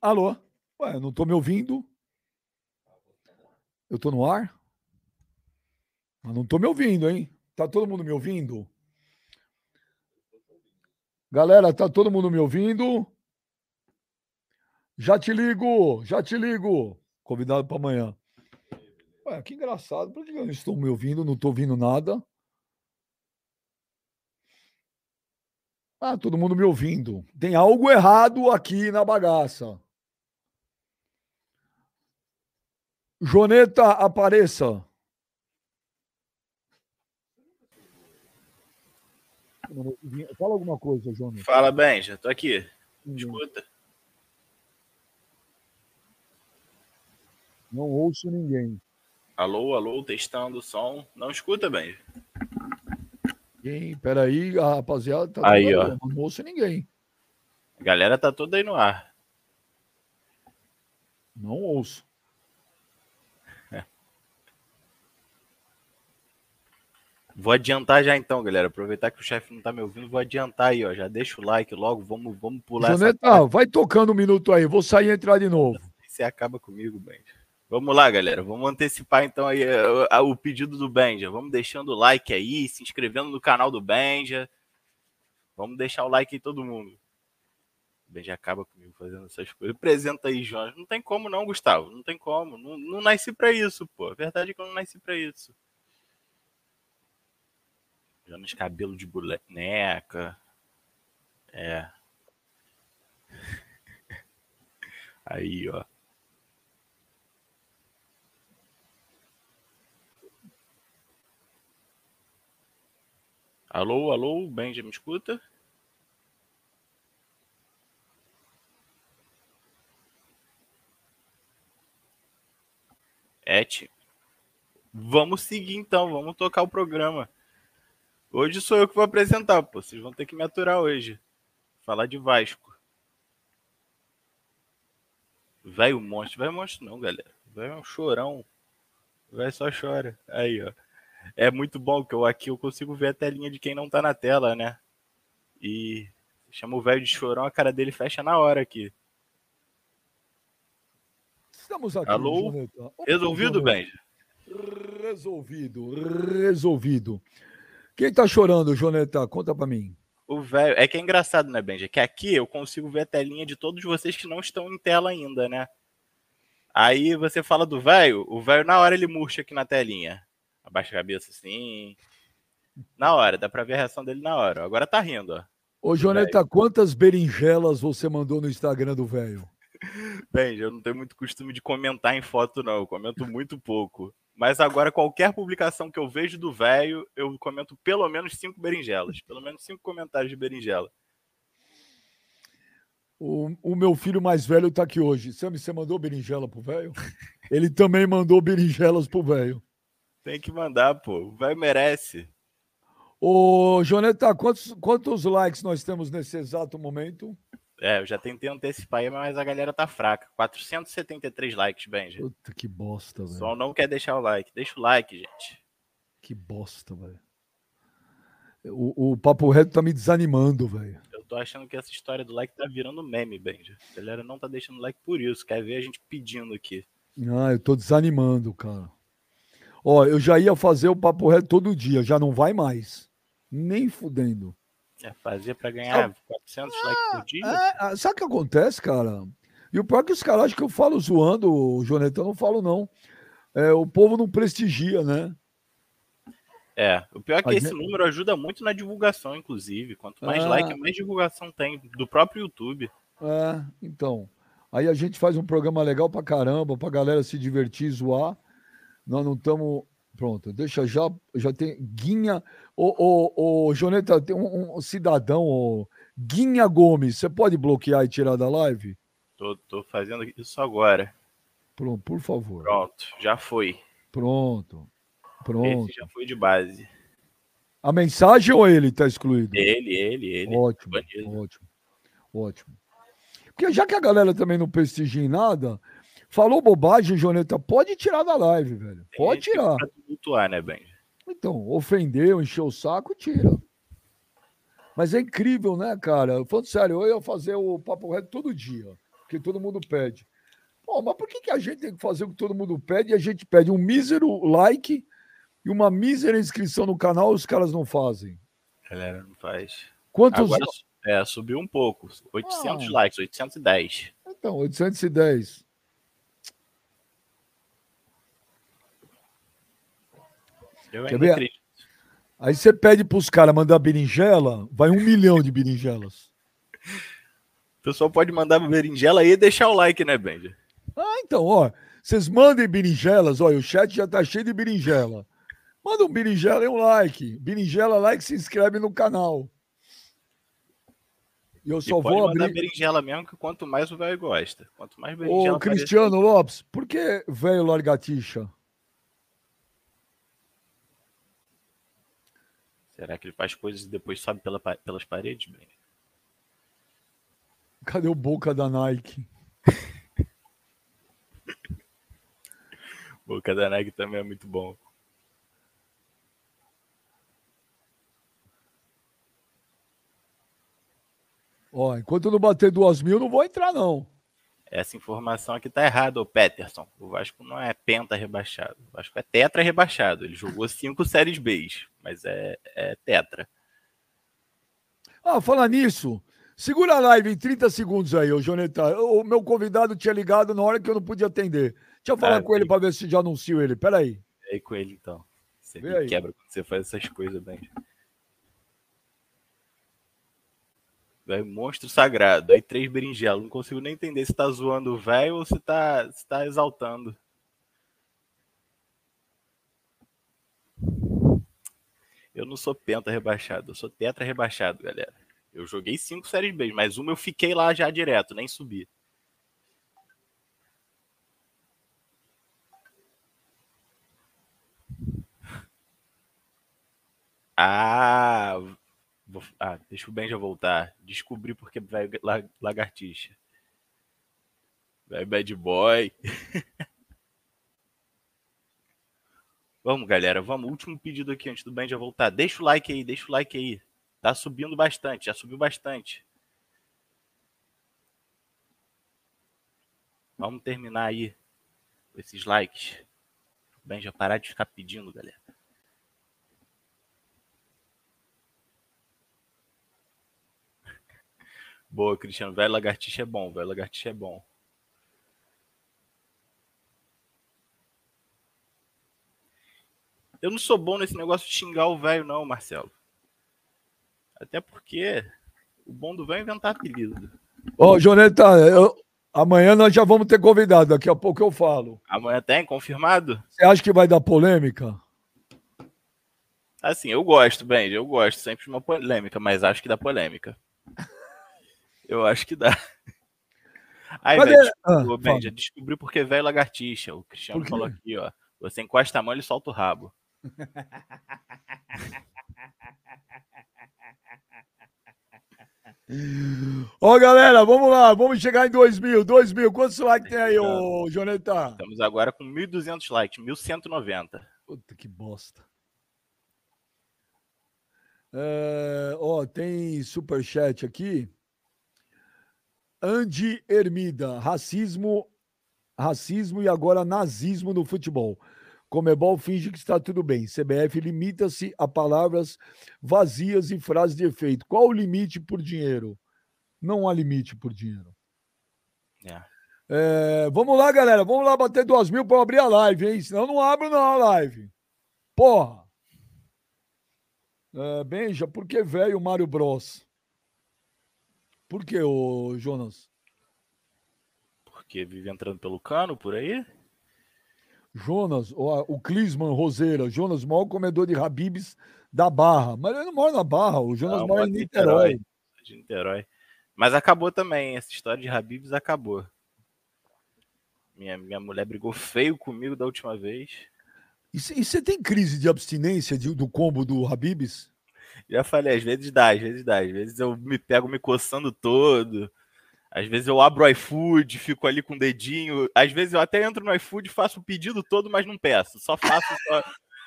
Alô? Ué, não tô me ouvindo? Eu tô no ar? Mas não tô me ouvindo, hein? Tá todo mundo me ouvindo? Galera, tá todo mundo me ouvindo? Já te ligo, já te ligo. Convidado para amanhã. Ué, que engraçado. Por que eu não estou me ouvindo? Não estou ouvindo nada. Ah, todo mundo me ouvindo. Tem algo errado aqui na bagaça. Joneta, apareça. Fala alguma coisa, Joneta. Fala, bem, já tô aqui. Hum. Escuta. Não ouço ninguém. Alô, alô, testando o som. Não escuta, bem. Quem? Peraí, a rapaziada tá aí, ó. Não ouço ninguém. A galera tá toda aí no ar. Não ouço. Vou adiantar já então, galera. Aproveitar que o chefe não tá me ouvindo, vou adiantar aí, ó. Já deixa o like logo, vamos, vamos pular Joneta, essa vai tocando um minuto aí, vou sair e entrar de novo. Você acaba comigo, bem. Vamos lá, galera. Vamos antecipar então aí uh, o pedido do Benja. Vamos deixando o like aí, se inscrevendo no canal do Benja. Vamos deixar o like aí todo mundo. O Benja acaba comigo fazendo essas coisas. Apresenta aí, Jonas. Não tem como não, Gustavo. Não tem como. Não, não nasci para isso, pô. A verdade é que eu não nasci para isso. Jonas cabelo de boneca. É. Aí, ó. Alô, alô, Benjamin, escuta? Et. Vamos seguir então, vamos tocar o programa. Hoje sou eu que vou apresentar, pô. Vocês vão ter que me aturar hoje. Falar de Vasco. Velho monstro. Velho monstro não, galera. Velho é um chorão. Vai só chora. Aí, ó é muito bom que eu aqui eu consigo ver a telinha de quem não tá na tela, né? E chama o velho de chorão, a cara dele fecha na hora aqui. Estamos aqui. Alô? Resolvido, Benja? Resolvido, resolvido. Quem tá chorando, Joneta? Conta para mim. O velho. É que é engraçado, né, Benja? Que aqui eu consigo ver a telinha de todos vocês que não estão em tela ainda, né? Aí você fala do velho, o velho na hora ele murcha aqui na telinha abaixa a cabeça assim. Na hora, dá pra ver a reação dele na hora. Agora tá rindo, ó. Ô, Joneta, quantas berinjelas você mandou no Instagram do velho? Bem, eu não tenho muito costume de comentar em foto, não. Eu comento muito pouco. Mas agora, qualquer publicação que eu vejo do velho, eu comento pelo menos cinco berinjelas. Pelo menos cinco comentários de berinjela. O, o meu filho mais velho tá aqui hoje. Sammy, você mandou berinjela pro velho? Ele também mandou berinjelas pro velho. Tem que mandar, pô. Vai merece. Ô, Joneta, quantos, quantos likes nós temos nesse exato momento? É, eu já tentei antecipar aí, mas a galera tá fraca. 473 likes, Benji. Puta que bosta, velho. Só não quer deixar o like. Deixa o like, gente. Que bosta, velho. O, o papo reto tá me desanimando, velho. Eu tô achando que essa história do like tá virando meme, Benji. A galera não tá deixando like por isso. Quer ver a gente pedindo aqui. Ah, eu tô desanimando, cara. Ó, eu já ia fazer o papo reto todo dia, já não vai mais. Nem fudendo. É fazer para ganhar 400 ah, likes por dia? É, ah, sabe o que acontece, cara? E o pior é que os caras acham que eu falo zoando, o Jonetão não falo, não. É, o povo não prestigia, né? É, o pior é que esse número ajuda muito na divulgação, inclusive. Quanto mais é... like, mais divulgação tem do próprio YouTube. É, então. Aí a gente faz um programa legal pra caramba, pra galera se divertir, zoar. Nós não estamos. Pronto, deixa já. Já tem. Guinha. Ô, ô, ô Joneta, tem um, um cidadão, ô, Guinha Gomes. Você pode bloquear e tirar da live? Tô, tô fazendo isso agora. Pronto, por favor. Pronto, já foi. Pronto. Pronto. Esse já foi de base. A mensagem ou ele está excluído? Ele, ele, ele. Ótimo, ótimo. Ótimo. Porque já que a galera também não prestigia em nada, Falou bobagem, Joneta, pode tirar da live, velho. Pode tirar. Tumultuar, né, Ben? Então, ofendeu, encheu o saco, tira. Mas é incrível, né, cara? Falando sério, eu ia fazer o papo reto todo dia. Porque todo mundo pede. Pô, mas por que, que a gente tem que fazer o que todo mundo pede e a gente pede um mísero like e uma mísera inscrição no canal e os caras não fazem? Galera, não faz. Quantos. Agora, é, subiu um pouco. 800 Ah. likes, 810. Então, 810. Eu Quer ainda ver? acredito. Aí você pede para os caras mandar berinjela, vai um milhão de berinjelas. O pessoal pode mandar berinjela aí e deixar o like, né, Benja? Ah, então, ó, vocês mandem berinjelas, olha, o chat já tá cheio de berinjela. Manda um berinjela e um like. Berinjela, like, se inscreve no canal. E eu E só pode vou mandar abrir. berinjela mesmo, que quanto mais o velho gosta. Quanto mais berinjela Ô, Cristiano Lopes, por que velho largatixa? Será que ele faz coisas e depois sobe pela pelas paredes, Benja? Cadê o boca da Nike? Boca da Nike também é muito bom. Ó, enquanto não bater duas mil, não vou entrar, não. Essa informação aqui tá errada, ô Peterson. O Vasco não é penta rebaixado. O Vasco é tetra rebaixado. Ele jogou cinco séries B, mas é, é tetra. Ah, falar nisso, segura a live em 30 segundos aí, ô Joneta. O meu convidado tinha ligado na hora que eu não podia atender. Deixa eu falar Ah, com ele para ver se já anuncio ele. Peraí. Aí com ele, então. Você quebra quando você faz essas coisas, bem. Velho, monstro sagrado. Aí três berinjelas. Não consigo nem entender se tá zoando o velho ou se tá, se tá exaltando. Eu não sou penta rebaixado, eu sou tetra rebaixado, galera. Eu joguei cinco séries B, mas uma eu fiquei lá já direto, nem subi. Ah, ah, deixa o Benja voltar. Descobri porque vai la- lagartixa. Vai bad boy. vamos, galera, vamos. Último pedido aqui antes do Benja voltar. Deixa o like aí, deixa o like aí. Tá subindo bastante, já subiu bastante. Vamos terminar aí esses likes. O Benja parar de ficar pedindo, galera. Boa, Cristiano. Velho lagartixa é bom, velho lagartixa é bom. Eu não sou bom nesse negócio de xingar o velho, não, Marcelo. Até porque o bom do velho é inventar apelido. Ô, Joneta, eu- amanhã nós já vamos ter convidado. Daqui a pouco eu falo. Amanhã tem, confirmado? Você acha que vai dar polêmica? Assim, eu gosto, Benji, eu gosto sempre de uma polêmica, mas acho que dá polêmica. Eu acho que dá. Aí, Cadê? velho, Ah, Ô, Benja, descobri porque velho lagartixa. O Cristiano falou aqui, ó. Você encosta a mão e ele solta o rabo. Ó, galera, vamos lá. Vamos chegar em 2 mil. 2 mil. Quantos likes tem aí, ô, Joneta? Estamos agora com 1.200 likes, 1.190. Puta que bosta. É, ó, tem superchat aqui. Andy Hermida, racismo, racismo e agora nazismo no futebol. Comebol finge que está tudo bem. CBF limita-se a palavras vazias e frases de efeito. Qual o limite por dinheiro? Não há limite por dinheiro. É. É, vamos lá, galera. Vamos lá bater duas mil para abrir a live, hein? Senão eu não abro não a live. Porra! É, Benja, por que velho Mário Bros? Por que, ô Jonas? Porque vive entrando pelo cano por aí? Jonas, ó, o Clisman Roseira, Jonas, maior comedor de Habibs da Barra. Mas ele não mora na Barra, o Jonas Não, mora em Niterói. Niterói. De Niterói. Mas acabou também. Essa história de Habibs acabou. Minha, minha mulher brigou feio comigo da última vez. E você tem crise de abstinência de- do combo do Habibs? Já falei, às vezes dá, às vezes dá. Às vezes eu me pego me coçando todo. Às vezes eu abro o iFood, fico ali com o dedinho. Às vezes eu até entro no iFood, faço o pedido todo, mas não peço. Só faço, só,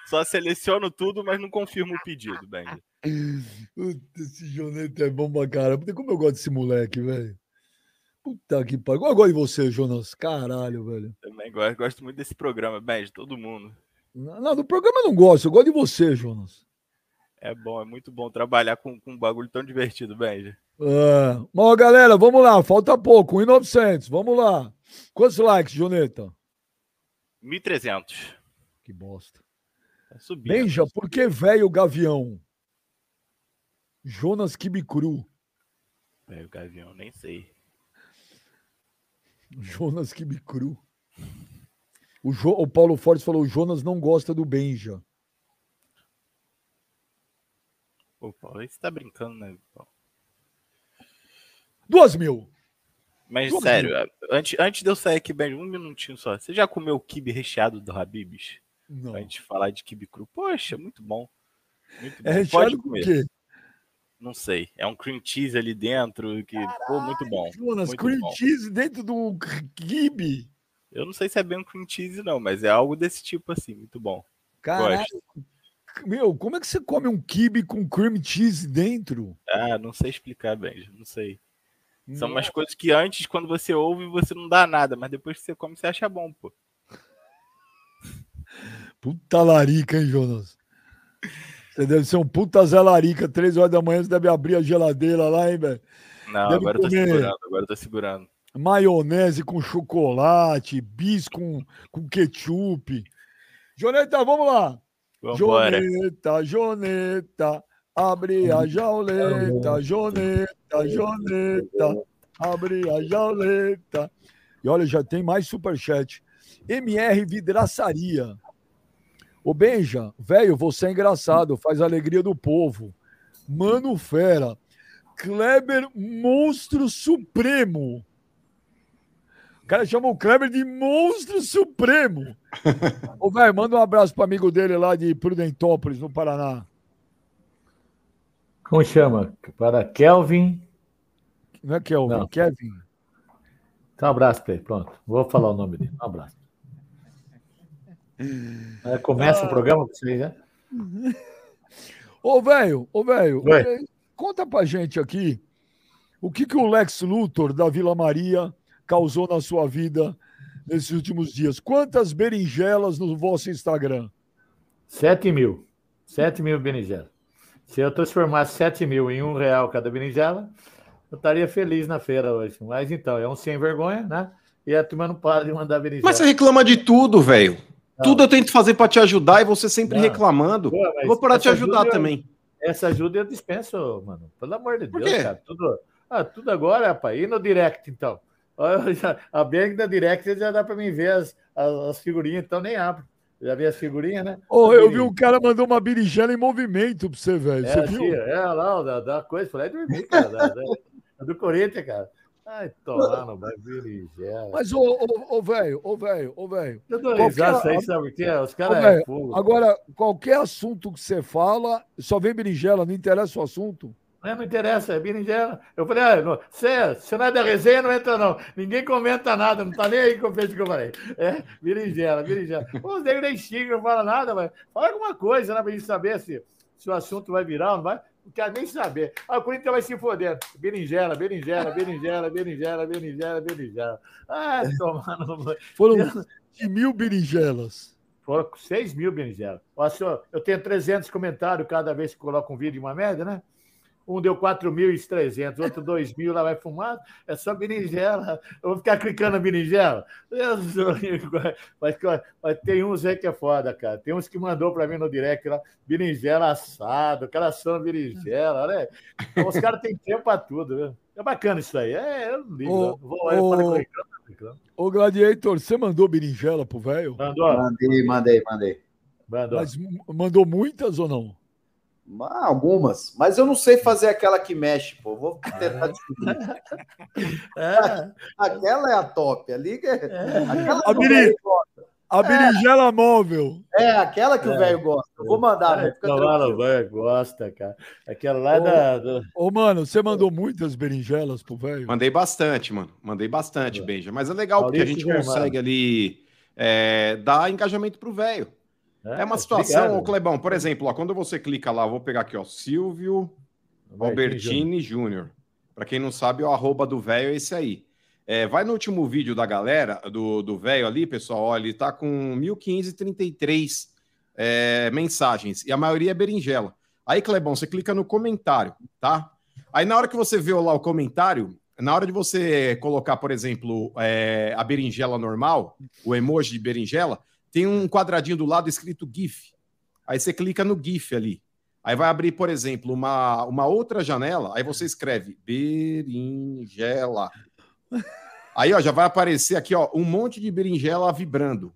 só seleciono tudo, mas não confirmo o pedido, Benji. Puta, esse Joneta é bom pra cara. Puta, Como eu gosto desse moleque, velho. Puta que pariu. Eu gosto de você, Jonas. Caralho, velho. Também gosto, gosto muito desse programa, de todo mundo. Não, não, do programa eu não gosto. Eu gosto de você, Jonas. É bom, é muito bom trabalhar com, com um bagulho tão divertido, Benja. É. Mas, galera, vamos lá. Falta pouco. 1.900. Vamos lá. Quantos likes, Joneta? 1.300. Que bosta. Tá subindo. Benja, por que velho gavião? Jonas Kibicru. Velho Gavião, nem sei. Jonas Kibicru. O, jo... o Paulo Fortes falou: o Jonas não gosta do Benja. Pô, Paulo, aí você tá brincando, né? Paulo? Duas mil. Mas Duas sério, antes, antes de eu sair aqui, bem, um minutinho só. Você já comeu o kibe recheado do Habibs? Não. Pra gente falar de kibe cru. Poxa, muito bom. Muito bom. É Pode recheado com comer. quê? Não sei. É um cream cheese ali dentro que, pô, muito bom. Jonas, muito cream bom. cheese dentro do kibe. Eu não sei se é bem um cream cheese, não, mas é algo desse tipo assim, muito bom. Caralho. Meu, como é que você come um kibe com cream cheese dentro? Ah, não sei explicar, Benja, não sei. São umas coisas que antes, quando você ouve, você não dá nada, mas depois que você come, você acha bom, pô. Puta larica, hein, Jonas? Você deve ser um puta Zé Larica. Três horas da manhã você deve abrir a geladeira lá, hein, velho? Não, Deve agora eu tô segurando, agora eu tô segurando. Maionese com chocolate, bis com, com ketchup. Joneta, vamos lá. Vambora. Joneta, Joneta, abre a jauleta, Joneta, Joneta, abre a jauleta. E olha, já tem mais superchat. MR Vidraçaria. Ô Benja, velho, você é engraçado, faz a alegria do povo. Mano Fera. Kleber Monstro Supremo. O cara chamou o Kleber de Monstro Supremo. Ô, velho, manda um abraço pro amigo dele lá de Prudentópolis, no Paraná. Como chama? Para Kelvin. Não é Kelvin, Não. Kevin. Então, um abraço para ele. Pronto. Vou falar o nome dele. Um abraço. É, começa o programa com vocês, né? Ô, velho, ô, velho, conta pra gente aqui o que, que o Lex Luthor da Vila Maria causou na sua vida nesses últimos dias. Quantas berinjelas no vosso Instagram? 7 mil. 7 mil berinjela. Se eu transformasse 7 mil em um real cada berinjela, eu estaria feliz na feira hoje. Mas então, é um sem vergonha, né? E a turma não para de mandar berinjela. Mas você reclama de tudo, velho. Tudo eu tento fazer pra te ajudar e você sempre Não. reclamando. Pô, vou parar de te ajudar ajuda eu- também. Essa ajuda eu dispenso, mano. Pelo amor de Por Deus, quê? cara. Tudo, ah, tudo agora, rapaz. E no direct, então? A Berg da direct já dá para mim ver as, as, as figurinhas, então nem abro. Já vi as figurinhas, né? Ô, eu vi um cara mandou uma berinjela em movimento pra você, velho. É, Você viu? é lá, o da, da coisa. Falei, é dormir, cara. Da, da- da do Corinthians, cara. Ai, tomar no vai berinjela. Mas, ô, ô, velho, ô, velho, ô, velho. Eu qualquer- risada isso aí, sabe por quê? Os Ô, caras é fogo. Agora, qualquer assunto que você fala, só vem berinjela, não interessa o assunto. Não, não interessa, é berinjela. Eu falei, ah, não, você, você não é da resenha, não entra não. Ninguém comenta nada, não tá nem aí com o peixe que eu falei. É, berinjela, berinjela. Os negros nem xingam, não fala nada, mas fala alguma coisa, né, pra gente saber se, se o assunto vai virar ou não vai. Não quero nem saber. Ah, o Corinthians vai se foder. Berinjela, berinjela, berinjela, berinjela, berinjela, berinjela. Ah, tomando... Foram de mil berinjelas. Foram 6 mil berinjelas. Eu tenho 300 comentários cada vez que coloco um vídeo, uma média, né? Um deu 4.300, outro 2.000, lá vai fumar. É só berinjela. Eu vou ficar clicando na berinjela? Mas, mas tem uns aí que é foda, cara. Tem uns que mandou para mim no direct lá, berinjela assado, coração berinjela, né? Então, os caras têm tempo para tudo, viu? É bacana isso aí. É, eu não ligo. Ô. Vou, eu ô, falei com o Ricardo, Ricardo. Ô, Gladiator, você mandou berinjela pro velho? Mandou, Mandei, mandei, mandei. mandou. Mas mandou muitas ou não? Algumas, mas eu não sei fazer aquela que mexe, pô. Vou tentar descobrir. É, Aquela é a top. Ali, que- aquela A biri-. A berinjela móvel. É, aquela que o velho gosta. Eu vou mandar, É, velho. Velho gosta, cara. Aquela lá é Ô. da. do- Ô, mano, você mandou muitas berinjelas pro velho? Mandei bastante, mano. Mandei bastante, Benja. Mas é legal porque a Maurício gente consegue ali é, dar engajamento pro velho. É uma situação, obrigado. ô Clebão, por exemplo, ó, quando você clica lá, eu vou pegar aqui, ó, Silvio Albertini Albertini Júnior. Para quem não sabe, o arroba do velho é esse aí. É, vai no último vídeo da galera, do velho ali, pessoal, olha, ele tá com 1.533 é, mensagens, e a maioria é berinjela. Aí, Clebão, você clica no comentário, tá? Aí, na hora que você vê lá o comentário, na hora de você colocar, por exemplo, é, a berinjela normal, o emoji de berinjela, tem um quadradinho do lado escrito GIF. Aí você clica no GIF ali. Aí vai abrir, por exemplo, uma, uma outra janela. Aí você escreve berinjela. Aí, ó, já vai aparecer aqui, ó, um monte de berinjela vibrando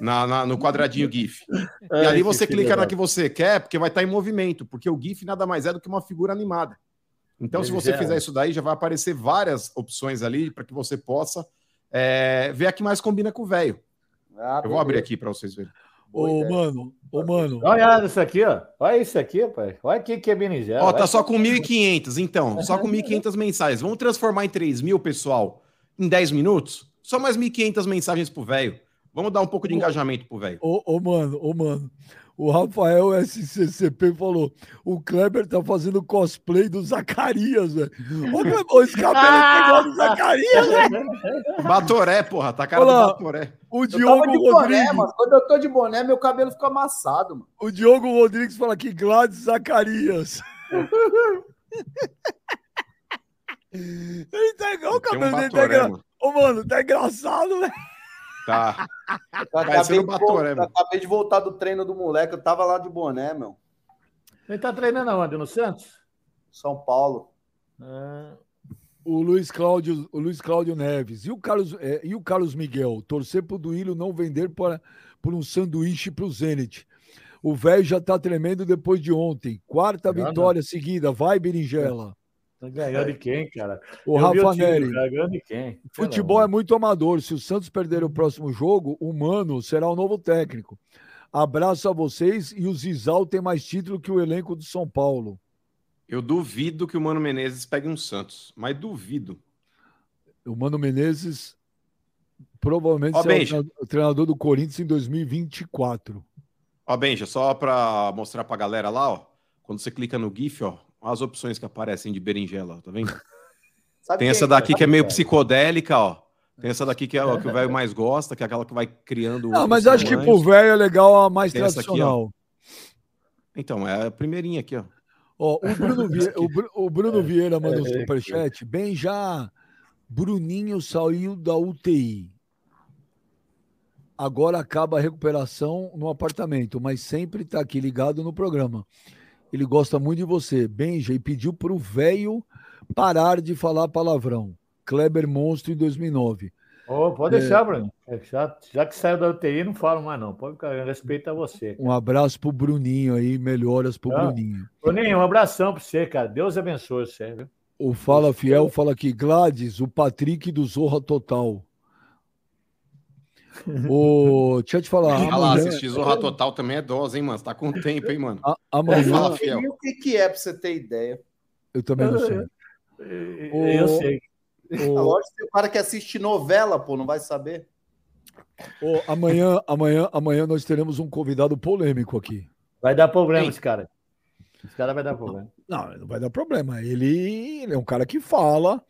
na, na no quadradinho GIF. E ali você clica na que você quer, porque vai estar em movimento, porque o GIF nada mais é do que uma figura animada. Então, se você fizer isso daí, já vai aparecer várias opções ali para que você possa é, ver a que mais combina com o velho. Ah, Eu vou abrir aqui para vocês verem. Ô, mano, ô, mano. Olha isso aqui, ó. Olha isso aqui, pai. Olha aqui que é berinjela. Ó, tá só com 1.500, então. Só com 1.500 mensagens. Vamos transformar em 3 mil, pessoal, em 10 minutos? Só mais 1.500 mensagens pro velho. Vamos dar um pouco de engajamento pro velho. Ô, ô, mano, ô, mano. O Rafael SCCP falou: o Kleber tá fazendo cosplay do Zacarias, velho. Ô, esse cabelo é igual do Zacarias, velho. Batoré, porra, tá cara Olá, do Batoré. O Diogo Rodrigues. Boné, mano. Quando eu tô de boné, meu cabelo fica amassado, mano. O Diogo Rodrigues fala que Gladys Zacarias. Ele tá igual o cabelo um dele. Tá engra... Ô, mano, tá engraçado, velho. Tá. Eu acabei, de Batoré, voltar, acabei de voltar do treino do moleque, eu tava lá de boné, meu. Ele tá treinando aonde? No Santos? São Paulo. É... O Luiz Cláudio, o Luiz Cláudio Neves e o Carlos é, e o Carlos Miguel torcer pro Duílio não vender por, por um sanduíche pro Zenit. O velho já tá tremendo depois de ontem. Quarta vitória seguida. Vai, Berinjela. Tá ganhando de quem, cara? O Eu Rafa Neri. Tá ganhando de quem? Futebol é muito amador. Se o Santos perder o próximo jogo, o Mano será o novo técnico. Abraço a vocês e o Zizal tem mais título que o elenco do São Paulo. Eu duvido que o Mano Menezes pegue um Santos, mas duvido. O Mano Menezes provavelmente será o treinador do Corinthians em 2024. Ó, Benja, só para mostrar para a galera lá, ó. Quando você clica no GIF, ó, as opções que aparecem de berinjela, tá vendo? Sabe Tem essa daqui que é meio psicodélica, ó. Tem essa daqui que é o que o velho mais gosta, que é aquela que vai criando. Não, mas acho que pro velho é legal a mais Tem tradicional. Aqui, então, é a primeirinha aqui, ó. Ó, o Bruno, Vieira, o, o Bruno Vieira mandou um superchat. Bem, já Bruninho saiu da UTI. Agora acaba a recuperação no apartamento, mas sempre tá aqui ligado no programa. Ele gosta muito de você, Benja, e pediu para o velho parar de falar palavrão. Kleber Monstro em 2009. Oh, pode deixar, é... Bruno. É, já, já, que saiu da UTI, não falo mais, não. Pode ficar, respeito a você. Cara. Um abraço pro Bruninho aí, melhoras pro não. Bruninho. Bruninho, um abração para você, cara. Deus abençoe você, viu? O Fala Fiel fala aqui, Gladys, o Patrick do Zorra Total. O... Deixa eu te falar. Olha lá, assistir Zorra Total também é dose, hein, mano? Você tá com tempo, hein, mano? A, amanhã. Fala, fiel. E o que, que é pra você ter ideia? Eu também não sei. O... Eu sei. O... Lógico que o cara que assiste novela, pô, não vai saber. O... Amanhã, amanhã, amanhã nós teremos um convidado polêmico aqui. Vai dar problema esse cara. Esse cara vai dar problema. Não, não vai dar problema. Ele, ele é um cara que fala.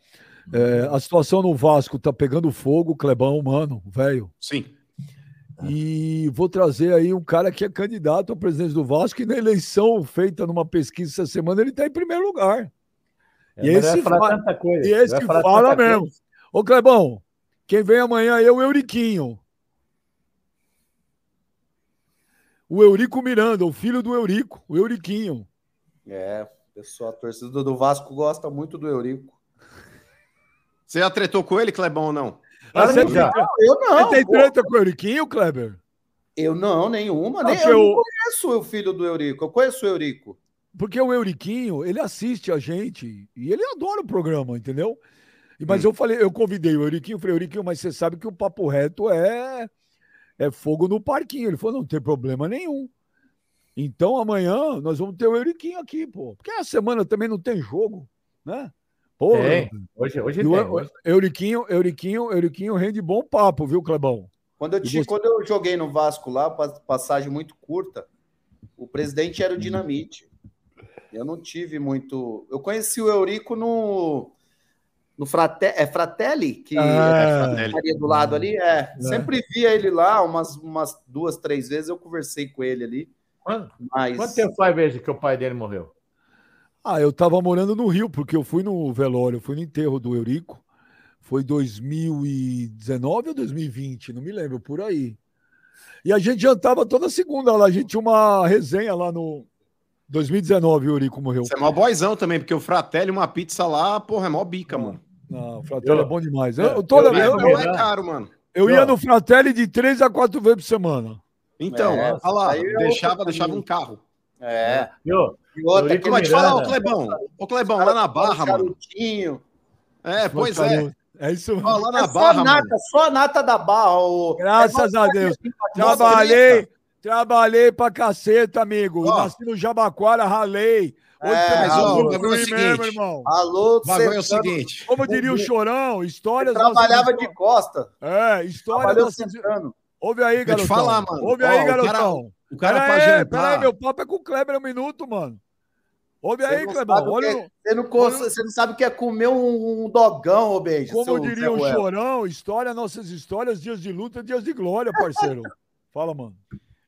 É, a situação no Vasco tá pegando fogo, Clebão, mano, velho. Sim. E vou trazer aí um cara que é candidato à presidência do Vasco e na eleição feita numa pesquisa essa semana ele está em primeiro lugar. É, e esse fala, e esse fala mesmo. Coisa. Ô Clebão, quem vem amanhã é o Euriquinho. O Eurico Miranda, o filho do Eurico, o Euriquinho. É, pessoal, a torcida do Vasco gosta muito do Eurico. Você já tretou com ele, Clebão, ou não? Ah, você já. eu não. Você tem treta com o Euriquinho, Kleber? Eu não, nenhuma. Nem, eu, eu não conheço o filho do Eurico. Eu conheço o Eurico. Porque o Euriquinho, ele assiste a gente e ele adora o programa, entendeu? Mas hum. eu falei, eu convidei o Euriquinho, falei, Euriquinho, mas você sabe que o papo reto é é fogo no parquinho. Ele falou, não tem problema nenhum. Então amanhã nós vamos ter o Euriquinho aqui, pô. Porque a semana também não tem jogo, né? Porra. Tem. Hoje, hoje tem. Hoje... Euriquinho, Euriquinho, Euriquinho rende bom papo, viu, Clebão? Quando eu, te, quando eu joguei no Vasco lá, passagem muito curta, o presidente era o Dinamite. Eu não tive muito. Eu conheci o Eurico no. no Frate, é Fratelli, que É. é pizzaria do lado ali. É, sempre via ele lá, umas, umas duas, três vezes eu conversei com ele ali. Quanto, Mas quanto tempo faz desde que o pai dele morreu? Ah, eu tava morando no Rio, porque eu fui no velório, eu fui no enterro do Eurico. Foi 2019 ou 2020, não me lembro, por aí. E a gente jantava toda segunda lá, a gente tinha uma resenha lá no 2019, o Eurico morreu. Você é mó boizão também, porque o Fratelli, uma pizza lá, porra, é mó bica, mano. Não, o Fratelli Eu- é bom demais. Eu, eu toda- eu- eu- não eu- é caro, mano. eu ia no Fratelli de três a quatro vezes por semana. Então, É, olha lá, aí é deixava, deixava um carro. é. Viu? Outra, Eu vou te falar, ô. Clebão, ô Clebão, lá na Barra, mano. É, pois é. É isso mesmo. Ó, lá na É só, Barra, a mano. nata, só a nata da barra. O... Graças É a Deus. Nossa, Trabalhei, trabalhei pra caceta, amigo. Ó. Nasci no Jabaquara, ralei. Hoje É, usufruir o bagulho é o mesmo, seguinte. irmão. Alô, bagulho é o Sertano, seguinte. Como diria o Chorão, histórias... trabalhava nossas de costa. É, história Trabalhou nossas... sentando. Ouve aí, te garotão. falar, mano. Ouve Ó, aí, o cara- garotão. O cara pera pra aí, jantar. pera aí, meu papo é com o Kleber um minuto, mano. Ouve aí, Clebão. Olha é- Você não, cons- você não sabe o que é comer um, um dogão, ô beijo. como seu diria o. Chorão, história, nossas histórias, dias de luta, dias de glória, parceiro. Fala, mano.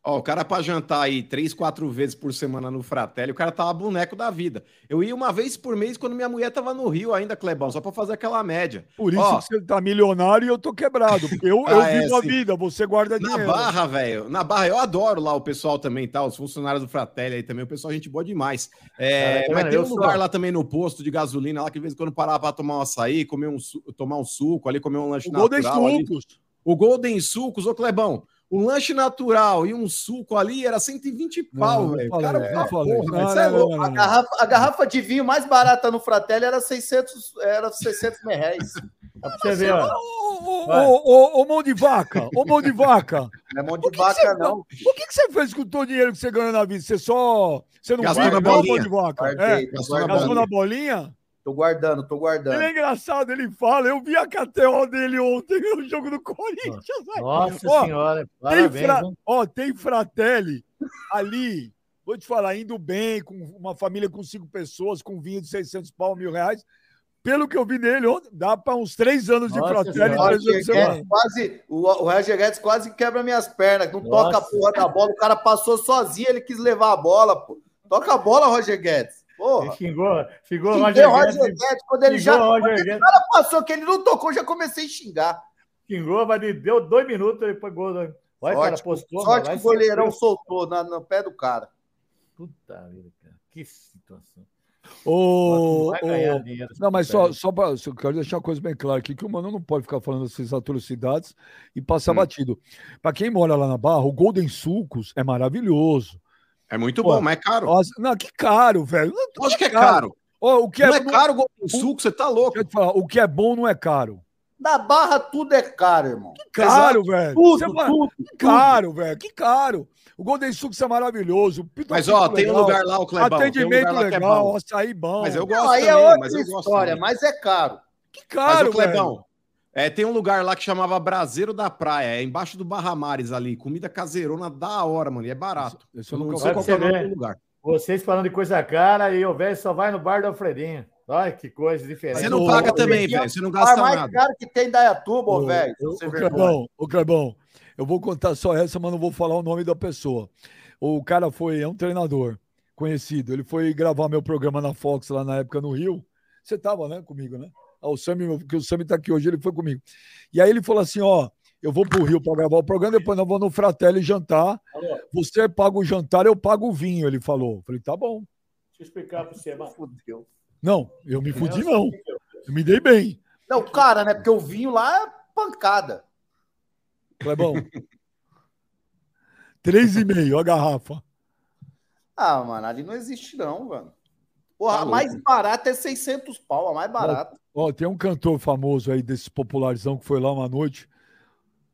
Ó, o cara pra jantar aí três, quatro vezes por semana no Fratelli, o cara tava boneco da vida. Eu ia uma vez por mês quando minha mulher tava no Rio ainda, Clebão, só pra fazer aquela média. Por isso Ó. que você tá milionário e eu tô quebrado. Porque eu, eu Ah, é, vivo a sim. vida, você guarda Na dinheiro. Barra, velho, na Barra, eu adoro lá o pessoal também, tá? Os funcionários do Fratelli aí também, o pessoal, gente boa demais. É, tá mas tem Eu um sou- lugar lá também no posto de gasolina, lá que de vez em quando parava pra tomar um açaí, comer um, su- tomar um suco ali, comer um lanche O Golden natural ali. Sucos. O Golden Sucos, ô Clebão, um lanche natural e um suco ali era 120 pau, velho. Cara, porra, Não, não, é não, louco. não, A garrafa, a garrafa de vinho mais barata no Fratelli era 600, era 600 reais. Dá pra você ver, ó. Ô, mão de vaca, ô mão de vaca. Não é mão O de que vaca, que você- não. O que, que você fez com todo o dinheiro que você ganhou na vida? Você só. Você não Gastou na não, mão bolinha. de vaca? É, gastou gastou na bolinha? Tô guardando, tô Ele guardando. é engraçado, ele fala. Eu vi a KTO dele ontem no jogo do Corinthians. Nossa Ó, senhora, Tem, parabéns. fra... viu? Ó, tem Fratelli ali, vou te falar, indo bem, com uma família com cinco pessoas, com vinho de 600 pau, mil reais. Pelo que eu vi nele ontem, dá para uns três anos de Fratelli três Roger anos quase, o, o Roger Guedes quase quebra minhas pernas. Não Nossa. toca a porra da bola. O cara passou sozinho, ele quis levar a bola, pô. Toca a bola, Roger Guedes. Porra. Ele xingou, xingou o Roger o Roger Guedes. Guedes, quando ele já o Roger quando o cara passou que ele não tocou, já comecei a xingar. Xingou, mas ele deu dois minutos, ele pegou. Olha, o cara Sorte, postou. sorte que o goleirão soltou na- no pé do cara. Puta vida, cara. Que situação. Vai ganhar ô, dinheiro. Não, mas só, só para. Eu quero deixar uma coisa bem clara aqui: que o Mano não pode ficar falando essas atrocidades e passar Hum. batido. Para quem mora lá na Barra, o Golden Sucos é maravilhoso. É muito Pô, bom, mas é caro. Nossa, não, que caro, velho. Não, Lógico que é caro. Ó, o que Não é, é caro o Golden Suco, você tá louco. Deixa eu te falar, o que é bom não é caro. Na barra tudo é caro, irmão. Que caro, velho. Tudo, Você vai- tudo. Que caro, velho. Que caro. O Golden Sucos é maravilhoso. Mas ó, tem um lugar lá, o Clebão. tem um Atendimento que é legal, bom. açaí bom. Mas eu Não, gosto aí é também, outra mas eu gosto história, mas é caro. Que Mas caro, o Clebão, velho. É, tem um lugar lá que chamava Braseiro da Praia, é embaixo do Barra Mares ali, comida caseirona da hora, mano, e é barato. Eu Eu nunca não sei qual é o nome do lugar. Vocês falando de coisa cara e o velho só vai no bar do Alfredinho. Olha que coisa diferente. Você não o- paga o- também, o- velho, você não O gasta mais nada. caro que tem em Dayatuba, velho. ô, sem ô, vergonha. Clebão, ô, Clebão, eu vou contar só essa, mas não vou falar o nome da pessoa. O cara foi, é um treinador conhecido. Ele foi gravar meu programa na Fox lá na época no Rio. Você tava, né, comigo, né? Ah, o Sami, porque o Sami tá aqui hoje, ele foi comigo. E aí ele falou assim: ó, eu vou pro Rio para gravar o programa, depois nós vamos no Fratelli jantar. Você paga o jantar, eu pago o vinho, ele falou. Eu falei, tá bom. Deixa eu explicar pra você, mano. Fudeu. Não, eu me fudi, não. Eu me dei bem. Não, cara, né? Porque o vinho lá é pancada. Clebão. Três e meio a garrafa. Ah, mano, ali não existe não, mano. Porra, Tá a mais barata é 600 pau, a mais barata. Ó, tem um cantor famoso aí desse popularzão que foi lá uma noite,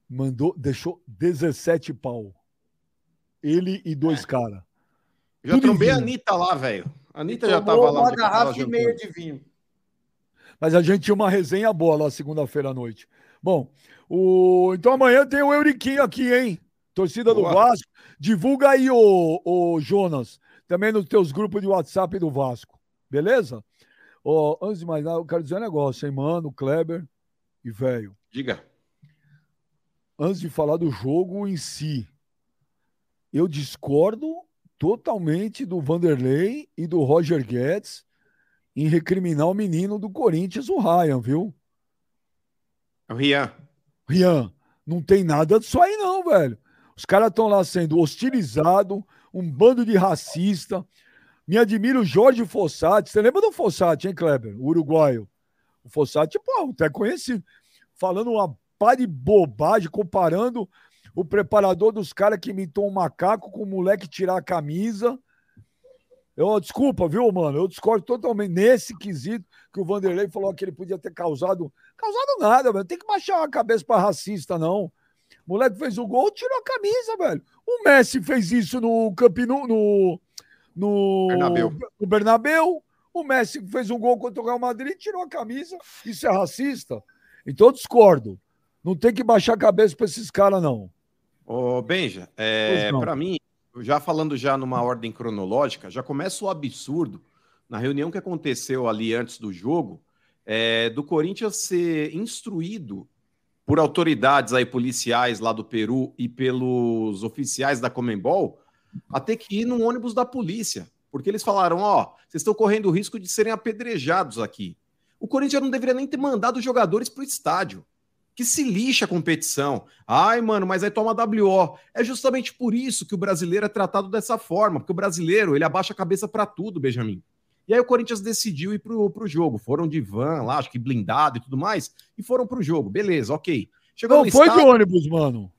mandou, deixou 17 pau. Ele e dois É. caras. Já trombei a. Anitta lá, velho. A Anitta já tava lá. uma garrafa e meia de vinho. Mas a gente tinha uma resenha boa lá segunda-feira à noite. Bom, o... então amanhã tem o Euriquinho aqui, hein? Torcida do. Vasco. Divulga aí, o, o Jonas, também nos teus grupos de WhatsApp do Vasco. Beleza? Ó, antes de mais nada, eu quero dizer um negócio, hein, mano, Kleber e velho. Diga. Antes de falar do jogo em si, eu discordo totalmente do Vanderlei e do Roger Guedes em recriminar o menino do Corinthians, o Ryan, viu? É o Rian. Rian, não tem nada disso aí não, velho. Os caras estão lá sendo hostilizados, um bando de racista. Me admira o Jorge Fossati. Você lembra do Fossati, hein, Kleber? O uruguaio. O Fossati, pô, até conhecido. Falando uma pá de bobagem, comparando o preparador dos caras que imitou um macaco com o moleque tirar a camisa. Eu, desculpa, viu, mano? Eu discordo totalmente nesse quesito que o Vanderlei falou que ele podia ter causado. Causado nada, velho. Tem que baixar a cabeça para racista, não. O moleque fez o gol, tirou a camisa, velho. O Messi fez isso no Campinu, no, no Bernabéu. no Bernabéu. O Messi fez um gol contra o Real Madrid, tirou a camisa. Isso é racista? Então eu discordo. Não tem que baixar a cabeça para esses caras, não. Ô, Benja, é, para mim, já falando já numa ordem cronológica, já começa o absurdo na reunião que aconteceu ali antes do jogo, é, do Corinthians ser instruído por autoridades aí policiais lá do Peru e pelos oficiais da Comembol a ter que ir num ônibus da polícia, porque eles falaram, ó, vocês estão correndo o risco de serem apedrejados aqui. O Corinthians não deveria nem ter mandado os jogadores para o estádio. Que se lixa a competição. Ai, mano, mas aí toma WO. É justamente por isso que o brasileiro é tratado dessa forma, porque o brasileiro, ele abaixa a cabeça para tudo, Benjamin. E aí o Corinthians decidiu ir pro, pro jogo. Foram de van lá, acho que blindado e tudo mais, e foram pro jogo. Beleza, ok. Chegou não, foi estádio... de ônibus, mano.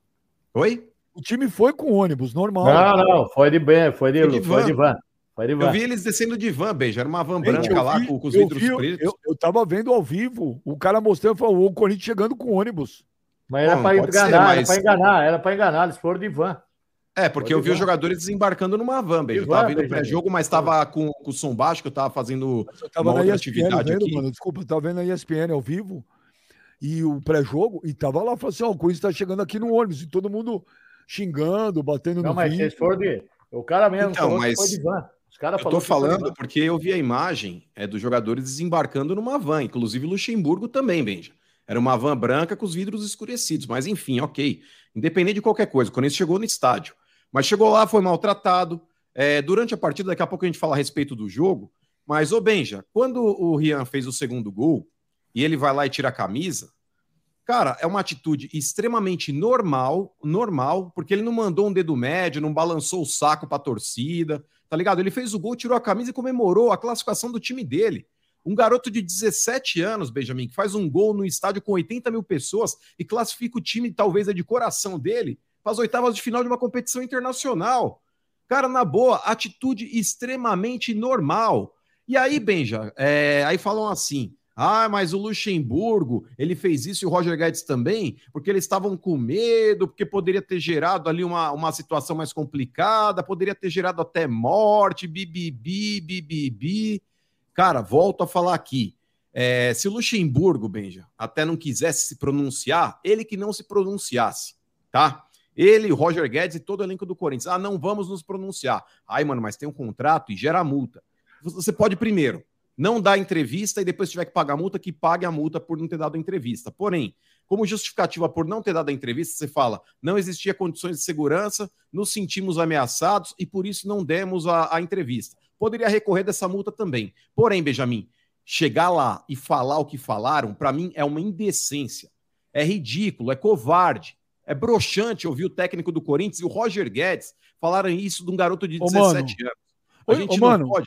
Oi? O time foi com ônibus, normal. Não, não, foi de, van, foi de, foi de, foi de van. Foi de van. Eu vi eles descendo de van, beijo. Era uma van Gente, branca lá com, com, os vidros vi, pretos. Eu, eu tava vendo ao vivo, o cara mostrando, falou, o Corinthians chegando com ônibus. Mas era para enganar, ser, mas... era para enganar, era para enganar, eles foram de van. É, porque eu vi os jogadores desembarcando numa van, beijo. Eu tava vindo pré-jogo, mas tava com, com o som baixo, que eu tava fazendo eu tava uma outra ESPN, atividade vendo, aqui. Mano, desculpa, eu tava vendo a ESPN ao vivo e o pré-jogo, e tava lá, falou assim, ó, oh, o Corinthians tá chegando aqui no ônibus, e todo mundo xingando, batendo Não, no mas vocês foram de... O cara mesmo então, mas... foi de van. Os cara eu tô falando porque eu vi a imagem é, dos jogadores desembarcando numa van, inclusive Luxemburgo também, Benja. Era uma van branca com os vidros escurecidos, mas enfim, ok. Independente de qualquer coisa, quando ele chegou no estádio, mas chegou lá, foi maltratado. É, durante a partida, daqui a pouco a gente fala a respeito do jogo. Mas, ô Benja, quando o Rian fez o segundo gol e ele vai lá e tira a camisa, cara, é uma atitude extremamente normal, normal, porque ele não mandou um dedo médio, não balançou o saco pra torcida, tá ligado? Ele fez o gol, tirou a camisa e comemorou a classificação do time dele. Um garoto de 17 anos, Benjamin, que faz um gol no estádio com 80 mil pessoas e classifica o time, talvez, é de coração dele, para as oitavas de final de uma competição internacional. Cara, na boa, atitude extremamente normal. E aí, Benja, é, aí falam assim: ah, mas o Luxemburgo, ele fez isso e o Roger Guedes também, porque eles estavam com medo, porque poderia ter gerado ali uma, uma situação mais complicada, poderia ter gerado até morte, bibibi, bibibi. Cara, volto a falar aqui. É, se o Luxemburgo, Benja, até não quisesse se pronunciar, ele que não se pronunciasse, tá? Ele, Roger Guedes e todo o elenco do Corinthians. Ah, não vamos nos pronunciar. Ai, mano, mas tem um contrato e gera multa. Você pode, primeiro, não dar entrevista e depois tiver que pagar a multa, que pague a multa por não ter dado a entrevista. Porém, como justificativa por não ter dado a entrevista, você fala: não existia condições de segurança, nos sentimos ameaçados e por isso não demos a, a entrevista. Poderia recorrer dessa multa também. Porém, Benjamin, chegar lá e falar o que falaram, para mim é uma indecência. É ridículo, é covarde. É broxante ouvir o técnico do Corinthians e o Roger Guedes falarem isso de um garoto de 17 anos. A gente ô, não mano. pode.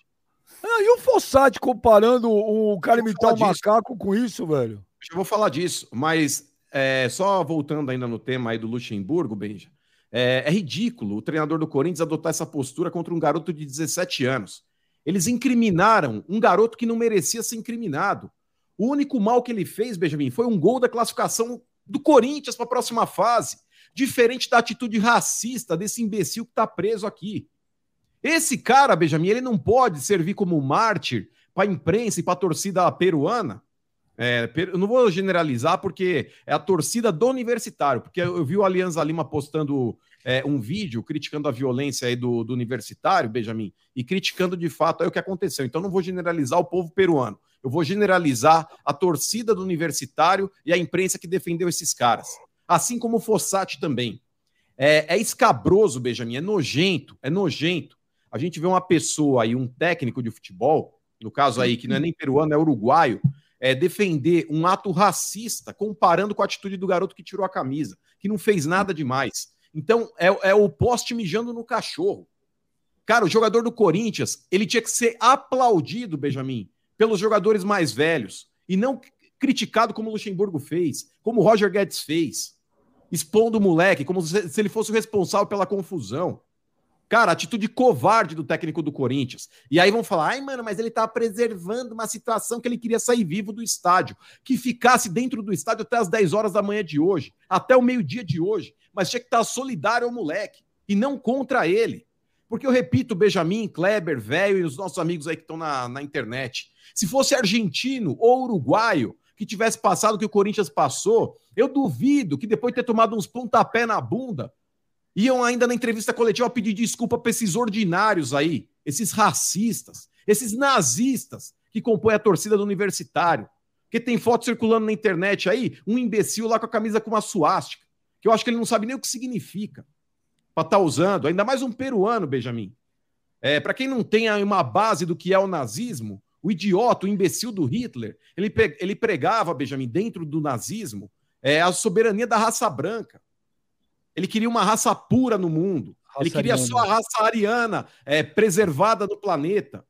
Ah, e o Fossati comparando o cara imitar o macaco com isso, velho? Eu vou falar disso, mas é, só voltando ainda no tema aí do Luxemburgo, Benja, é, é, ridículo o treinador do Corinthians adotar essa postura contra um garoto de 17 anos. Eles incriminaram um garoto que não merecia ser incriminado. O único mal que ele fez, Benjamin, foi um gol da classificação do Corinthians para a próxima fase, diferente da atitude racista desse imbecil que está preso aqui. Esse cara, Benjamin, ele não pode servir como mártir para a imprensa e para a torcida peruana. É, eu não vou generalizar porque é a torcida do universitário, porque eu vi o Alianza Lima postando é, um vídeo criticando a violência aí do, do universitário, Benjamin, e criticando de fato o que aconteceu. Então não vou generalizar o povo peruano, eu vou generalizar a torcida do universitário e a imprensa que defendeu esses caras. Assim como o Fossati também. É, é escabroso, Benjamin, é nojento, é nojento. A gente vê uma pessoa aí, um técnico de futebol, no caso aí, que não é nem peruano, é uruguaio, é, defender um ato racista comparando com a atitude do garoto que tirou a camisa, que não fez nada demais. Então, é, é o poste mijando no cachorro. Cara, o jogador do Corinthians, ele tinha que ser aplaudido, Benjamin, pelos jogadores mais velhos, e não criticado como o Luxemburgo fez, como o Roger Guedes fez, expondo o moleque, como se, ele fosse o responsável pela confusão. Cara, atitude covarde do técnico do Corinthians. E aí vão falar: ai, mano, mas ele tá preservando uma situação que ele queria sair vivo do estádio. Que ficasse dentro do estádio até as 10 horas da manhã de hoje, até o meio-dia de hoje. Mas tinha que estar solidário ao moleque e não contra ele. Porque eu repito, Benjamin, Kleber, velho e os nossos amigos aí que estão na, na internet. Se fosse argentino ou uruguaio que tivesse passado o que o Corinthians passou, eu duvido que depois de ter tomado uns pontapé na bunda, iam ainda na entrevista coletiva pedir desculpa para esses ordinários aí, esses racistas, esses nazistas que compõem a torcida do universitário. Porque tem foto circulando na internet aí, um imbecil lá com a camisa com uma suástica, que eu acho que ele não sabe nem o que significa para estar tá usando, ainda mais um peruano, Benjamin. É, para quem não tem uma base do que é o nazismo, o idiota, o imbecil do Hitler, ele, ele pregava, Benjamin, dentro do nazismo, é, a soberania da raça branca. Ele queria uma raça pura no mundo. Raça ele queria ariana. só a raça ariana é, preservada no planeta.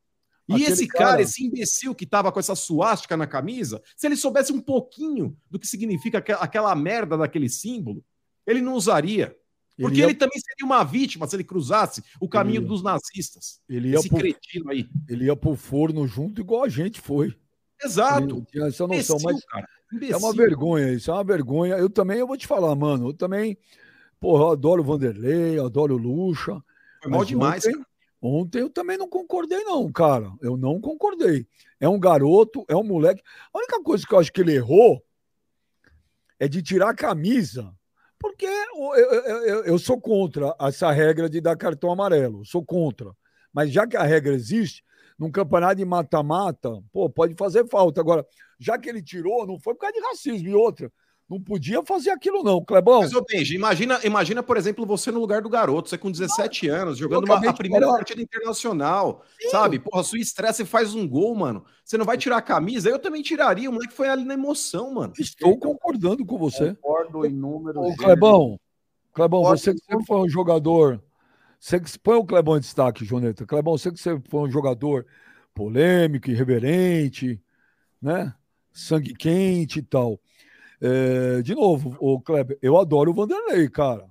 E Aquele esse cara, cara, esse imbecil que tava com essa suástica na camisa, se ele soubesse um pouquinho do que significa aquela merda daquele símbolo, ele não usaria. Porque ele, ia... ele também seria uma vítima se ele cruzasse o caminho ele... dos nazistas. Ele ia esse pro... cretino aí. Ele ia pro forno junto igual a gente foi. Exato. Ele tinha essa noção, Imbecil, mas cara. é uma vergonha isso, é uma vergonha. Eu também, eu vou te falar, mano, eu também Porra, eu adoro o Vanderlei, eu adoro o Lucha. Foi mal demais, ontem, ontem eu também não concordei, não, cara. Eu não concordei. É um garoto, é um moleque. A única coisa que eu acho que ele errou é de tirar a camisa. Porque eu, eu, eu, eu sou contra essa regra de dar cartão amarelo. Sou contra. Mas já que a regra existe, num campeonato de mata-mata, pô, pode fazer falta. Agora, já que ele tirou, não foi por causa de racismo e outra não podia fazer aquilo, não, Clebão. Mas, ô Benji, imagina, imagina, por exemplo, você no lugar do garoto, você com 17 anos, jogando uma, a primeira falar. partida internacional, Sim. sabe? Porra, sua estresse faz um gol, mano. Você não vai tirar a camisa? Eu também tiraria, o moleque foi ali na emoção, mano. Estou concordando com você. Concordo em números. Ô, Clebão, Clebão, você que sempre foi um jogador. Você que põe o Clebão em destaque, Joneta. Clebão, você que sempre foi um jogador polêmico, irreverente, né? Sangue quente e tal. É, de novo, o Kleber, eu adoro o Vanderlei, cara.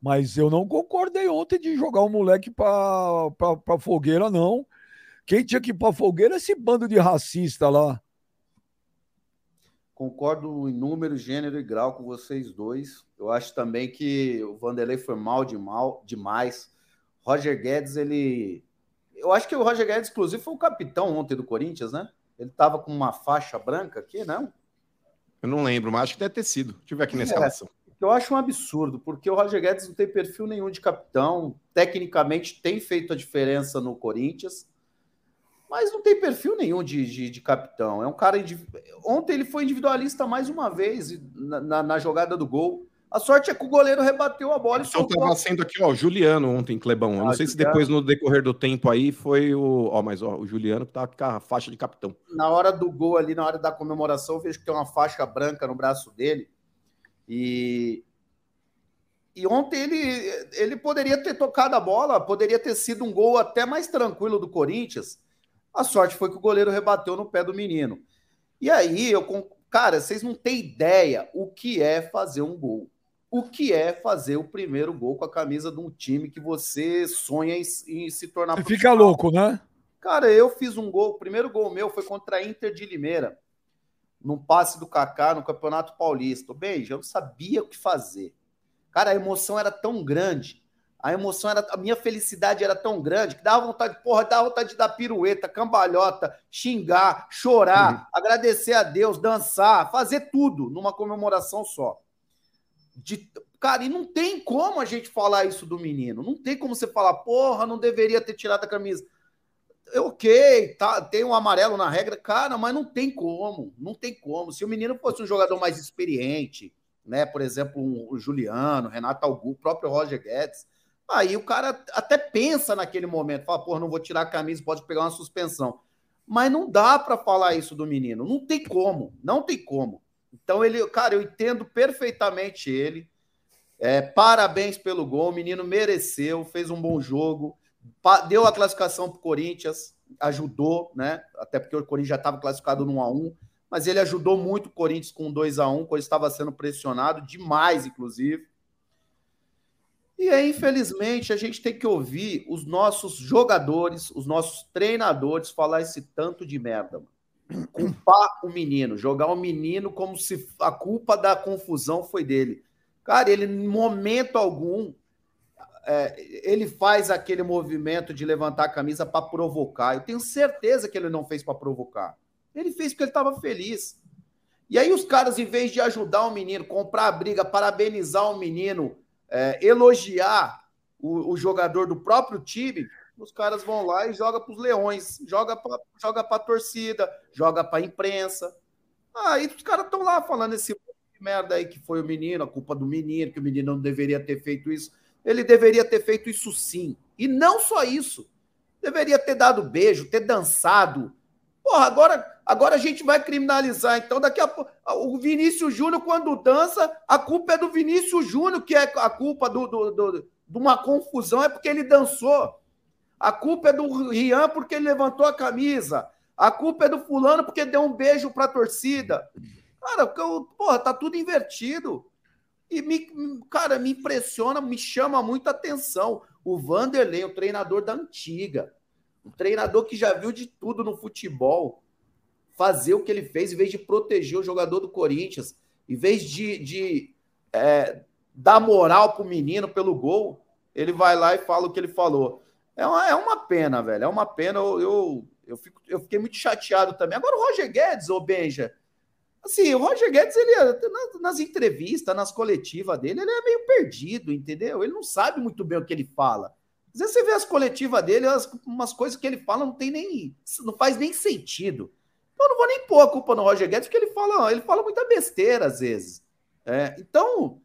Mas eu não concordei ontem de jogar o moleque para pra, fogueira, não. Quem tinha que ir pra fogueira é esse bando de racista lá. Concordo em número, gênero e grau com vocês dois. Eu acho também que o Vanderlei foi mal, de mal demais. Roger Guedes, ele. Eu acho que o Roger Guedes, inclusive, foi o capitão ontem do Corinthians, né? Ele tava com uma faixa branca aqui, não? Eu não lembro, mas acho que deve ter sido. Deixa eu ver aqui na escalação. É, eu acho um absurdo, porque o Roger Guedes não tem perfil nenhum de capitão. Tecnicamente tem feito a diferença no Corinthians, mas não tem perfil nenhum de, de, de capitão. É um cara. Ontem ele foi individualista mais uma vez na, na, na jogada do gol. A sorte é que o goleiro rebateu a bola. Então estava sendo aqui, ó, o Juliano ontem, Clebão. Eu ah, não sei Juliano. se depois, no decorrer do tempo aí, foi o. Ó, mas ó, o Juliano que tá com a faixa de capitão. Na hora do gol ali, na hora da comemoração, eu vejo que tem uma faixa branca no braço dele. E. E ontem ele, ele poderia ter tocado a bola, poderia ter sido um gol até mais tranquilo do Corinthians. A sorte foi que o goleiro rebateu no pé do menino. E aí, eu, cara, vocês não têm ideia o que é fazer um gol o que é fazer o primeiro gol com a camisa de um time que você sonha em, em se tornar. Você fica louco, né? Cara, eu fiz um gol, o primeiro gol meu foi contra a Inter de Limeira, num passe do Kaká no Campeonato Paulista. Bem, eu não sabia o que fazer. Cara, a emoção era tão grande, a emoção era, a minha felicidade era tão grande que dava vontade, porra, dava vontade de dar pirueta, cambalhota, xingar, chorar, uhum. agradecer a Deus, dançar, fazer tudo numa comemoração só de, Cara, e não tem como a gente falar isso do menino. Não tem como você falar, porra, não deveria ter tirado a camisa. Ok, tá, tem um amarelo na regra, cara, mas não tem como, não tem como. Se o menino fosse um jogador mais experiente, né, por exemplo, o Juliano, Renato Augusto, o próprio Roger Guedes, aí o cara até pensa naquele momento, fala, porra, não vou tirar a camisa, pode pegar uma suspensão. Mas não dá para falar isso do menino, não tem como, não tem como. Então ele, cara, eu entendo perfeitamente ele. É, parabéns pelo gol, o menino mereceu, fez um bom jogo, deu a classificação para o Corinthians, ajudou, né? Até porque o Corinthians já estava classificado no 1 a 1 mas ele ajudou muito o Corinthians com 2 a 1 quando estava sendo pressionado, demais, inclusive. E aí, infelizmente, a gente tem que ouvir os nossos jogadores, os nossos treinadores falar esse tanto de merda, mano. Culpar o menino, jogar o menino como se a culpa da confusão foi dele. Cara, ele, em momento algum, é, ele faz aquele movimento de levantar a camisa para provocar. Eu tenho certeza que ele não fez para provocar. Ele fez porque ele estava feliz. E aí os caras, em vez de ajudar o menino, comprar a briga, parabenizar o menino, é, elogiar o, o, jogador do próprio time, os caras vão lá e joga para os leões, joga para joga a torcida, joga para a imprensa. Aí os caras estão lá falando esse merda aí que foi o menino, a culpa do menino, que o menino não deveria ter feito isso. Ele deveria ter feito isso sim. E não só isso. Deveria ter dado beijo, ter dançado. Porra, agora, agora a gente vai criminalizar. Então, daqui a pouco. O Vinícius Júnior, quando dança, a culpa é do Vinícius Júnior, que é a culpa do, do, do, de uma confusão, é porque ele dançou. A culpa é do Rian porque ele levantou a camisa. A culpa é do fulano porque deu um beijo para a torcida. Cara, porra, tá tudo invertido. E, me, cara, me impressiona, me chama muita atenção. O Vanderlei, o treinador da antiga, um treinador que já viu de tudo no futebol, fazer o que ele fez, em vez de proteger o jogador do Corinthians, em vez de, de é, dar moral pro menino pelo gol, ele vai lá e fala o que ele falou. É uma, é uma pena, velho. É uma pena. Eu, eu, eu, fico, eu fiquei muito chateado também. Agora o Roger Guedes, ô Benja, Assim, o Roger Guedes, ele nas entrevistas, nas coletivas dele, ele é meio perdido, entendeu? Ele não sabe muito bem o que ele fala. Às vezes você vê as coletivas dele, as, umas coisas que ele fala não tem nem. não faz nem sentido. Então eu não vou nem pôr a culpa no Roger Guedes, porque ele fala, ele fala muita besteira às vezes. É, então,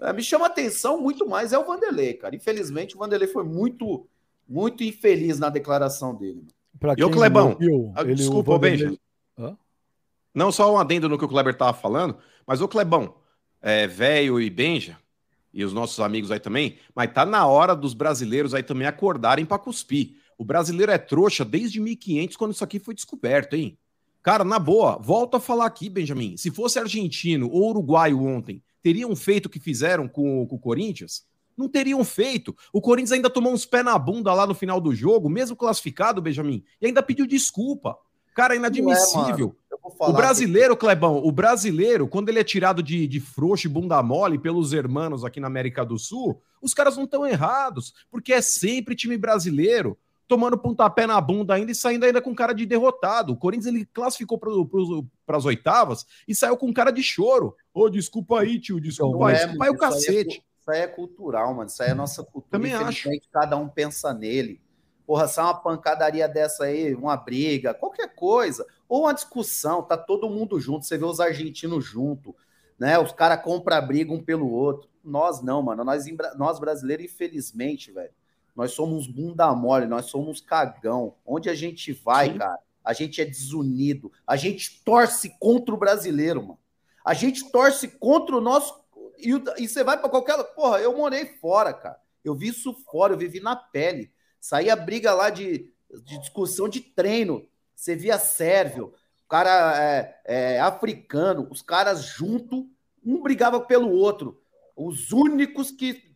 é, me chama atenção muito mais é o Vanderlei, cara. Infelizmente, o Vanderlei foi muito, muito infeliz na declaração dele. e o Clebão? Viu, ah, desculpa, Vanderlei... Benja. Hã? Não só um adendo no que o Kleber estava falando, mas o Clebão, é, velho e Benja, e os nossos amigos aí também, mas tá na hora dos brasileiros aí também acordarem para cuspir. O brasileiro é trouxa desde 1500, quando isso aqui foi descoberto, hein? Cara, na boa, volto a falar aqui, Benjamin. Se fosse argentino ou uruguaio ontem, teriam feito o que fizeram com, com o Corinthians? Não teriam feito. O Corinthians ainda tomou uns pés na bunda lá no final do jogo, mesmo classificado, Benjamin, e ainda pediu desculpa. Cara, inadmissível. É, o brasileiro, que... Clebão, o brasileiro, quando ele é tirado de, de frouxo e bunda mole pelos hermanos aqui na América do Sul, os caras não estão errados, porque é sempre time brasileiro tomando pontapé na bunda ainda e saindo ainda com cara de derrotado. O Corinthians ele classificou para as oitavas e saiu com cara de choro. Ô, oh, desculpa aí, tio, desculpa aí. É, desculpa aí o cacete. É, isso aí é cultural, mano. Isso aí é nossa cultura. Também acho. Cada um pensa nele. Porra, sai uma pancadaria dessa aí, uma briga, qualquer coisa, ou uma discussão, tá todo mundo junto, você vê os argentinos junto, né? Os caras compram a briga um pelo outro. Nós não, mano. Nós, nós brasileiros, infelizmente, velho, nós somos bunda mole, nós somos cagão. Onde a gente vai, Sim. cara, a gente é desunido. A gente torce contra o brasileiro, mano. A gente torce contra o nosso. E, e você vai para qualquer. Porra, eu morei fora, cara. Eu vi isso fora, eu vivi na pele. Saía briga lá de, de discussão de treino. Você via sérvio, cara é, é, africano, os caras junto, um brigava pelo outro. Os únicos que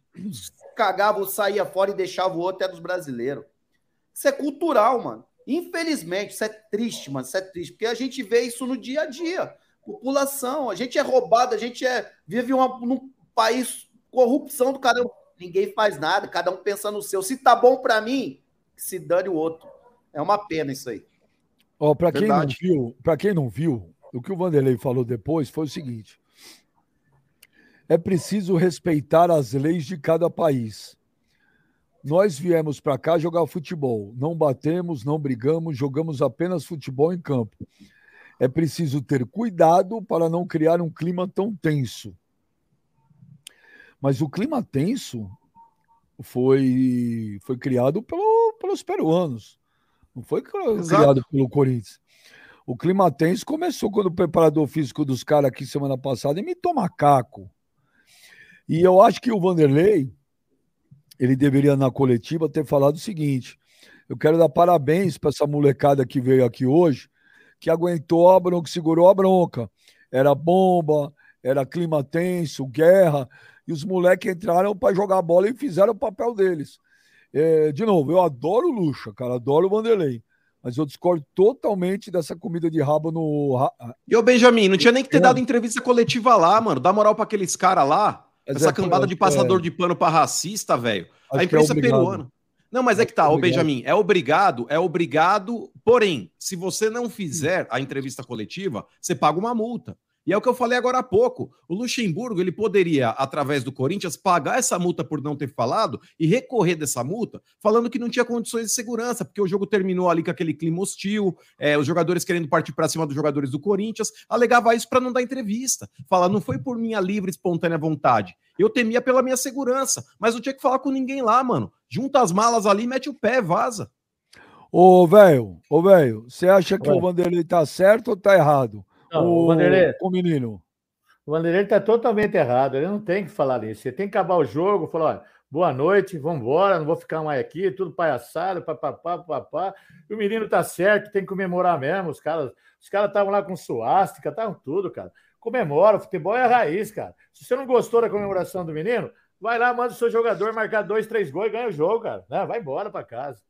cagavam, saía fora e deixavam o outro eram os brasileiros. Isso é cultural, mano. Infelizmente, isso é triste, mano. Isso é triste, porque a gente vê isso no dia a dia. População, a gente é roubado, a gente é vive uma, num país corrupção do caramba ninguém faz nada, cada um pensa no seu. Se tá bom para mim, se dane o outro. É uma pena isso aí. Ó, para quem não viu, para quem não viu, o que o Vanderlei falou depois foi o seguinte: É preciso respeitar as leis de cada país. Nós viemos para cá jogar futebol. Não batemos, não brigamos, jogamos apenas futebol em campo. É preciso ter cuidado para não criar um clima tão tenso. Mas o clima tenso foi, foi criado pelo, pelos peruanos. Não foi criado Exato. pelo Corinthians. O clima tenso começou quando o preparador físico dos caras aqui semana passada imitou macaco. E eu acho que o Vanderlei, ele deveria na coletiva ter falado o seguinte: eu quero dar parabéns para essa molecada que veio aqui hoje, que aguentou a bronca, segurou a bronca. Era bomba, era clima tenso, guerra, e os moleques entraram para jogar bola e fizeram o papel deles. É, de novo, eu adoro o Lucha, cara, adoro o Vanderlei. Mas eu discordo totalmente dessa comida de rabo no. E o Benjamin, não tinha nem que ter dado entrevista coletiva lá, mano. Dá moral para aqueles caras lá. Mas essa é, cambada de passador é... de pano para racista, velho. A imprensa é peruana. Não, mas é que tá, ô Benjamin, é obrigado, é obrigado, porém, se você não fizer a entrevista coletiva, você paga uma multa. E é o que eu falei agora há pouco. O Luxemburgo ele poderia, através do Corinthians, pagar essa multa por não ter falado e recorrer dessa multa, falando que não tinha condições de segurança, porque o jogo terminou ali com aquele clima hostil, é, os jogadores querendo partir para cima dos jogadores do Corinthians, alegava isso para não dar entrevista. Fala, não foi por minha livre, espontânea vontade. Eu temia pela minha segurança, mas não tinha que falar com ninguém lá, mano. Junta as malas ali, mete o pé, vaza. Ô, velho, ô, velho, você acha que Ué. o Vanderlei tá certo ou tá errado? Não, o, o Vanderlei. O menino. O Vanderlei está totalmente errado. Ele não tem que falar isso. Você tem que acabar o jogo, falar, olha, boa noite, vamos embora, não vou ficar mais aqui, tudo palhaçado, papapá, papapá. E o menino tá certo, tem que comemorar mesmo. Os caras os caras estavam lá com suástica, estavam tudo, cara. Comemora, o futebol é a raiz, cara. Se você não gostou da comemoração do menino, vai lá, manda o seu jogador marcar dois, três gols e ganha o jogo, cara. Né? Vai embora para casa.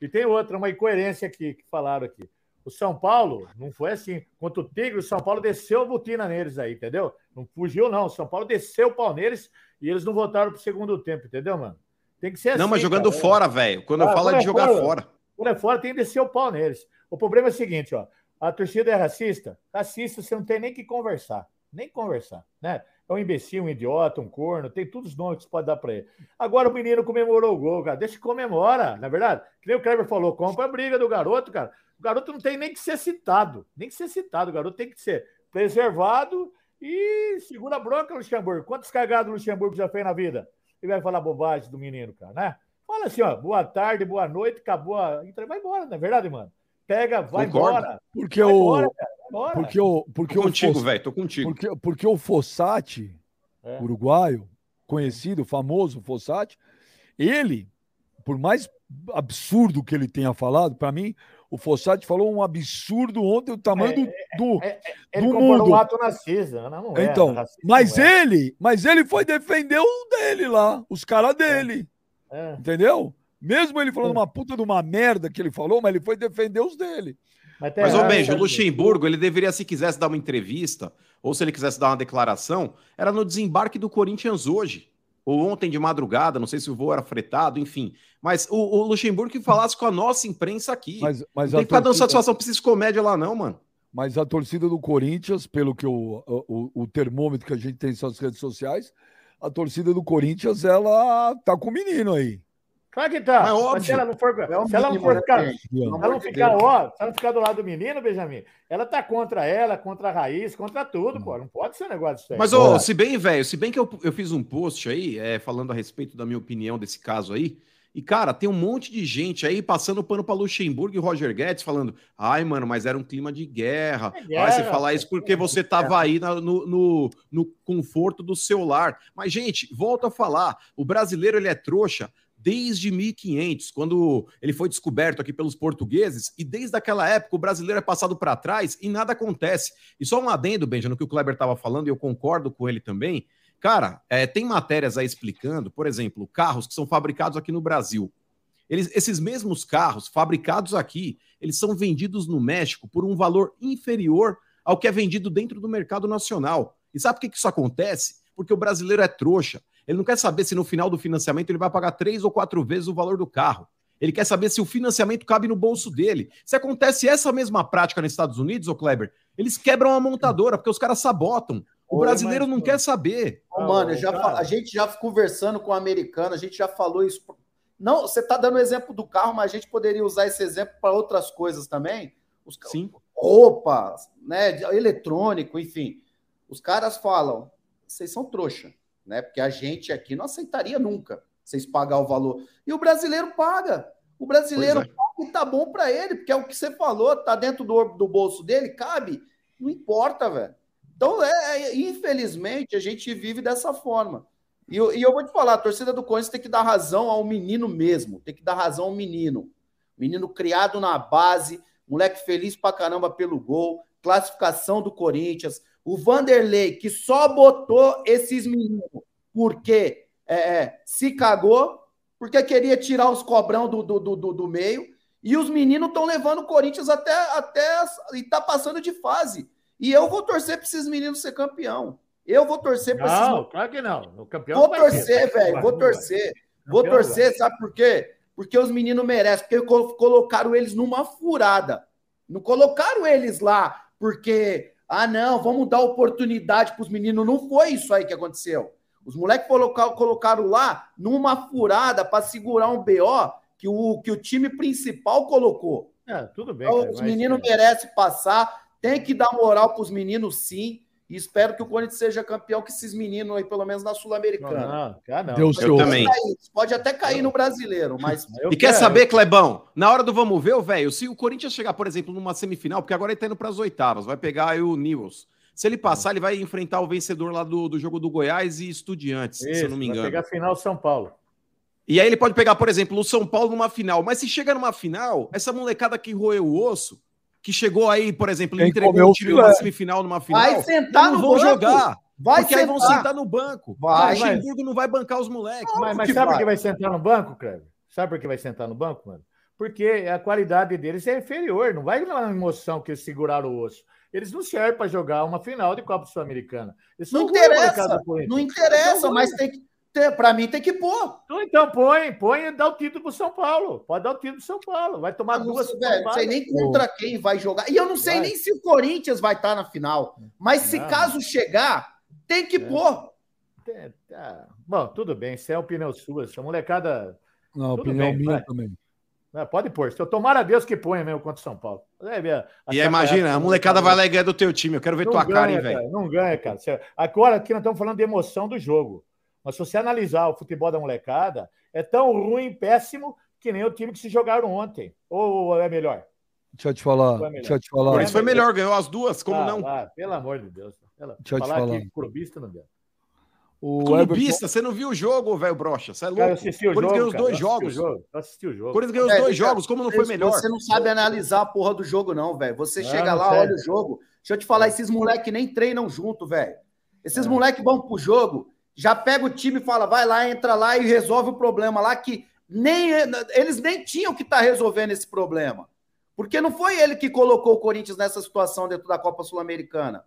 E tem outra, uma incoerência aqui que falaram aqui. O São Paulo não foi assim. Contra o Tigre, o São Paulo desceu a botina neles aí, entendeu? Não fugiu, não. O São Paulo desceu o pau neles e eles não voltaram pro segundo tempo, entendeu, mano? Tem que ser assim. Não, mas assim, jogando cara. fora, velho. Quando ah, eu falo é de jogar fora, fora. Quando é fora, tem que descer o pau neles. O problema é o seguinte, ó. A torcida é racista? Racista, você não tem nem que conversar. Nem conversar, né? É um imbecil, um idiota, um corno, tem todos os nomes que você pode dar para ele. Agora o menino comemorou o gol, cara. Deixa que comemora, na é verdade. Que nem o Kleber falou, compra a briga do garoto, cara. O garoto não tem nem que ser citado, nem que ser citado. O garoto tem que ser preservado e segura a bronca, Luxemburgo. Quantos cagados o Luxemburgo já fez na vida? Ele vai falar bobagem do menino, cara, né? Fala assim, ó, boa tarde, boa noite, acabou a... Vai embora, não é verdade, mano? Pega, vai Concordo. embora. Porque vai o... Embora, cara, porque o... Porque tô contigo, velho, tô contigo. Porque, porque o Fossati, é. uruguaio, conhecido, famoso Fossati, ele, por mais absurdo que ele tenha falado, para mim, o Fossati falou um absurdo ontem, o tamanho é, do, é, é, do mundo. o ato narcisa, não, não é, então, mas ele, mas ele foi defender o dele lá, os caras dele. É. Entendeu? Mesmo ele falando uma puta de uma merda que ele falou, mas ele foi defender os dele. Mas, mas ô Beijo, o Luxemburgo, ele deveria, se quisesse dar uma entrevista, ou se ele quisesse dar uma declaração, era no desembarque do Corinthians hoje ou ontem de madrugada, não sei se o voo era fretado, enfim. Mas o, o Luxemburgo que falasse com a nossa imprensa aqui. Mas, mas não tem que ficar dando satisfação pra esses comédia lá, não, mano. Mas a torcida do Corinthians, pelo que o, o, o termômetro que a gente tem em suas redes sociais, a torcida do Corinthians, ela tá com o menino aí. Claro que tá. Mas, óbvio. Mas se ela não for, é se ela não for ficar, se ela não ficar, ó, se ela ficar do lado do menino, Benjamin, ela tá contra ela, contra a raiz, contra tudo, pô. Não pode ser um negócio disso aí. Mas, ó, se bem, velho, se bem que eu, eu fiz um post aí, é, falando a respeito da minha opinião desse caso aí, e, cara, tem um monte de gente aí passando pano para Luxemburgo e Roger Guedes falando: ai, mano, mas era um clima de guerra. É guerra ai, você falar isso porque você tava aí no, no, no conforto do seu lar. Mas, gente, volta a falar: o brasileiro ele é trouxa desde 1500, quando ele foi descoberto aqui pelos portugueses, e desde aquela época o brasileiro é passado para trás e nada acontece. E só um adendo, Benja, no que o Kleber estava falando, e eu concordo com ele também. Cara, é, tem matérias aí explicando, por exemplo, carros que são fabricados aqui no Brasil. Eles, esses mesmos carros fabricados aqui, eles são vendidos no México por um valor inferior ao que é vendido dentro do mercado nacional. E sabe por que isso acontece? Porque o brasileiro é trouxa. Ele não quer saber se no final do financiamento ele vai pagar três ou quatro vezes o valor do carro. Ele quer saber se o financiamento cabe no bolso dele. Se acontece essa mesma prática nos Estados Unidos, ô Kleber, eles quebram a montadora, porque os caras sabotam. O brasileiro não quer saber. Ô, mano, já, a gente já conversando com o americano, a gente já falou isso. Não, você está dando o exemplo do carro, mas a gente poderia usar esse exemplo para outras coisas também. Os, Sim. Roupa, né, eletrônico, enfim. Os caras falam, vocês são trouxa, né? Porque a gente aqui não aceitaria nunca vocês pagar o valor. E o brasileiro paga. O brasileiro é. paga e tá bom para ele, porque é o que você falou, tá dentro do, do bolso dele, cabe. Não importa, velho. Então, é, é, infelizmente, a gente vive dessa forma. E eu, e eu, vou te falar, a torcida do Corinthians tem que dar razão ao menino mesmo, tem que dar razão ao menino. Menino criado na base, moleque feliz pra caramba pelo gol, classificação do Corinthians. O Vanderlei, que só botou esses meninos porque é, é se cagou, porque queria tirar os cobrão do, do, do, do meio. E os meninos estão levando o Corinthians até, até e tá passando de fase. E eu vou torcer para esses meninos ser campeão. Eu vou torcer para esses. Não, claro que não. O campeão vou torcer, velho. Vou torcer. Vou torcer, sabe por quê? Porque os meninos merecem, porque colocaram eles numa furada. Não colocaram eles lá porque, ah, não, vamos dar oportunidade para os meninos. Não foi isso aí que aconteceu. Os moleques colocaram, colocaram lá numa furada para segurar um BO que o, que o time principal colocou. É, tudo bem. Então, cara, os meninos é. merecem passar. Tem que dar moral para os meninos, sim. E espero que o Corinthians seja campeão que esses meninos aí, pelo menos na Sul-Americana. Não, não, Deus eu também. Cair, pode até cair no brasileiro, mas. Eu e quero. quer saber, Clebão? Na hora do vamos ver, velho, se o Corinthians chegar, por exemplo, numa semifinal, porque agora ele tá indo para as oitavas, vai pegar aí o Newells. Se ele passar, ele vai enfrentar o vencedor lá do, do jogo do Goiás e Estudiantes, Isso, se eu não me engano. Vai pegar a final São Paulo. E aí ele pode pegar, por exemplo, o São Paulo numa final. Mas se chega numa final, essa molecada que roeu o osso, que chegou aí, por exemplo, ele entregou o time numa semifinal, numa final. Vai sentar no vão banco. jogar. Vai porque sentar. aí vão sentar no banco. Vai. O Luxemburgo não vai bancar os moleques. Mas, mas sabe por que vai sentar no banco, Cleber? Sabe por que vai sentar no banco, mano? Porque a qualidade deles é inferior. Não vai na emoção que eles seguraram o osso. Eles não servem para jogar uma final de Copa Sul-Americana. Não interessa. Não interessa, mas tem que para mim tem que pôr. Então, então põe, põe e dá o título para São Paulo. Pode dar o título para São Paulo. Vai tomar não, duas. Velho, não sei nem contra quem vai jogar. E eu não sei vai. nem se o Corinthians vai estar tá na final. Mas se não. caso chegar, tem que é. pôr. É, tá. Bom, tudo bem. Isso é a opinião sua. Essa molecada. Não, opinião bem, minha vai. também. É, pode pôr. Se eu tomar a Deus que ponha mesmo contra o São Paulo. É, e imagina, a molecada vai lá e ganha do teu time. Eu quero ver não tua ganha, cara, hein, velho. Não ganha, cara. Agora aqui nós estamos falando de emoção do jogo. Mas se você analisar o futebol da molecada, é tão ruim, péssimo, que nem o time que se jogaram ontem. Ou é melhor? Deixa eu te falar. Deixa eu te falar. Por isso foi melhor, ganhou as duas, como ah, não? Ah, pelo amor de Deus. Deixa eu te falar. Que clubista não deu. O clubista, Everton... você não viu o jogo, velho Brocha? Você é louco. Cara, eu assisti o jogo, ganhou os dois jogos. Eu assisti o jogo. Corinthians ganhou os dois jogos, como não foi melhor? Você não sabe analisar a porra do jogo, não, velho. Você não, chega lá, olha o jogo. Deixa eu te falar, esses moleques nem treinam junto, velho. Esses é. moleques vão pro jogo, já pega o time e fala, vai lá, entra lá e resolve o problema lá que nem eles nem tinham que estar tá resolvendo esse problema. Porque não foi ele que colocou o Corinthians nessa situação dentro da Copa Sul-Americana.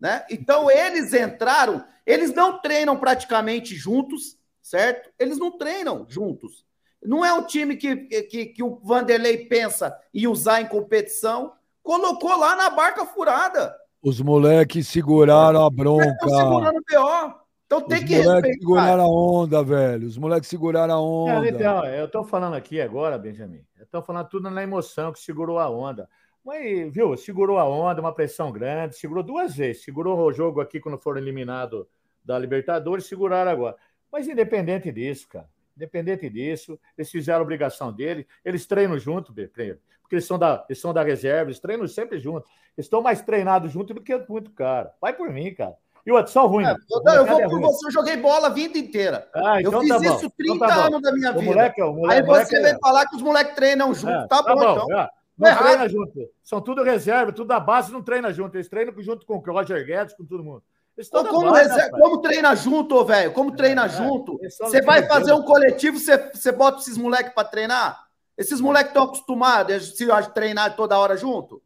Né? Então eles entraram, eles não treinam praticamente juntos, certo? Eles não treinam juntos. Não é um time que, que, que o Vanderlei pensa em usar em competição. Colocou lá na barca furada. Os moleques seguraram a bronca. Estão segurando o pior. Então tem Os que moleques seguraram a onda, velho. Os moleques seguraram a onda. então, eu tô falando aqui agora, Benjamin. Eu tô falando tudo na emoção que segurou a onda. Mas, viu, segurou a onda, uma pressão grande, segurou duas vezes. Segurou o jogo aqui quando foram eliminados da Libertadores, seguraram agora. Mas independente disso, cara, independente disso, eles fizeram a obrigação deles, eles treinam junto, porque eles são da, eles são da reserva, eles treinam sempre junto. Eles estão mais treinados juntos do que muito cara. Vai por mim, cara. E o só ruim. É, eu, eu vou é por você, eu joguei bola a vida inteira. Ah, então eu fiz tá isso 30 então tá anos da minha vida. Moleque, moleque, Aí você vem é... falar que os moleques treinam junto. É, tá, tá, bom, bom então. É. Não é treina junto. São tudo reserva, tudo da base, não treina junto. Eles treinam junto com o Roger Guedes, com todo mundo. como, base, reserva, como treina junto, velho? Como treina é, junto? Você vai fazer um coletivo, você, você bota esses moleques para treinar? Esses moleques estão acostumados a treinar toda hora junto?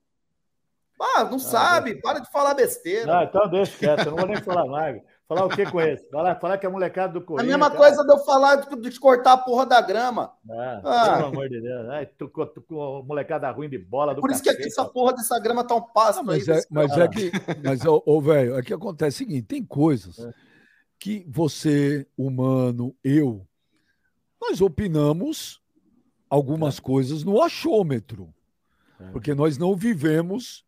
Ah, não ah, sabe, Deus. para de falar besteira. Ah, então deixa quieto, eu não vou nem falar mais. Falar o que com esse? Falar, falar que é molecada do Corinthians. A mesma cara. coisa de eu falar de, de cortar a porra da grama. Ah, ah. Pelo amor de Deus. Ai, tu, tu, tu, molecada ruim de bola do Por isso cacete, que aqui essa porra dessa grama tá um passo mas aí. É, mas é que. Mas, ô, ô velho, aqui acontece o seguinte: tem coisas. É. que você, humano, eu, nós opinamos algumas coisas no achômetro. É. Porque nós não vivemos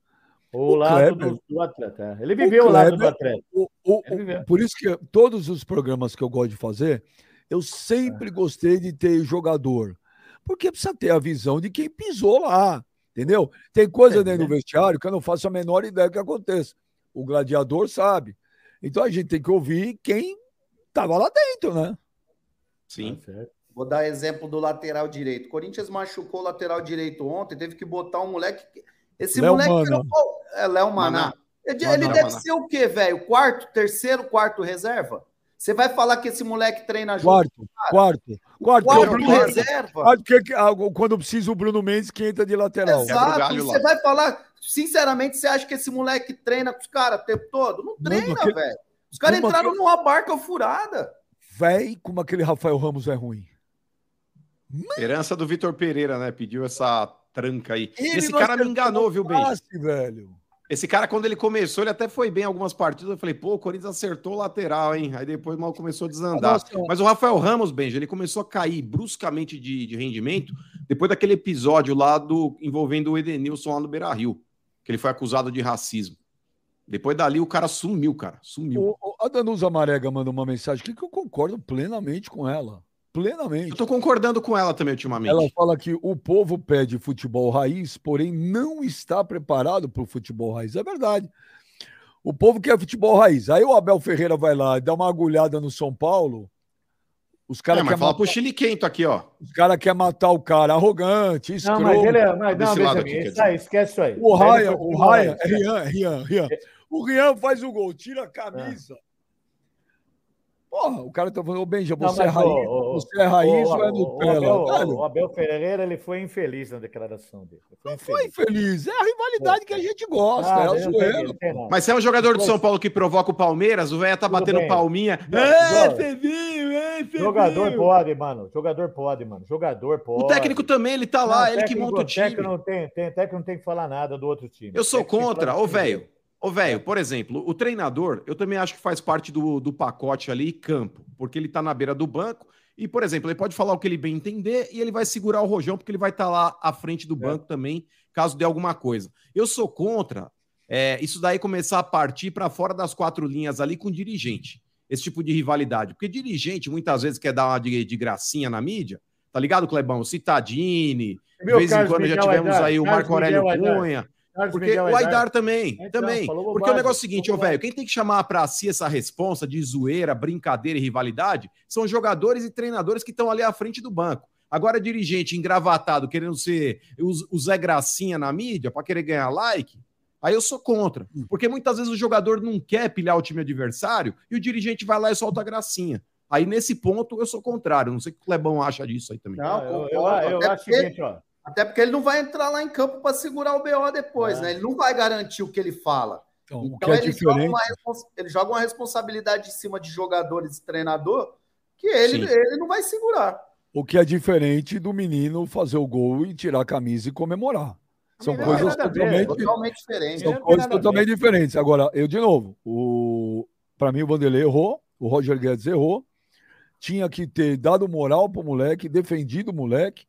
O, O lado Kleber- do, do atleta. é. Ele viveu o, lado do atleta. O- o- É por isso que todos os programas que eu gosto de fazer, eu sempre É. gostei de ter jogador. Porque precisa ter a visão de quem pisou lá. Entendeu? Tem coisa É, dentro do né? vestiário que eu não faço a menor ideia do que aconteça. O gladiador sabe. Então a gente tem que ouvir quem estava lá dentro, né? Sim. Tá certo. Vou dar exemplo do lateral direito. O Corinthians machucou o lateral direito ontem, teve que botar um moleque. Esse Léo moleque Maná. era o- é Léo Maná. Maná. Ele, Maná. ele deve Maná. ser o quê, velho? Quarto, terceiro, quarto reserva? Você vai falar que esse moleque treina junto? Quarto, quarto, quarto. Quarto porque- reserva? Quarto, porque quando precisa o Bruno Mendes que entra de lateral. Exato. Você vai falar, sinceramente, você acha que esse moleque treina com os caras o tempo todo? Não treina, aquele- velho. Os caras entraram aquele- numa barca furada. Véi, como aquele Rafael Ramos é ruim. Herança do Vitor Pereira, né? Pediu essa tranca aí. Ele Esse cara me enganou, viu, Benji? passe, velho. Esse cara, quando ele começou, ele até foi bem em algumas partidas. Eu falei, pô, o Corinthians acertou o lateral, hein? Aí depois mal começou a desandar. Nossa, Mas o Rafael Ramos, Benji, ele começou a cair bruscamente de, de rendimento depois daquele episódio lá do envolvendo o Edenilson lá no Beira Rio, que ele foi acusado de racismo. Depois dali o cara sumiu, cara. Sumiu. O- o- a Danusa Marega mandou uma mensagem aqui que eu concordo plenamente com ela. Plenamente. Eu tô concordando com ela também ultimamente. Ela fala que o povo pede futebol raiz, porém não está preparado para o futebol raiz. É verdade. O povo quer futebol raiz. Aí o Abel Ferreira vai lá e dá uma agulhada no São Paulo. Os É, caras mas querem fala matar, pro Chile Quento aqui, ó. os cara quer matar o cara arrogante, Não, escroto. mas ele é. Mas, não, lado aqui, isso aí, esquece isso aí. O Raia, não o Raia, é Rian, Rian, Rian. O Rian faz o gol, tira a camisa. Porra, o cara tá falando, ô Benja, Não, você é mas, raiz, ô, ô, você é raiz o, ou é o- Nutella? o Abel, o Abel Ferreira ele foi infeliz na declaração dele. Ele Foi foi infeliz. infeliz. É a rivalidade que a gente gosta, Ah, é não tem, não. Mas se é um jogador do São Paulo que provoca o Palmeiras, o velho tá Tudo batendo bem. palminha. Não, É, não. Fevinho, é, Fevinho. Jogador pode, mano. Jogador pode, mano. Jogador pode. O técnico também, ele tá lá, Não, ele que técnico- monta o time. Técnico não tem, tem, técnico não tem que falar nada do outro time. Eu sou que contra. Ô, velho. Ô, velho, por exemplo, o treinador, eu também acho que faz parte do, do pacote ali, campo, porque ele tá na beira do banco e, por exemplo, ele pode falar o que ele bem entender e ele vai segurar o rojão, porque ele vai estar lá à frente do banco também, caso dê alguma coisa. Eu sou contra é, isso daí começar a partir para fora das quatro linhas ali com dirigente. Esse tipo de rivalidade. Porque dirigente muitas vezes quer dar uma de, de gracinha na mídia, tá ligado, Clebão? Citadini, de vez em quando já tivemos Aidar? aí o Marco Aurélio. Cunha. Carlos Porque Miguel o Aidar também, Então, também. Porque o negócio é o seguinte, ô velho, quem tem que chamar pra si essa responsa de zoeira, brincadeira e rivalidade são jogadores e treinadores que estão ali à frente do banco. Agora, dirigente engravatado, querendo ser o, Zé Gracinha na mídia pra querer ganhar like, aí eu sou contra. Hum. Porque muitas vezes o jogador não quer pilhar o time adversário e o dirigente vai lá e solta a gracinha. Aí, nesse ponto, eu sou contrário. Não sei o que o Clebão acha disso aí também. Não, Eu, eu, eu Até acho o seguinte, ó. Até porque ele não vai entrar lá em campo para segurar o BO depois, É. né? Ele não vai garantir o que ele fala. Então, Então é ele, joga uma, ele joga uma responsabilidade em cima de jogadores e treinador que ele, Sim. ele não vai segurar. O que é diferente do menino fazer o gol e tirar a camisa e comemorar. São Não, coisas totalmente, Totalmente diferente. são Não coisas totalmente diferentes. Agora, eu de novo, o para mim o Vanderlei errou, o Roger Guedes errou. Tinha que ter dado moral pro moleque, defendido o moleque.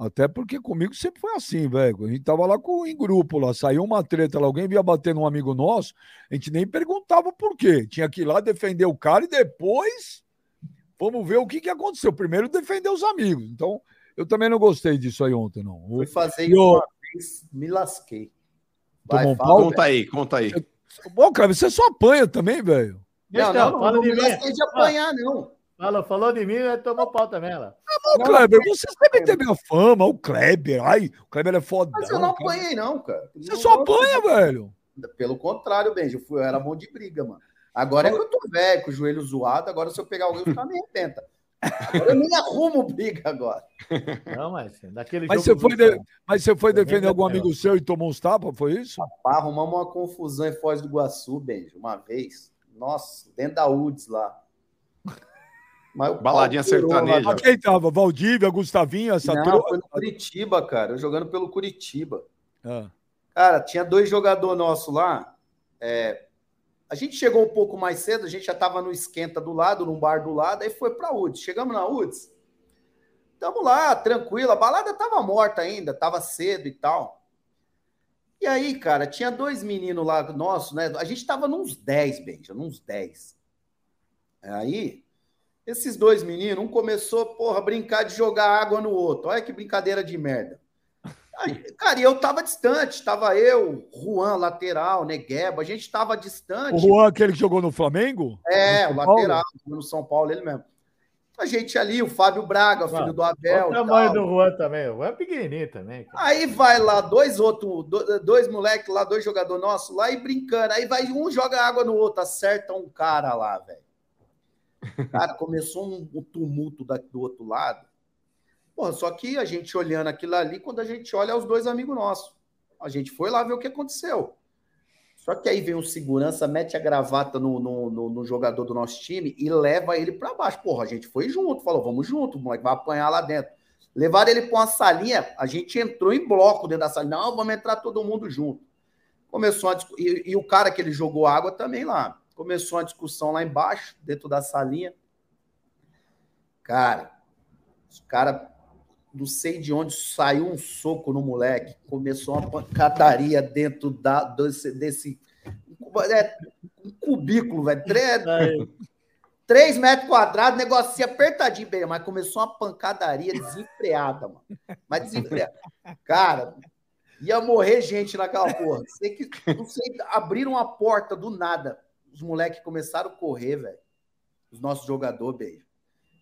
Até porque comigo sempre foi assim, velho. A gente tava lá com, em grupo lá, saiu uma treta lá, alguém via bater num amigo nosso, a gente nem perguntava por quê. Tinha que ir lá defender o cara e depois vamos ver o que, que aconteceu. Primeiro defender os amigos. Então, eu também não gostei disso aí ontem, não. Fui fazer isso o- uma vez, me lasquei. Tomou um fala, pau? Conta aí, conta aí. Bom, cara, você só apanha também, velho. Não, Então, não, não, não de me lasquei de apanhar, não. Fala, falou de mim, ele tomou pau também, lá. Ô, Não, Kleber, você sempre teve a fama, o Kleber. Ai, o Kleber é fodão. Mas eu não cara. apanhei, não, cara. Você Não- só não- apanha, velho. Pelo contrário, Benji, eu, fui, eu era bom de briga, mano. Agora é que eu tô velho, com o joelho zoado. Agora, se eu pegar alguém, os caras me arrebentam. Agora eu nem arrumo briga agora. Não, mas naquele Mas jogo. você foi, de- mas você foi defender algum amigo seu e tomou uns tapas, foi isso? Pá, arrumamos uma confusão em Foz do Iguaçu, Benji, uma vez. Nossa, dentro da UDS lá. Mas Baladinha lá. sertaneja. Mas quem tava? Valdívia, Gustavinho, essa Não, troca? foi no Curitiba, cara. Eu jogando pelo Curitiba. Ah, Cara, tinha dois jogadores nossos lá. é, A gente chegou um pouco mais cedo, a gente já estava no esquenta do lado, num bar do lado, aí foi para UDS. Chegamos na UDS, estamos lá, tranquilo. A balada estava morta ainda, estava cedo e tal. E aí, cara, tinha dois meninos lá nossos, né? A gente estava nos 10, Benja, nos 10. Aí, esses dois meninos, um começou, porra, a brincar de jogar água no outro. Olha que brincadeira de merda. Aí, cara, e eu tava distante, tava eu, Juan, lateral, Negueba, a gente tava distante. O Juan, aquele que jogou no Flamengo? É, no o lateral, no São Paulo, ele mesmo. A gente ali, o Fábio Braga, filho Mano, do Abel. o tamanho do Juan também. O Juan é pequenininho também. Cara. Aí vai lá, dois outros, dois moleques lá, dois jogadores nossos lá e brincando. Aí vai um joga água no outro, acerta um cara lá, velho. Cara, começou um, um tumulto do outro lado. Porra, só que a gente olhando aquilo ali, quando a gente olha, é os dois amigos nossos. A gente foi lá ver o que aconteceu. Só que aí vem um segurança, mete a gravata no, no, no, no jogador do nosso time e leva ele para baixo. Porra, a gente foi junto, falou, vamos junto, moleque vai apanhar lá dentro. Levaram ele para uma salinha, a gente entrou em bloco dentro da sala. Não, vamos entrar todo mundo junto. Começou a e, e o cara que ele jogou água também lá. Começou a discussão lá embaixo, dentro da salinha. Cara, os caras não sei de onde saiu um soco no moleque, começou uma pancadaria dentro da, desse, desse é, um cubículo, velho. Três, três metros quadrados, negocinho apertadinho, bem, mas começou uma pancadaria desenfreada, mano. Mas desenfreada. Cara, ia morrer gente naquela porra. Sei que, não sei, abriram a porta do nada. Os moleques começaram a correr, velho. Os nossos jogadores, beijo.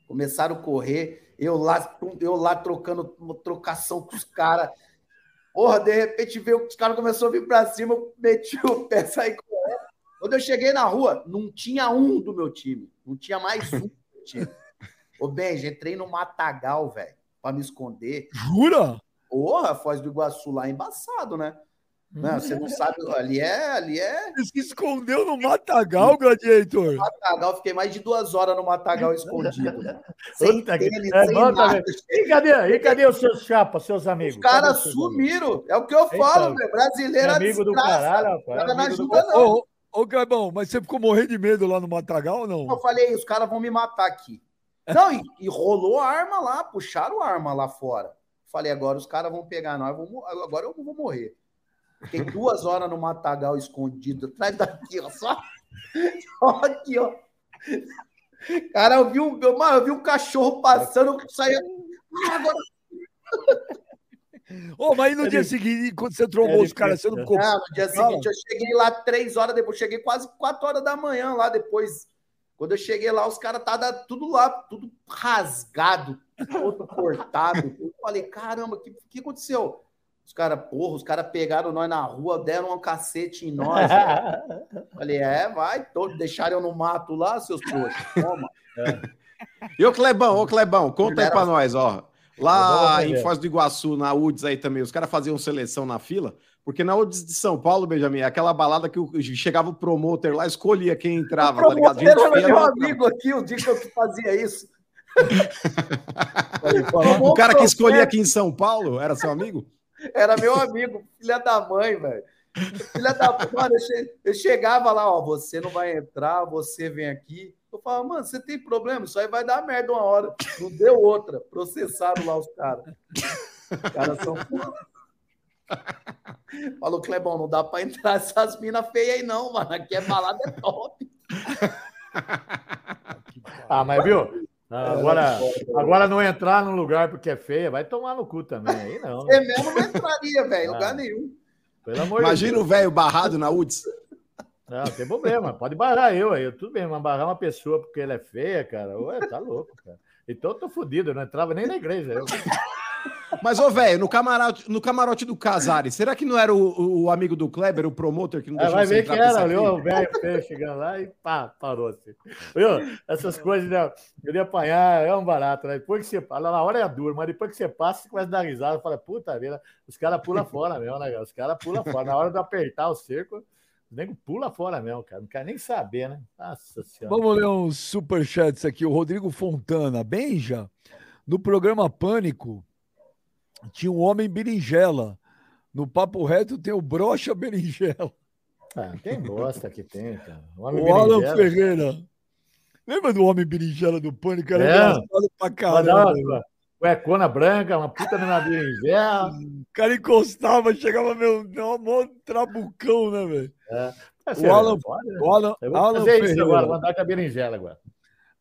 Começaram a correr, eu lá, eu lá trocando uma trocação com os caras. Porra, de repente veio, os caras começaram a vir pra cima, eu meti o pé, saí correndo. Quando eu cheguei na rua, não tinha um do meu time. Não tinha mais um do meu time. Ô, Benji, entrei no Matagal, velho, pra me esconder. Jura? Porra, Foz do Iguaçu lá é embaçado, né? Não, você não sabe, ali é, ali é. Você se escondeu no Matagal, Gladiator. Matagal, fiquei mais de duas horas no Matagal escondido. sem tênis, É sem nada. E cadê, e cadê os seus chapas, seus amigos? Os caras sumiram. É o que eu Eita, falo, velho. Brasileiro É é amigo do caralho, rapaz. Cara, não amigo do ajuda, não. Ô, ô, Clebão, mas você ficou morrendo de medo lá no Matagal ou não? Eu falei, os caras vão me matar aqui. Não, e, e rolou a arma lá, puxaram a arma lá fora. Falei, agora os caras vão pegar nós, agora eu vou morrer. Fiquei duas horas no Matagal escondido, atrás daqui, ó, só, só aqui, ó. Cara, eu vi, um, eu, mano, eu vi um cachorro passando, eu saía. Ah, agora Ô, mas aí no É dia seguinte, quando você trombou é os caras, você não ficou. Não, no dia seguinte eu cheguei lá três horas depois, cheguei quase quatro horas da manhã lá depois. Quando eu cheguei lá, os caras estavam tudo lá, tudo rasgado, todo cortado. Eu falei, caramba, o que, que aconteceu? Os caras, porra, os caras pegaram nós na rua, deram um cacete em nós. falei, é, vai, deixaram eu no mato lá, seus trouxas. Toma. E o Clebão, ô Clebão, conta aí pra nós, ó. Lá em. Foz do Iguaçu, na UDS aí também, os caras faziam seleção na fila, porque na UDS de São Paulo, Benjamin, é aquela balada que o- chegava o promoter lá, escolhia quem entrava, tá ligado? Era meu entrava. amigo aqui, o dia que eu fazia isso. O cara que escolhia aqui em São Paulo era seu amigo? Era meu amigo, filha da mãe, velho. Filha da mano, eu, che- eu chegava lá, ó, você não vai entrar, você vem aqui. Eu falava, mano, você tem problema? Isso aí vai dar merda uma hora. Não deu outra. Processaram lá os caras. Os caras são. Falou, Clebão, não dá pra entrar essas minas feias aí, não, mano. Aqui é balada é top. Ah, mas viu? Ah, Agora, agora não entrar num lugar porque é feia, vai tomar no cu também. Aí não. Você mesmo não entraria, velho, em lugar Ah. nenhum. Pelo amor de Imagina Deus. o velho barrado na UDS. Não, não tem problema. Pode barrar eu aí. Tudo bem, mas barrar uma pessoa porque ela é feia, cara. Ué, tá louco, cara. Então eu tô fudido, eu não entrava nem na igreja. Eu... Mas, ô, velho, no camarote, no camarote do Casares, será que não era o, o amigo do Kleber, o promotor, que não É, deixou vai você ver que era, fila? o velho feio chegando lá e pá, parou assim. Viu? Essas coisas, né? Eu ia apanhar, é um barato, né? Depois que você fala, na hora é duro, mas depois que você passa, você começa a dar risada, fala, puta vida, os caras pulam fora mesmo, né? cara? Os caras pulam fora. Na hora de apertar o cerco, o nego pula fora mesmo, cara. Não quer nem saber, né? Nossa senhora. Vamos ler uns superchats aqui. O Rodrigo Fontana. Benja, no programa Pânico, tinha um homem berinjela. No Papo Reto tem o brocha berinjela. Ah, tem bosta que tem, cara. O, o Alan Ferreira. Lembra do homem berinjela do pânico? Era é. engraçado pra caramba. Cuecona branca, uma puta na berinjela. O cara encostava, chegava meu, mó trabucão, né, velho? É. O Alan, o Alan, Eu vou Alan fazer Ferreira. agora, mandar com a berinjela agora.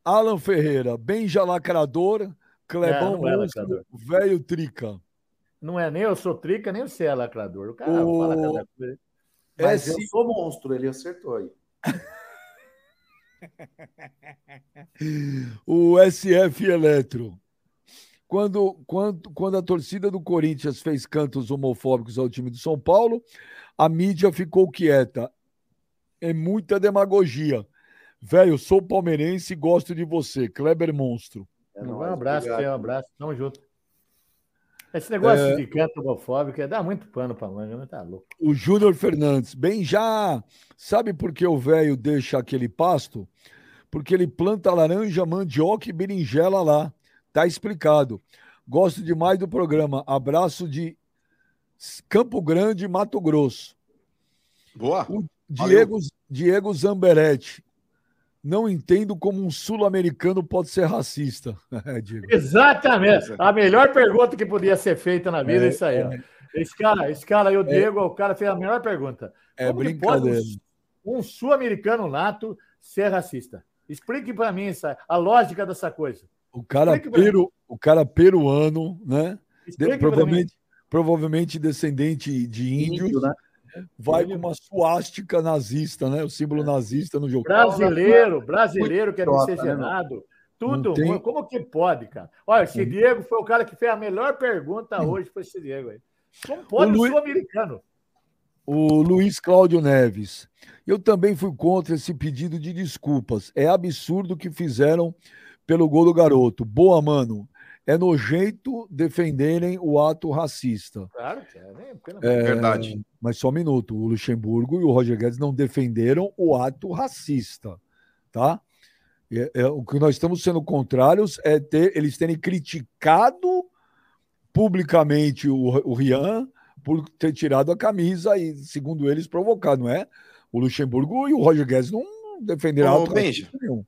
Alan Ferreira, Benja Lacrador, Clebão é, Monstro, velho Trica. Não é nem eu sou Trica, nem você é lacrador. O cara o... fala cada coisa. Mas eu sou monstro, ele acertou aí. o SF Eletro. Quando, quando, quando a torcida do Corinthians fez cantos homofóbicos ao time do São Paulo, a mídia ficou quieta. É muita demagogia. Velho, sou palmeirense e gosto de você. Kleber Monstro. É um abraço, um abraço. Tamo junto. Esse negócio é... de canto homofóbico é dá muito pano pra manga, não tá louco. O Júnior Fernandes, bem já. Sabe por que o velho deixa aquele pasto? Porque ele planta laranja, mandioca e berinjela lá. Tá explicado. Gosto demais do programa. Abraço de Campo Grande, Mato Grosso. Boa. O Diego, Diego Zamberetti. Não entendo como um sul-americano pode ser racista. É, Exatamente. A melhor pergunta que podia ser feita na vida é, é isso aí. É. Esse cara, esse cara aí, o é. Diego, o cara fez a melhor pergunta. É como brincadeira. um, um sul-americano nato ser racista? Explique para mim essa, a lógica dessa coisa. O cara, peru, o cara peruano, né? De, provavelmente, provavelmente descendente de índios, Índio, né? Vai com uma suástica nazista, né? O símbolo nazista no jogo. Brasileiro, brasileiro quer miscigenado. Né? Tudo tem... Como que pode, cara? Olha, esse Diego foi o cara que fez a melhor pergunta hoje, foi esse Diego aí. Como pode o Lu... sul-americano? O Luiz Cláudio Neves. Eu também fui contra esse pedido de desculpas. É absurdo o que fizeram pelo gol do garoto. Boa, mano é nojento defenderem o ato racista. Claro que é, né? É, verdade. Mas só um minuto, o Luxemburgo e o Roger Guedes não defenderam o ato racista, tá? É, é, o que nós estamos sendo contrários é ter, eles terem criticado publicamente o, o Rian por ter tirado a camisa e, segundo eles, provocado, não é? O Luxemburgo e o Roger Guedes não defenderam o Benja. nenhum.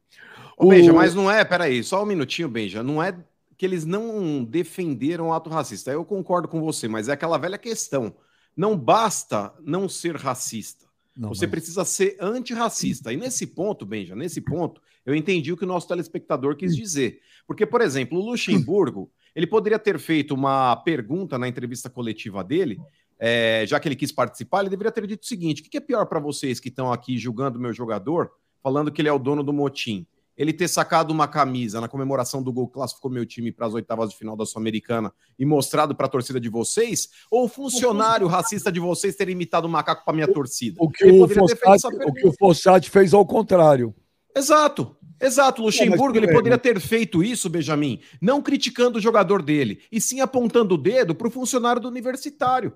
O Benja, mas não é, peraí, só um minutinho, Benja, não é que eles não defenderam o ato racista. Eu concordo com você, mas é aquela velha questão. Não basta não ser racista. Não, você mas... precisa ser antirracista. E nesse ponto, Benja, nesse ponto, eu entendi o que o nosso telespectador quis dizer. Porque, por exemplo, o Luxemburgo, ele poderia ter feito uma pergunta na entrevista coletiva dele, é, já que ele quis participar, ele deveria ter dito o seguinte: o que é pior para vocês que estão aqui julgando o meu jogador, falando que ele é o dono do motim? Ele ter sacado uma camisa na comemoração do gol que classificou meu time para as oitavas de final da Sul-Americana e mostrado para a torcida de vocês, ou o funcionário racista de vocês ter imitado o macaco para minha torcida? O que o, Fossati, o que o Fossati fez ao contrário. Exato. Exato, Luxemburgo, ele poderia ter feito isso, Benjamin, não criticando o jogador dele, e sim apontando o dedo para o funcionário do universitário.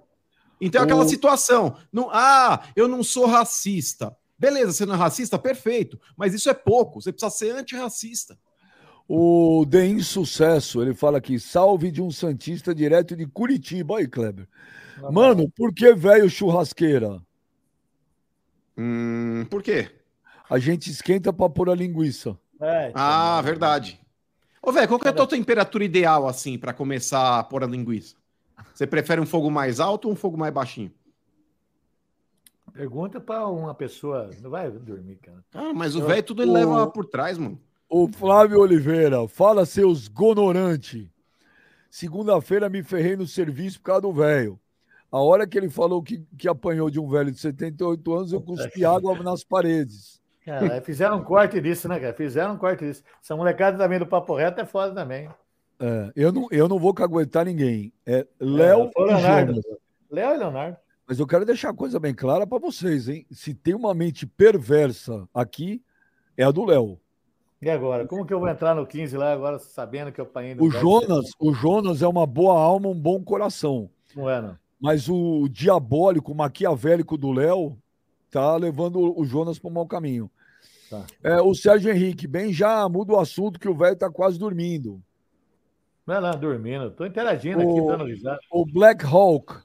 Então é aquela situação. Não, ah, eu não sou racista. Beleza, você não é racista? Perfeito. Mas isso é pouco. Você precisa ser antirracista. O De Insucesso, ele fala aqui: salve de um Santista direto de Curitiba. Aí, Kleber. Tá Mano, por que velho churrasqueira? Hum, por quê? A gente esquenta pra pôr a linguiça. É, então, ah, verdade. Ô, velho, qual que é a tua temperatura ideal, assim, para começar a pôr a linguiça? Você prefere um fogo mais alto ou um fogo mais baixinho? Pergunta para uma pessoa. Não vai dormir, cara. Ah, mas o velho tudo ele o... leva por trás, mano. O Flávio Oliveira, fala seus gonorante. Segunda-feira me ferrei no serviço por causa do velho. A hora que ele falou que, que apanhou de um velho de 78 anos, eu cuspi água nas paredes. Cara, fizeram um corte disso, né, cara? Fizeram um corte disso. Essa molecada também do Papo Reto é foda também. É, eu, não, eu não vou caguetar ninguém. É Léo é, e Leonardo. Léo e Leonardo. Mas eu quero deixar a coisa bem clara para vocês, hein? Se tem uma mente perversa aqui, é a do Léo. E agora? Como que eu vou entrar no 15 lá agora, sabendo que eu apanhei O Jonas, o Jonas é uma boa alma, um bom coração. Não é, não. Mas o diabólico, o maquiavélico do Léo tá levando o Jonas para o mau caminho. Tá. É, o Sérgio Henrique, bem já muda o assunto que o velho tá quase dormindo. Não, não, dormindo. Tô interagindo o, aqui, dando risada. O Black Hawk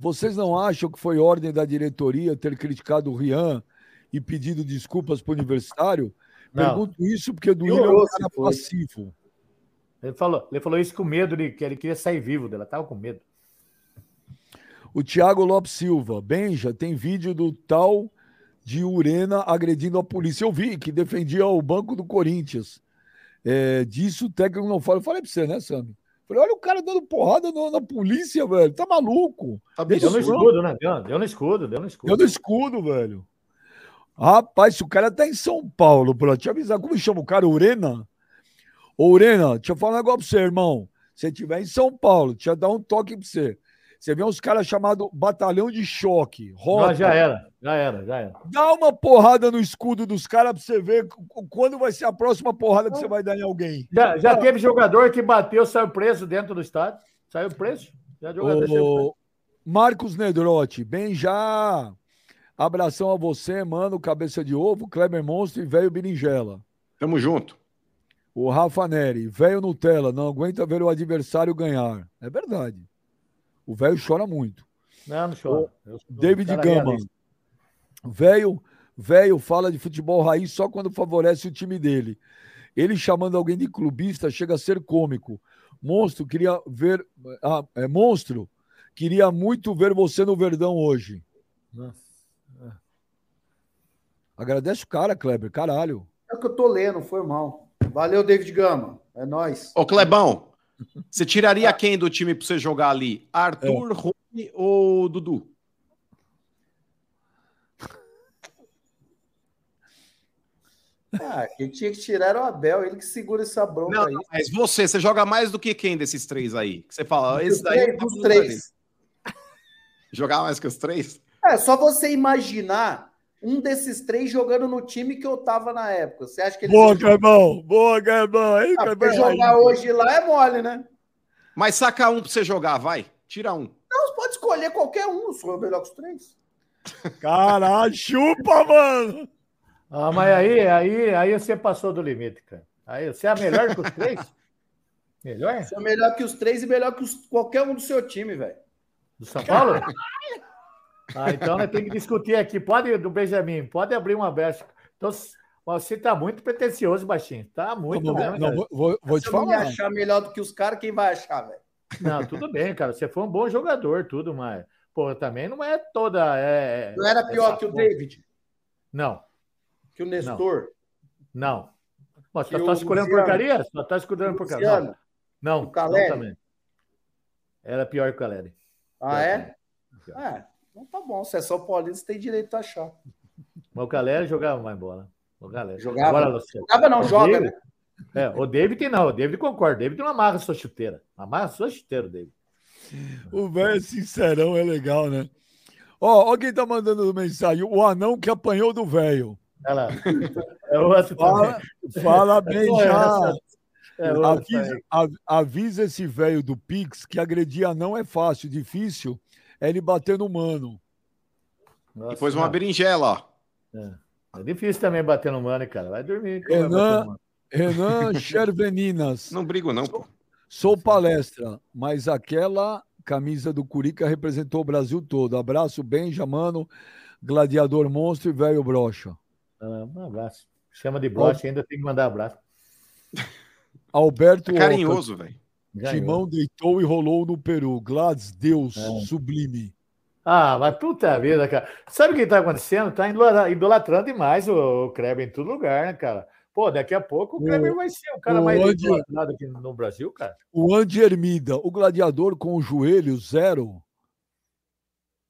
Vocês não acham que foi ordem da diretoria ter criticado o Rian e pedido desculpas para o universitário? Não. Pergunto isso porque o Duílio é um cara passivo. Ele falou, ele falou isso com medo de que ele queria sair vivo dela, tava com medo. O Thiago Lopes Silva, Benja, tem vídeo do tal de Urena agredindo a polícia. Eu vi que defendia o banco do Corinthians. É, disso o técnico não fala. Eu falei pra você, né, Sami? Falei, olha o cara dando porrada no- na polícia, velho. Tá maluco? Tá Deixa Deu no escudo, né? Deu, deu no escudo, deu no escudo. Deu no escudo, velho. Rapaz, se o cara tá em São Paulo, pra te avisar, como chama o cara? Urena? Ô, Urena, deixa eu falar um negócio pra você, irmão. Se você estiver em São Paulo, deixa eu dar um toque pra você. Você vê uns caras chamados Batalhão de Choque, Não, Rota. já era, já era, já era. Dá uma porrada no escudo dos caras pra você ver quando vai ser a próxima porrada que você vai dar em alguém. Já, já teve jogador que bateu, saiu preso dentro do estádio. Saiu preso. Já jogador saiu preso. Marcos Nedrotti, bem já. Abração a você, mano, cabeça de ovo, Kleber Monstro e velho Berinjela. Tamo junto. O Rafa Neri, velho Nutella, não aguenta ver o adversário ganhar. É verdade. O velho chora muito. Não, não chora. Eu David cara Gama, velho, velho fala de futebol raiz só quando favorece o time dele. Ele chamando alguém de clubista chega a ser cômico. Monstro, queria ver. Ah, é, monstro, queria muito ver você no Verdão hoje. Nossa. Agradece o cara, Kleber, caralho. É o que eu tô lendo, foi mal. Valeu, David Gama. É nóis. Ô, Clebão, você tiraria quem do time pra você jogar ali? Arthur, Rony ou Dudu? Ah, quem tinha que tirar era o Abel, ele que segura essa bronca Não, aí. mas você, você joga mais do que quem desses três aí? Que você fala, esse daí. três, dos três. Jogar mais que os três? É só você imaginar um desses três jogando no time que eu tava na época. Você acha que ele Boa, Clebão! Boa, Clebão! Aí, ah, jogar aí. hoje lá é mole, né? Mas saca um pra você jogar, vai. Tira um. Não, você pode escolher qualquer um, for melhor que os três. Caralho, chupa, mano! Ah, mas aí, aí, aí você passou do limite, cara. Aí você é melhor que os três? Melhor? Você é melhor que os três e melhor que os- qualquer um do seu time, velho. Do São Paulo? Ah, então nós temos que discutir aqui. Pode, do Benjamin, pode abrir uma brecha. Então, você tá muito pretencioso, baixinho. Tá muito Não, mesmo, não, vou, vou- Se te eu não me falar. achar melhor do que os caras, quem vai achar, velho? Não, tudo bem, cara. Você foi um bom jogador, tudo, mas, pô, também não é toda. É, Não era pior que o. David, Não, que o Nestor, não. Mas você E tá escolhendo Luciano? porcaria? Só tá escolhendo porcaria. Não, não, o não também. Era pior que o Caleri. Ah, é? Pior. É. Então tá bom. Se é São Paulino, você tem direito a achar. Mas o Caleri jogava mais bola. O Caleri. Jogava? Agora, Luciano. Jogava não, O joga, David- né? É, o David não, o David concorda. O David não amarra sua chuteira. Amarra sua chuteira, David. O velho sincerão é legal, né? Ó, ó quem tá mandando mensagem. O anão que apanhou do velho. Ela. É outro Fala, fala bem Pô, já. É Avisa, avisa esse velho do Pix que agredir anão é fácil, difícil é ele bater no mano. Nossa, Depois uma não. berinjela, ó. É difícil também bater no mano, cara. Vai dormir. Renan-. Renan Cherveninas. Não brigo, não, pô. Sou palestra, mas aquela camisa do Curica representou o Brasil todo. Abraço, Benja, mano, gladiador monstro e velho brocha. Ah, Um abraço. Chama de broche, ainda tem que mandar abraço. Alberto É carinhoso, velho. Oca, Timão deitou e rolou no Peru. Gladys, Deus, É. sublime. Ah, mas puta vida, cara. Sabe o que tá acontecendo? Tá idolatra- idolatrando demais o, o Kleber em todo lugar, né, cara? Pô, daqui a pouco o O- Kleber vai ser o cara o mais Andy- idolatrado aqui no Brasil, cara. O Andy Hermida, o gladiador com o joelho zero.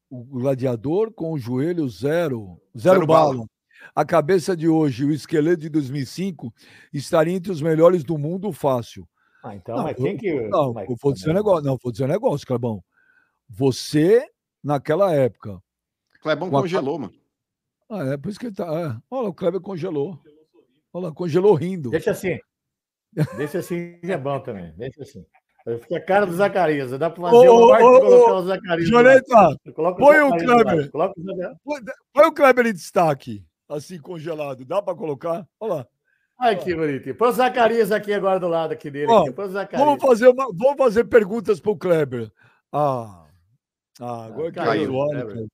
O gladiador com o joelho zero. Zero, Zero bala. bala. A cabeça de hoje, o esqueleto de 2005, estaria entre os melhores do mundo fácil. Ah, então, Não, mas tem que. Não, mas eu vou dizer um negócio. Não, vou dizer um negócio, Clebão. Você, naquela época. Clebão Com a- congelou, mano. Ah, é por isso que ele tá. É. Olha, o Kleber congelou. Olha lá, congelou rindo. Deixa assim. Deixa assim que é bom também. Deixa assim. Fica a cara do Zacarias. Dá pra fazer Ô, um marco ô, e ô, colocar o Zacarias. Joneta, põe o. Kleber. O põe o Kleber em destaque, assim, congelado. Dá para colocar? Olha lá. Ai, que bonitinho. Põe o Zacarias aqui agora do lado aqui dele. Ó, aqui. Vamos fazer, uma, vamos fazer perguntas para o Kleber. Ah, Ah, agora Ah, caiu, caiu, cara. velho?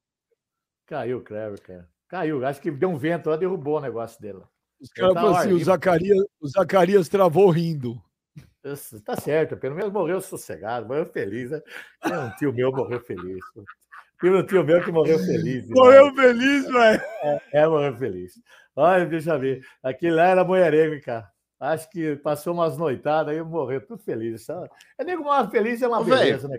Caiu o Clever, cara. Caiu. Acho que deu um vento lá, derrubou o negócio dele. Os caras Tá falaram assim: o. Zacarias, o Zacarias travou rindo. Tá certo, pelo menos morreu sossegado, morreu feliz. Né? Um tio meu morreu feliz. Tem um tio meu que morreu feliz. Morreu feliz, velho. É, morreu feliz. Olha, deixa eu ver. Aquele lá era mulherengo, hein, cara. Acho que passou umas noitadas aí morreu tudo feliz. sabe? É nego morre feliz é uma Ô, beleza, né,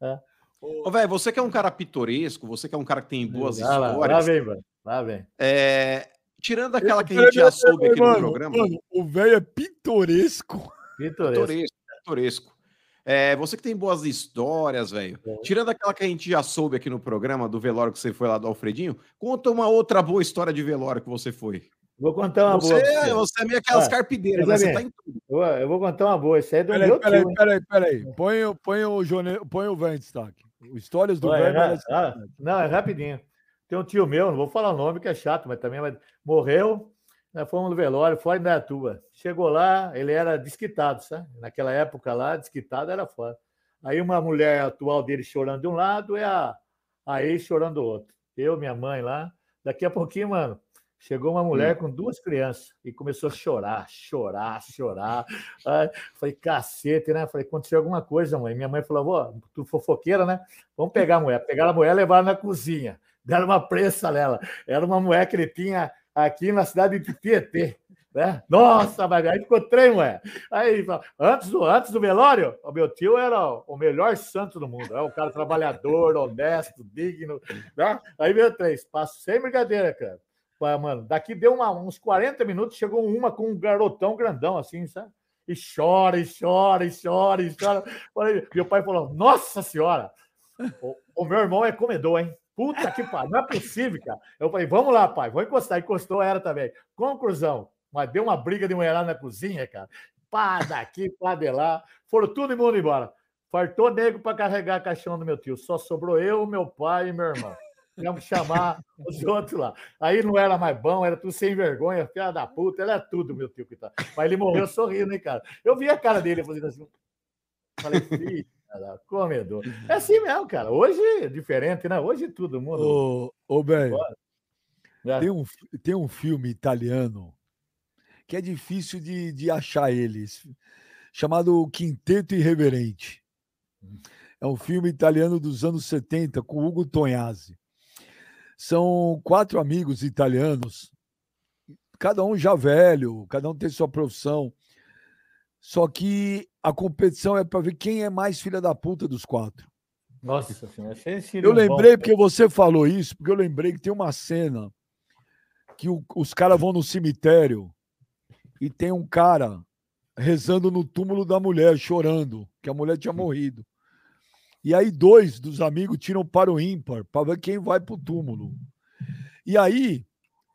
cara? Ô, velho, você que é um cara pitoresco, você que é um cara que tem boas Lá, lá, lá histórias. vem, mano. Lá vem. é, tirando aquela que a gente já peraí, soube aqui no programa. mano, o velho é pitoresco. Pitoresco. Pitoresco, pitoresco. É, você que tem boas histórias, velho. É. Tirando aquela que a gente já soube aqui no programa do velório que você foi lá do Alfredinho, conta uma outra boa história de velório que você foi. Vou contar uma Você, boa. pra você. você é meio aquelas Ah, carpideiras, né? é Você bem. tá em tudo. Eu, eu vou contar uma boa. Isso aí é do Peraí, meu peraí, tio. peraí, peraí. Põe, o- põe o Jone... põe o velho em destaque. Histórias do Olha, velho. é, ah, não, é rapidinho. Tem um tio meu, não vou falar o nome, que é chato, mas também mas morreu. Nós fomos no velório, fora da Indaiatuba. Chegou lá, ele era desquitado, sabe? Naquela época lá, desquitado era fora. Aí uma mulher atual dele chorando de um lado e a, a ex chorando do outro. Eu, minha mãe lá. Daqui a pouquinho, mano, chegou uma mulher com duas crianças e começou a chorar, chorar, chorar. Aí, falei, cacete, né? Falei, aconteceu alguma coisa, mãe. Minha mãe falou, vó, tu fofoqueira, né? Vamos pegar a mulher. Pegaram a mulher e levaram na cozinha. Deram uma prensa nela. Era uma mulher que ele tinha aqui na cidade de Tietê. Né? Nossa, mas aí ficou trem, mulher. Aí, antes do, antes do velório, o meu tio era o melhor santo do mundo. É um cara trabalhador, honesto, digno. Né? Aí veio três. Passo sem brincadeira, cara. Mano, daqui deu uma- uns 40 minutos, chegou uma com um garotão grandão, assim, sabe? E chora, e chora, e chora, e chora. Meu pai falou: Nossa Senhora, o, o meu irmão é comedor, hein? Puta que pariu, não é possível, cara. Eu falei, vamos lá, pai, vou encostar. Encostou, era também. Conclusão, mas deu uma briga de mulherada na cozinha, cara. Pá daqui, pá de lá. Foram todo mundo embora. Fartou nego para carregar a caixão do meu tio. Só sobrou eu, meu pai e meu irmão. Tivemos que chamar os outros lá. Aí não era mais bom, era tudo sem vergonha, filha da puta, era tudo, meu tio, coitado. Mas ele morreu sorrindo, hein, cara. Eu vi a cara dele fazendo assim. Falei, filho, cara, comedor. É assim mesmo, cara. Hoje é diferente, né? Hoje todo mundo. Ô, ô velho, né? tem um, tem um filme italiano que é difícil de, de achar eles, chamado Quinteto Irreverente. É um filme italiano dos anos 70 com Hugo Tognazzi. São quatro amigos italianos, cada um já velho, cada um tem sua profissão. Só que a competição é para ver quem é mais filha da puta dos quatro. Nossa senhora, Eu bom- lembrei, porque você falou isso, porque eu lembrei que tem uma cena que o- os caras vão no cemitério e tem um cara rezando no túmulo da mulher, chorando, que a mulher tinha morrido. E aí dois dos amigos tiram para o ímpar, para ver quem vai pro túmulo. E aí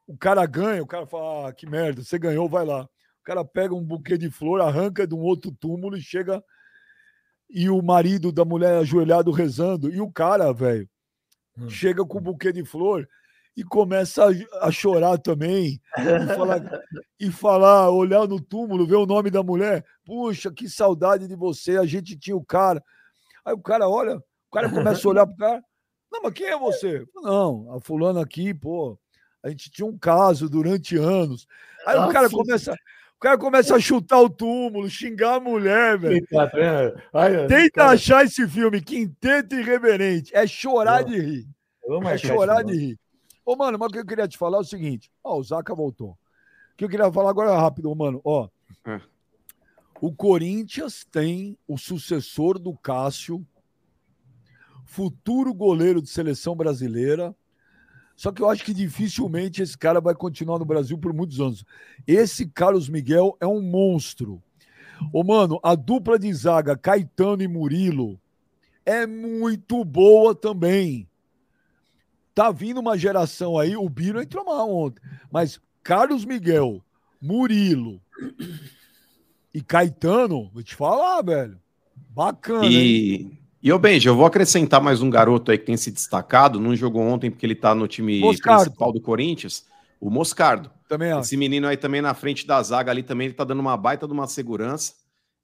o cara ganha, o cara fala: ah, que merda, você ganhou, vai lá. O cara pega um buquê de flor, arranca de um outro túmulo e chega. E o marido da mulher ajoelhado rezando. E o cara, velho, Hum. chega com o buquê de flor e começa a, a chorar também. E falar, e falar, olhar no túmulo, ver o nome da mulher. Puxa, que saudade de você, a gente tinha o cara. Aí o cara olha, o cara começa a olhar pro cara. Não, mas quem é você? Não, a fulana aqui, pô, a gente tinha um caso durante anos. Aí o cara Nossa. começa, cara começa a chutar o túmulo, xingar a mulher, velho. Tá Tenta cara, achar esse filme, Quinteto Irreverente. É chorar de rir. É chorar de rir. Ô, mano, mas o que eu queria te falar é o seguinte. Ó, o Zaca voltou. O que eu queria falar agora é rápido, mano. Ó, É. o Corinthians tem o sucessor do Cássio, futuro goleiro de seleção brasileira. Só que eu acho que dificilmente esse cara vai continuar no Brasil por muitos anos. Esse Carlos Miguel é um monstro. Ô, mano, a dupla de zaga, Caetano e Murilo, é muito boa também. Tá vindo uma geração aí, o Biro entrou mal ontem, mas Carlos Miguel, Murilo e Caetano, vou te falar, velho. Bacana, hein? E, ô Benji, eu vou acrescentar mais um garoto aí que tem se destacado, não jogou ontem porque ele tá no time Moscardo. principal do Corinthians, o Moscardo. Também acho. Esse menino aí também na frente da zaga ali também, ele tá dando uma baita de uma segurança.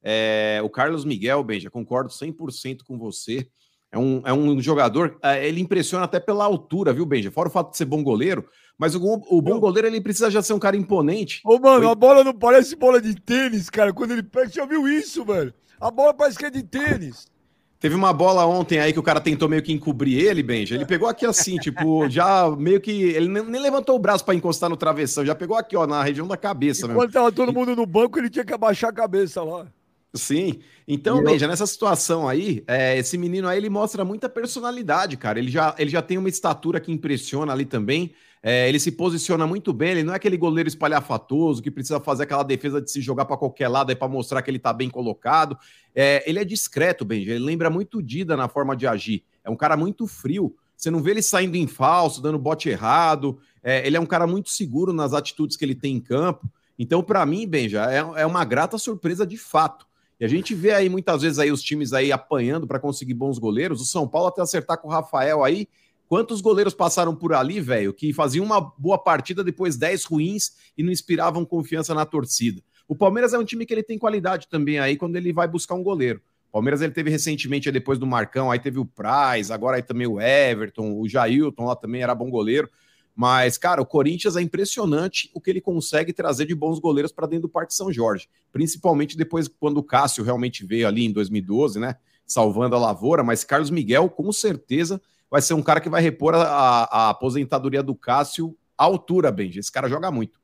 É, o Carlos Miguel, Benja, concordo 100% com você. É um, é um jogador, é, ele impressiona até pela altura, viu, Benja? Fora o fato de ser bom goleiro, mas o, o bom goleiro ele precisa já ser um cara imponente. Ô, mano, Foi... a bola não parece bola de tênis, cara. Quando ele pega, já viu isso, velho? A bola parece que é de tênis. Teve uma bola ontem aí que o cara tentou meio que encobrir ele, Benja. Ele pegou aqui assim, tipo, já meio que. Ele nem levantou o braço para encostar no travessão, já pegou aqui, ó, na região da cabeça. Quando tava todo mundo no banco, ele tinha que abaixar a cabeça lá. Sim. Então, veja, nessa situação aí, é, esse menino aí, ele mostra muita personalidade, cara. Ele já, ele já tem uma estatura que impressiona ali também. É, ele se posiciona muito bem, ele não é aquele goleiro espalhafatoso que precisa fazer aquela defesa de se jogar para qualquer lado para mostrar que ele está bem colocado. É, ele é discreto, Benji, ele lembra muito Dida na forma de agir. É um cara muito frio. Você não vê ele saindo em falso, dando bote errado. É, ele é um cara muito seguro nas atitudes que ele tem em campo. Então, para mim, Benja, é, é uma grata surpresa de fato. E a gente vê aí muitas vezes aí os times aí apanhando para conseguir bons goleiros. O São Paulo até acertar com o Rafael aí, Quantos goleiros passaram por ali, velho, que faziam uma boa partida, depois 10 ruins e não inspiravam confiança na torcida? O Palmeiras é um time que ele tem qualidade também aí quando ele vai buscar um goleiro. O Palmeiras ele teve recentemente, depois do Marcão, aí teve o Praz, agora aí também o Everton, o Jailton lá também era bom goleiro. Mas, cara, o Corinthians é impressionante o que ele consegue trazer de bons goleiros para dentro do Parque São Jorge. Principalmente depois, quando o Cássio realmente veio ali em 2012, né? Salvando a lavoura. Mas Carlos Miguel, com certeza, vai ser um cara que vai repor a, a aposentadoria do Cássio à altura, Benja. Esse cara joga muito.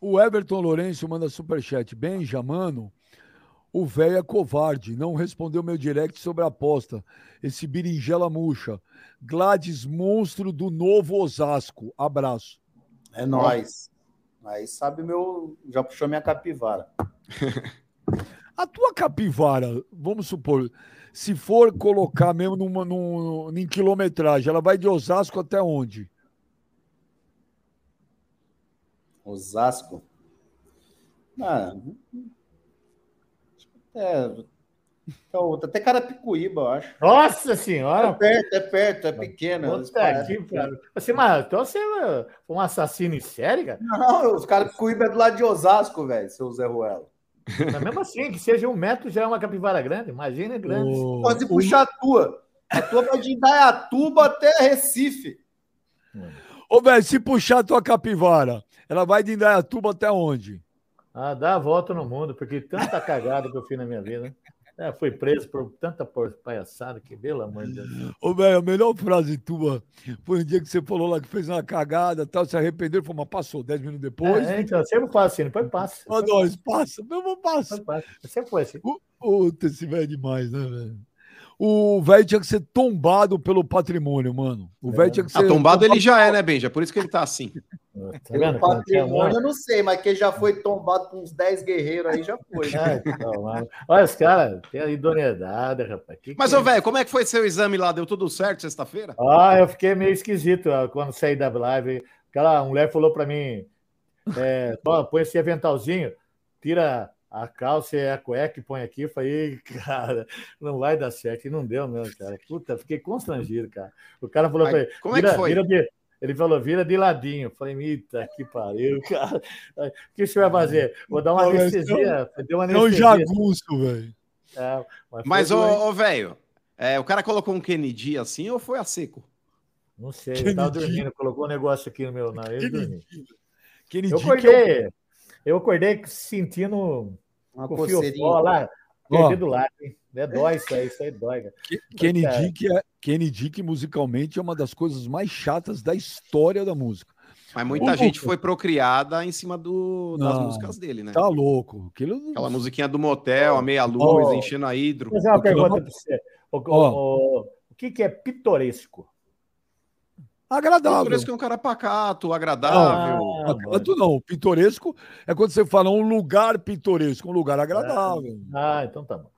O Everton Lourenço manda superchat. Benja, mano, o velho é covarde. Não respondeu meu direct sobre a aposta. Esse berinjela murcha. Gladys, monstro do novo Osasco. Abraço. É nóis. Aí sabe meu. Já puxou minha capivara. a tua capivara, vamos supor, se for colocar mesmo numa, num, em quilometragem, ela vai de Osasco até onde? Osasco? Ah, é, então, até Carapicuíba, eu acho. Nossa senhora! É perto, é perto, é pequeno. Você, mas, então você é um assassino em série, cara? Não, os Carapicuíba é do lado de Osasco, velho, seu Zé Ruelo. Mas mesmo assim, que seja um metro já é uma capivara grande. Imagina grande. Oh, Pode puxar a tua. A tua vai de Indaiatuba até Recife. Ô, velho, se puxar a tua capivara, ela vai de Indaiatuba até onde? Ah, dá a volta no mundo, porque tanta cagada que eu fiz na minha vida. É, fui preso por tanta palhaçada que, pelo amor de Deus. Ô, velho, a melhor frase tua foi um dia que você falou lá que fez uma cagada tal, se arrependeu, falou, mas passou 10 minutos depois. É, então, sempre falo assim, depois passa. Ó, nós, passa, mesmo passa. passa. Sempre foi assim. Puta, esse velho é demais, né, velho? O velho tinha que ser tombado pelo patrimônio, mano. O velho é. tinha que ser. Ah, tombado, tombado ele já é, né, Benja? Por isso que ele tá assim. Tá pelo patrimônio, eu não sei, mas que já foi tombado com uns 10 guerreiros aí já foi. Né? então, Olha, os caras têm a idoneidade, rapaz. Que mas, ô, é? velho, como é que foi seu exame lá? Deu tudo certo sexta-feira? Ah, eu fiquei meio esquisito quando saí da live. Aquela mulher falou pra mim: é, põe esse aventalzinho, tira a calça e a cueca e põe aqui. Eu falei, cara, não vai dar certo. E não deu mesmo, cara. Puta, fiquei constrangido, cara. O cara falou para ele, como é que foi? De, ele falou, vira de ladinho. Eu falei, eita, que pariu, cara. O que você vai fazer? Vou dar uma não, anestesia. Deu uma anestesia. É um jagunço, velho. É, mas, mas ô, velho, é, o cara colocou um Kennedy assim ou foi a seco? Não sei, Kennedy. eu tava dormindo, colocou um negócio aqui no meu nariz. Kennedy. Kennedy eu acordei, eu acordei sentindo uma coceirinha lá, perdido oh. lado, hein? É dói isso aí, isso aí dói. Cara. Kennedy, que é, Kennedy, que musicalmente é uma das coisas mais chatas da história da música. Mas muita o gente foi procriada em cima do, das Não, músicas dele, né? Tá louco. Aquilo... Aquela musiquinha do motel, a meia-luz, oh. enchendo a hidro. Vou fazer uma pergunta para você. O, oh. o, o que, que é pitoresco? Agradável. Pitoresco é um cara pacato, agradável. Ah, pacato não. Pitoresco é quando você fala um lugar pitoresco, um lugar agradável. Ah, então tá bom.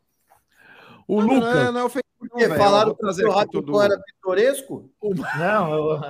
O não, Lucas. Não, não, não, Porque falaram que o Rabicó era pitoresco? Não, eu...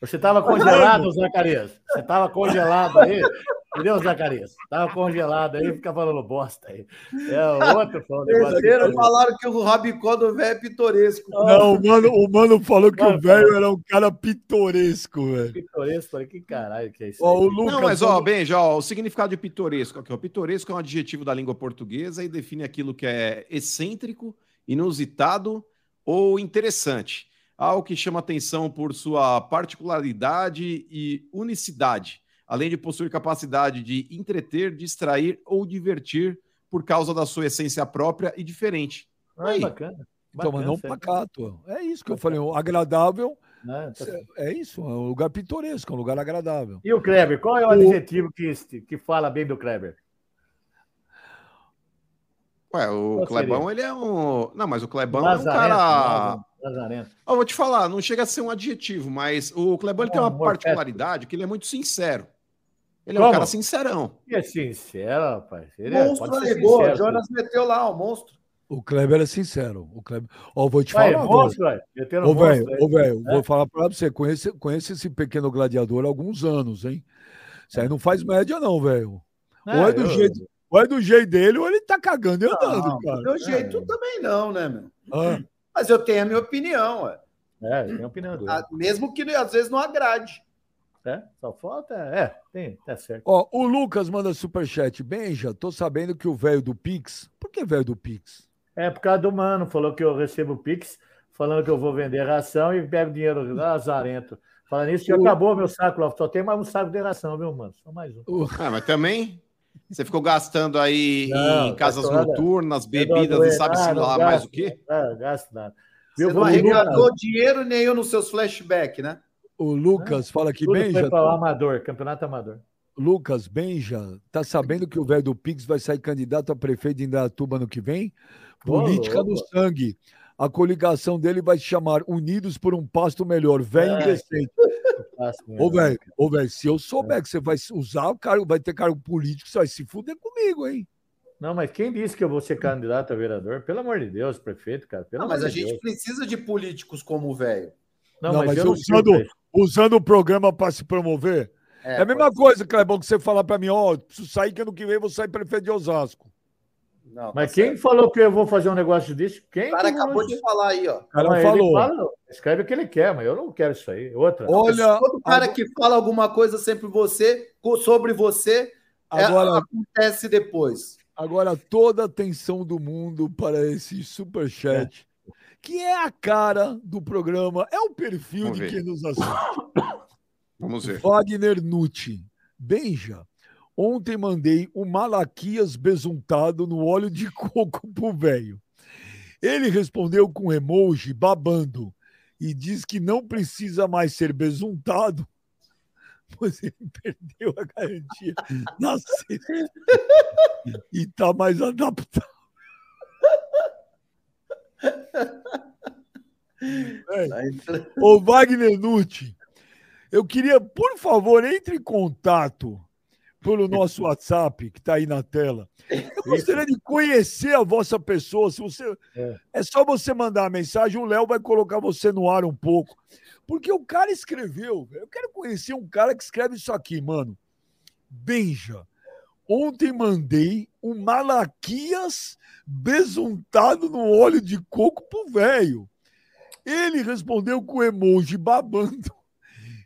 você estava congelado, Zacarias. Você estava congelado aí. Entendeu, Zacarias? Tava congelado aí, fica falando bosta aí. É o outro falando Terceiro falaram que o rabicó do velho é pitoresco. Não, o mano, o mano falou que mano, o velho era um cara pitoresco, velho. Pitoresco, falei, que caralho que é isso? Ó, o Lucas, Não, mas ó, bem, já, ó, o significado de pitoresco aqui, ó. Pitoresco é um adjetivo da língua portuguesa e define aquilo que é excêntrico, inusitado ou interessante? Algo que chama atenção por sua particularidade e unicidade, além de possuir capacidade de entreter, distrair ou divertir por causa da sua essência própria e diferente. Ah, Aí. bacana. Então, mas não pacato. É isso que eu falei. o Agradável né? Tá é isso, é um lugar pitoresco, é um lugar agradável. E o Kleber, qual é o O- adjetivo que, que fala bem do Kleber? Ué, o Qual Clebão, ele é um. Não, mas o Clebão é um Lazarento, cara. Lazarento, Lazarento. Ah, Eu vou te falar, não chega a ser um adjetivo, mas o Clebão ele tem uma particularidade que ele é muito sincero. Ele é um Como? cara sincerão. E é sincero, rapaz. Ele é- monstro boa. sincero, Jonas meteu lá, o monstro. O Kleber é sincero. O Kleber... Ó, vou te Vai, falar. monstro, vai. Metendo Ô, velho, ô, velho, É? vou falar pra você, conhece, conhece esse pequeno gladiador há alguns anos, hein? Isso aí não faz média, não, velho. Ou é do eu- jeito- Ou é do jeito dele, ou ele tá cagando e andando, Não, do cara. meu jeito também não, né, meu? Ah, Mas eu tenho a minha opinião, ué. É, tem opinião dele. Ah, mesmo que às vezes não agrade. É, só falta. É, tem, tá certo. Ó, o Lucas manda superchat. Benja, tô sabendo que o velho do Pix. Por que velho do Pix? É por causa do mano, falou que eu recebo Pix, falando que eu vou vender ração e pego dinheiro lazarento. Falando nisso, já O- acabou meu saco lá. Só tem mais um saco de ração, viu, mano? Só mais um. O- Ah, mas também você ficou gastando aí Não, em casas gastou nada. noturnas, bebidas, não não sabe se aguento, lá não mais o gasto, quê? Ah, gasto nada. Você não arrecadou dinheiro nenhum nos seus flashbacks, né? O Lucas fala que Tudo foi Benja. para o amador, campeonato amador. Lucas Benja, tá sabendo que o velho do Pix vai sair candidato a prefeito de Indaiatuba no que vem? Política no sangue. A coligação dele vai se chamar Unidos por um Pasto Melhor. Velho É. indecente. Ô, velho, ô, velho, se eu souber que você vai usar o cargo, vai ter cargo político, você vai se fuder comigo, hein? Não, mas quem disse que eu vou ser candidato a vereador? Pelo amor de Deus, prefeito, cara. Pelo Não, mas a de gente Deus. precisa de políticos como o velho. Não, Não, mas, mas eu eu. Usando o programa para se promover. É, a mesma coisa, Clebão, que você falar para mim, ó, preciso sair que ano que vem eu vou sair prefeito de Osasco. Não, tá Mas quem certo. falou que eu vou fazer um negócio disso? Quem? O cara acabou de falar aí, ó. O cara Não, ele falou. fala, escreve o que ele quer, mas eu não quero isso aí. Outra. Olha, Todo cara agora- que fala alguma coisa sempre você, sobre você, é- agora, acontece depois. agora toda a atenção do mundo para esse superchat, que é a cara do programa, é o perfil Vamos de ver. quem nos assiste. Vamos ver. Wagner Nucci. Benja, ontem mandei o Malaquias besuntado no óleo de coco pro velho. Ele respondeu com emoji babando e diz que não precisa mais ser besuntado, pois ele perdeu a garantia na sexta e tá mais adaptado. É. Ô Wagner Nucci, eu queria, por favor, entre em contato pelo nosso WhatsApp, que está aí na tela. Eu gostaria de conhecer a vossa pessoa. Se você É. é. só você mandar a mensagem, o Léo vai colocar você no ar um pouco. Porque o cara escreveu. Eu quero conhecer um cara que escreve isso aqui, mano. Benja. Ontem mandei um Malaquias besuntado no óleo de coco pro velho. Ele respondeu com emoji babando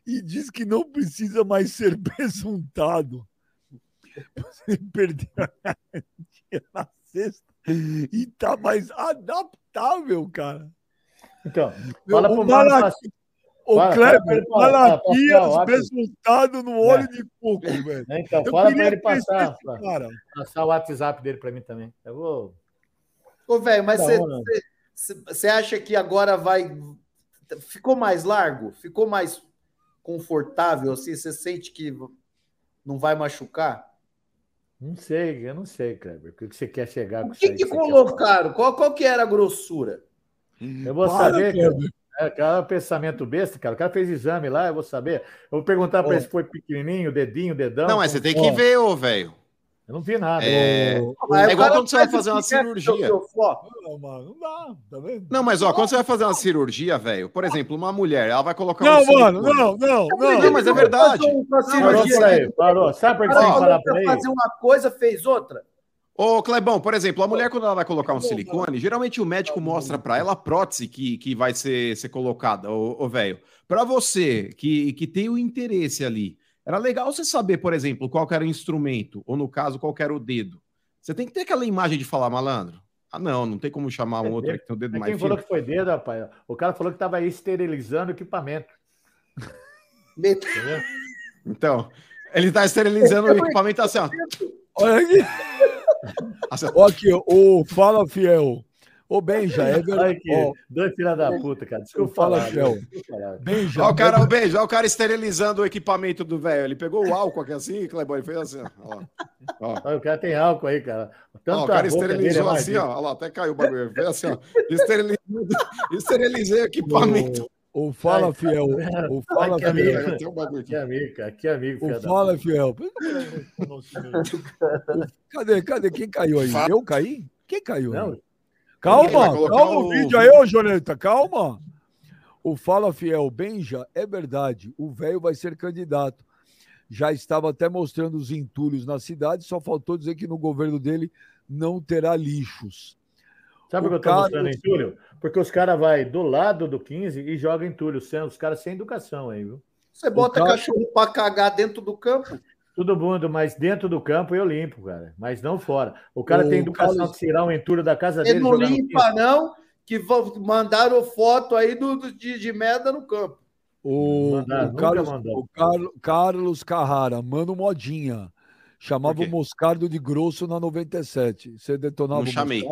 e diz que não precisa mais ser besuntado. Você perdeu a na sexta e tá mais adaptável, cara. Então, fala o pro mano Fala- fala pra Kleber, ele pa- pa- passar o Malaquias WhatsApp. besuntado no óleo de coco, velho. Então, Eu fala para ele passar, esse cara. passar o WhatsApp dele para mim também. Eu vou. Ô, velho, mas você- você acha que agora vai. Ficou mais largo? Ficou mais confortável? Assim? Você sente que não vai machucar? Não sei, eu não sei, Kleber. O que você quer chegar com O que, isso aí que falar? colocaram? Qual, qual que era a grossura? Eu vou Para, saber. Kleber. É, cara, pensamento besta, cara. O cara fez exame lá, eu vou saber. Eu vou perguntar para Ó. ele se foi pequenininho, dedinho, dedão. Não, mas você tem que ver, ô, velho. Eu não vi nada. É, Ô, Mas É igual quando você vai fazer uma cirurgia. Não, mano, não dá, tá vendo? Não, mas ó, quando você vai fazer uma cirurgia, velho, por exemplo, uma mulher, ela vai colocar Não, um mano, não, não, não. Não, mas é verdade. Uma Parou parou. Sabe por que você tem que falar pra aí? fazer uma coisa, fez outra. Ô, Clebão, por exemplo, a mulher, quando ela vai colocar um silicone, geralmente o médico mostra pra ela a prótese que, que vai ser, ser colocada, ô, ô velho. Pra você que, que tem o interesse ali, era legal você saber, por exemplo, qual era o instrumento, ou no caso, qual era o dedo. Você tem que ter aquela imagem de falar, malandro. Ah, não, não tem como chamar um outro que tem o dedo Mas mais quem fino. falou que foi dedo, rapaz? O cara falou que tava esterilizando o equipamento. Então, ele tá esterilizando o equipamento assim, ó. Olha aqui. Ó. Aqui, o Fala Fiel. Ô, Benja, é verdade. aqui, Ó, dois filha da puta, cara. Desculpa Fala, falar. Benja, Olha o cara, o beijo, olha o cara esterilizando o equipamento do velho. Ele pegou o álcool aqui assim, Clebão, ele fez assim, ó. ó. O cara tem álcool aí, cara. Ó, Tanto o cara é esterilizou assim, ó. Olha lá, até caiu o bagulho. Ele Fez assim, ó. Esterilizando, esterilizei o equipamento. O Fala Ai, Fiel. O Fala Ai, que Fiel. amigo. Tem um bagulho aqui. amigo, cara. Que amigo, O da Fala Fiel. Cadê, cadê? Quem caiu aí? Eu caí? Quem caiu? Não, Calma, calma o o vídeo aí, ô Joneta, calma. O Fala Fiel Benja, é verdade, o velho vai ser candidato. Já estava até mostrando os entulhos na cidade, só faltou dizer que no governo dele não terá lixos. Sabe O que eu tô cara- mostrando em Túlio? Porque os caras vão do lado do 15 e jogam em Túlio. São os caras sem educação aí, viu? Você bota cara- cachorro pra cagar dentro do campo. Todo mundo, mas dentro do campo eu limpo, cara. Mas não fora. O cara O tem educação Carlos- de tirar um entulho da casa Ele dele. não jogar no limpa, não, que mandaram foto aí do, do- de, de merda no campo. O, Mandaram, o Carlos, o Carlos, Carlos Carrara, mano modinha. Chamava o? Moscardo de grosso na 97. Você detonava Não o chamei.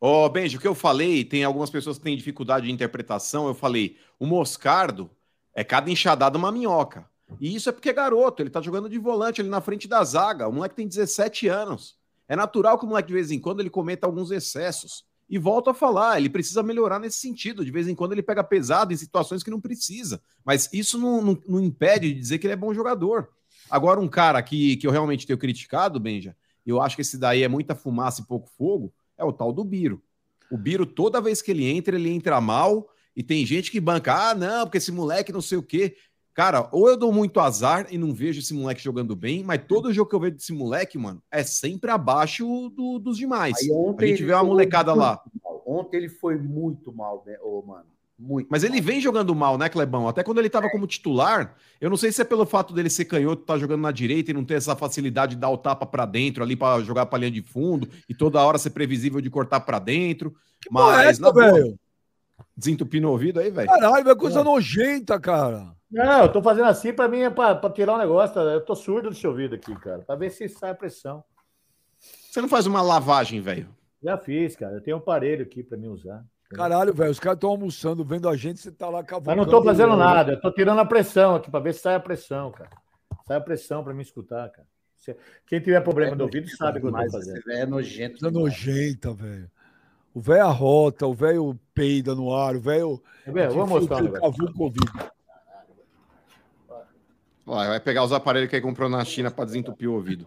Moscardo? Ô, Benji, o que eu falei, tem algumas pessoas que têm dificuldade de interpretação. Eu falei, o Moscardo é cada enxadada uma minhoca. E isso é porque é garoto, ele tá jogando de volante ali na frente da zaga. O moleque tem 17 anos. É natural que o moleque, de vez em quando, ele cometa alguns excessos. E volto a falar, ele precisa melhorar nesse sentido. De vez em quando ele pega pesado em situações que não precisa. Mas isso não, não- não impede de dizer que ele é bom jogador. Agora, um cara que, que eu realmente tenho criticado, Benja, eu acho que esse daí é muita fumaça e pouco fogo, é o tal do Biro. O Biro, toda vez que ele entra, ele entra mal. E tem gente que banca, ah, não, porque esse moleque não sei o quê. Cara, ou eu dou muito azar e não vejo esse moleque jogando bem, mas todo jogo que eu vejo desse moleque, mano, é sempre abaixo do- dos demais. Aí A gente vê uma molecada lá. Ontem ele foi muito mal, né, ô, mano. Muito. Mas ele mal. vem jogando mal, né, Clebão? Até quando ele tava como titular, eu não sei se é pelo fato dele ser canhoto, tá jogando na direita e não ter essa facilidade de dar o tapa pra dentro ali pra jogar pra linha de fundo e toda hora ser previsível de cortar pra dentro. Porra, é Mas, na boa, velho? desentupir no ouvido aí, velho. Caralho, é coisa nojenta, cara. Não, eu tô fazendo assim pra mim, é pra, pra tirar um negócio. tá? Eu tô surdo do seu ouvido aqui, cara. Pra ver se sai a pressão. Você não faz uma lavagem, velho. Já fiz, cara. Eu tenho um aparelho aqui pra mim usar. Caralho, velho, os caras estão almoçando, vendo a gente, você tá lá Mas cavucando. não tô fazendo nada. Eu tô tirando a pressão aqui pra ver se sai a pressão, cara. Sai a pressão pra me escutar, cara. Se- Quem tiver problema do ouvido sabe o que eu tô Mas fazendo. esse velho é nojento. Demais. nojenta, velho. O velho arrota, o velho peida no ar, o velho. Eu Vou mostrar o ouvido. Vai, vai pegar os aparelhos que ele comprou na China pra desentupir o ouvido.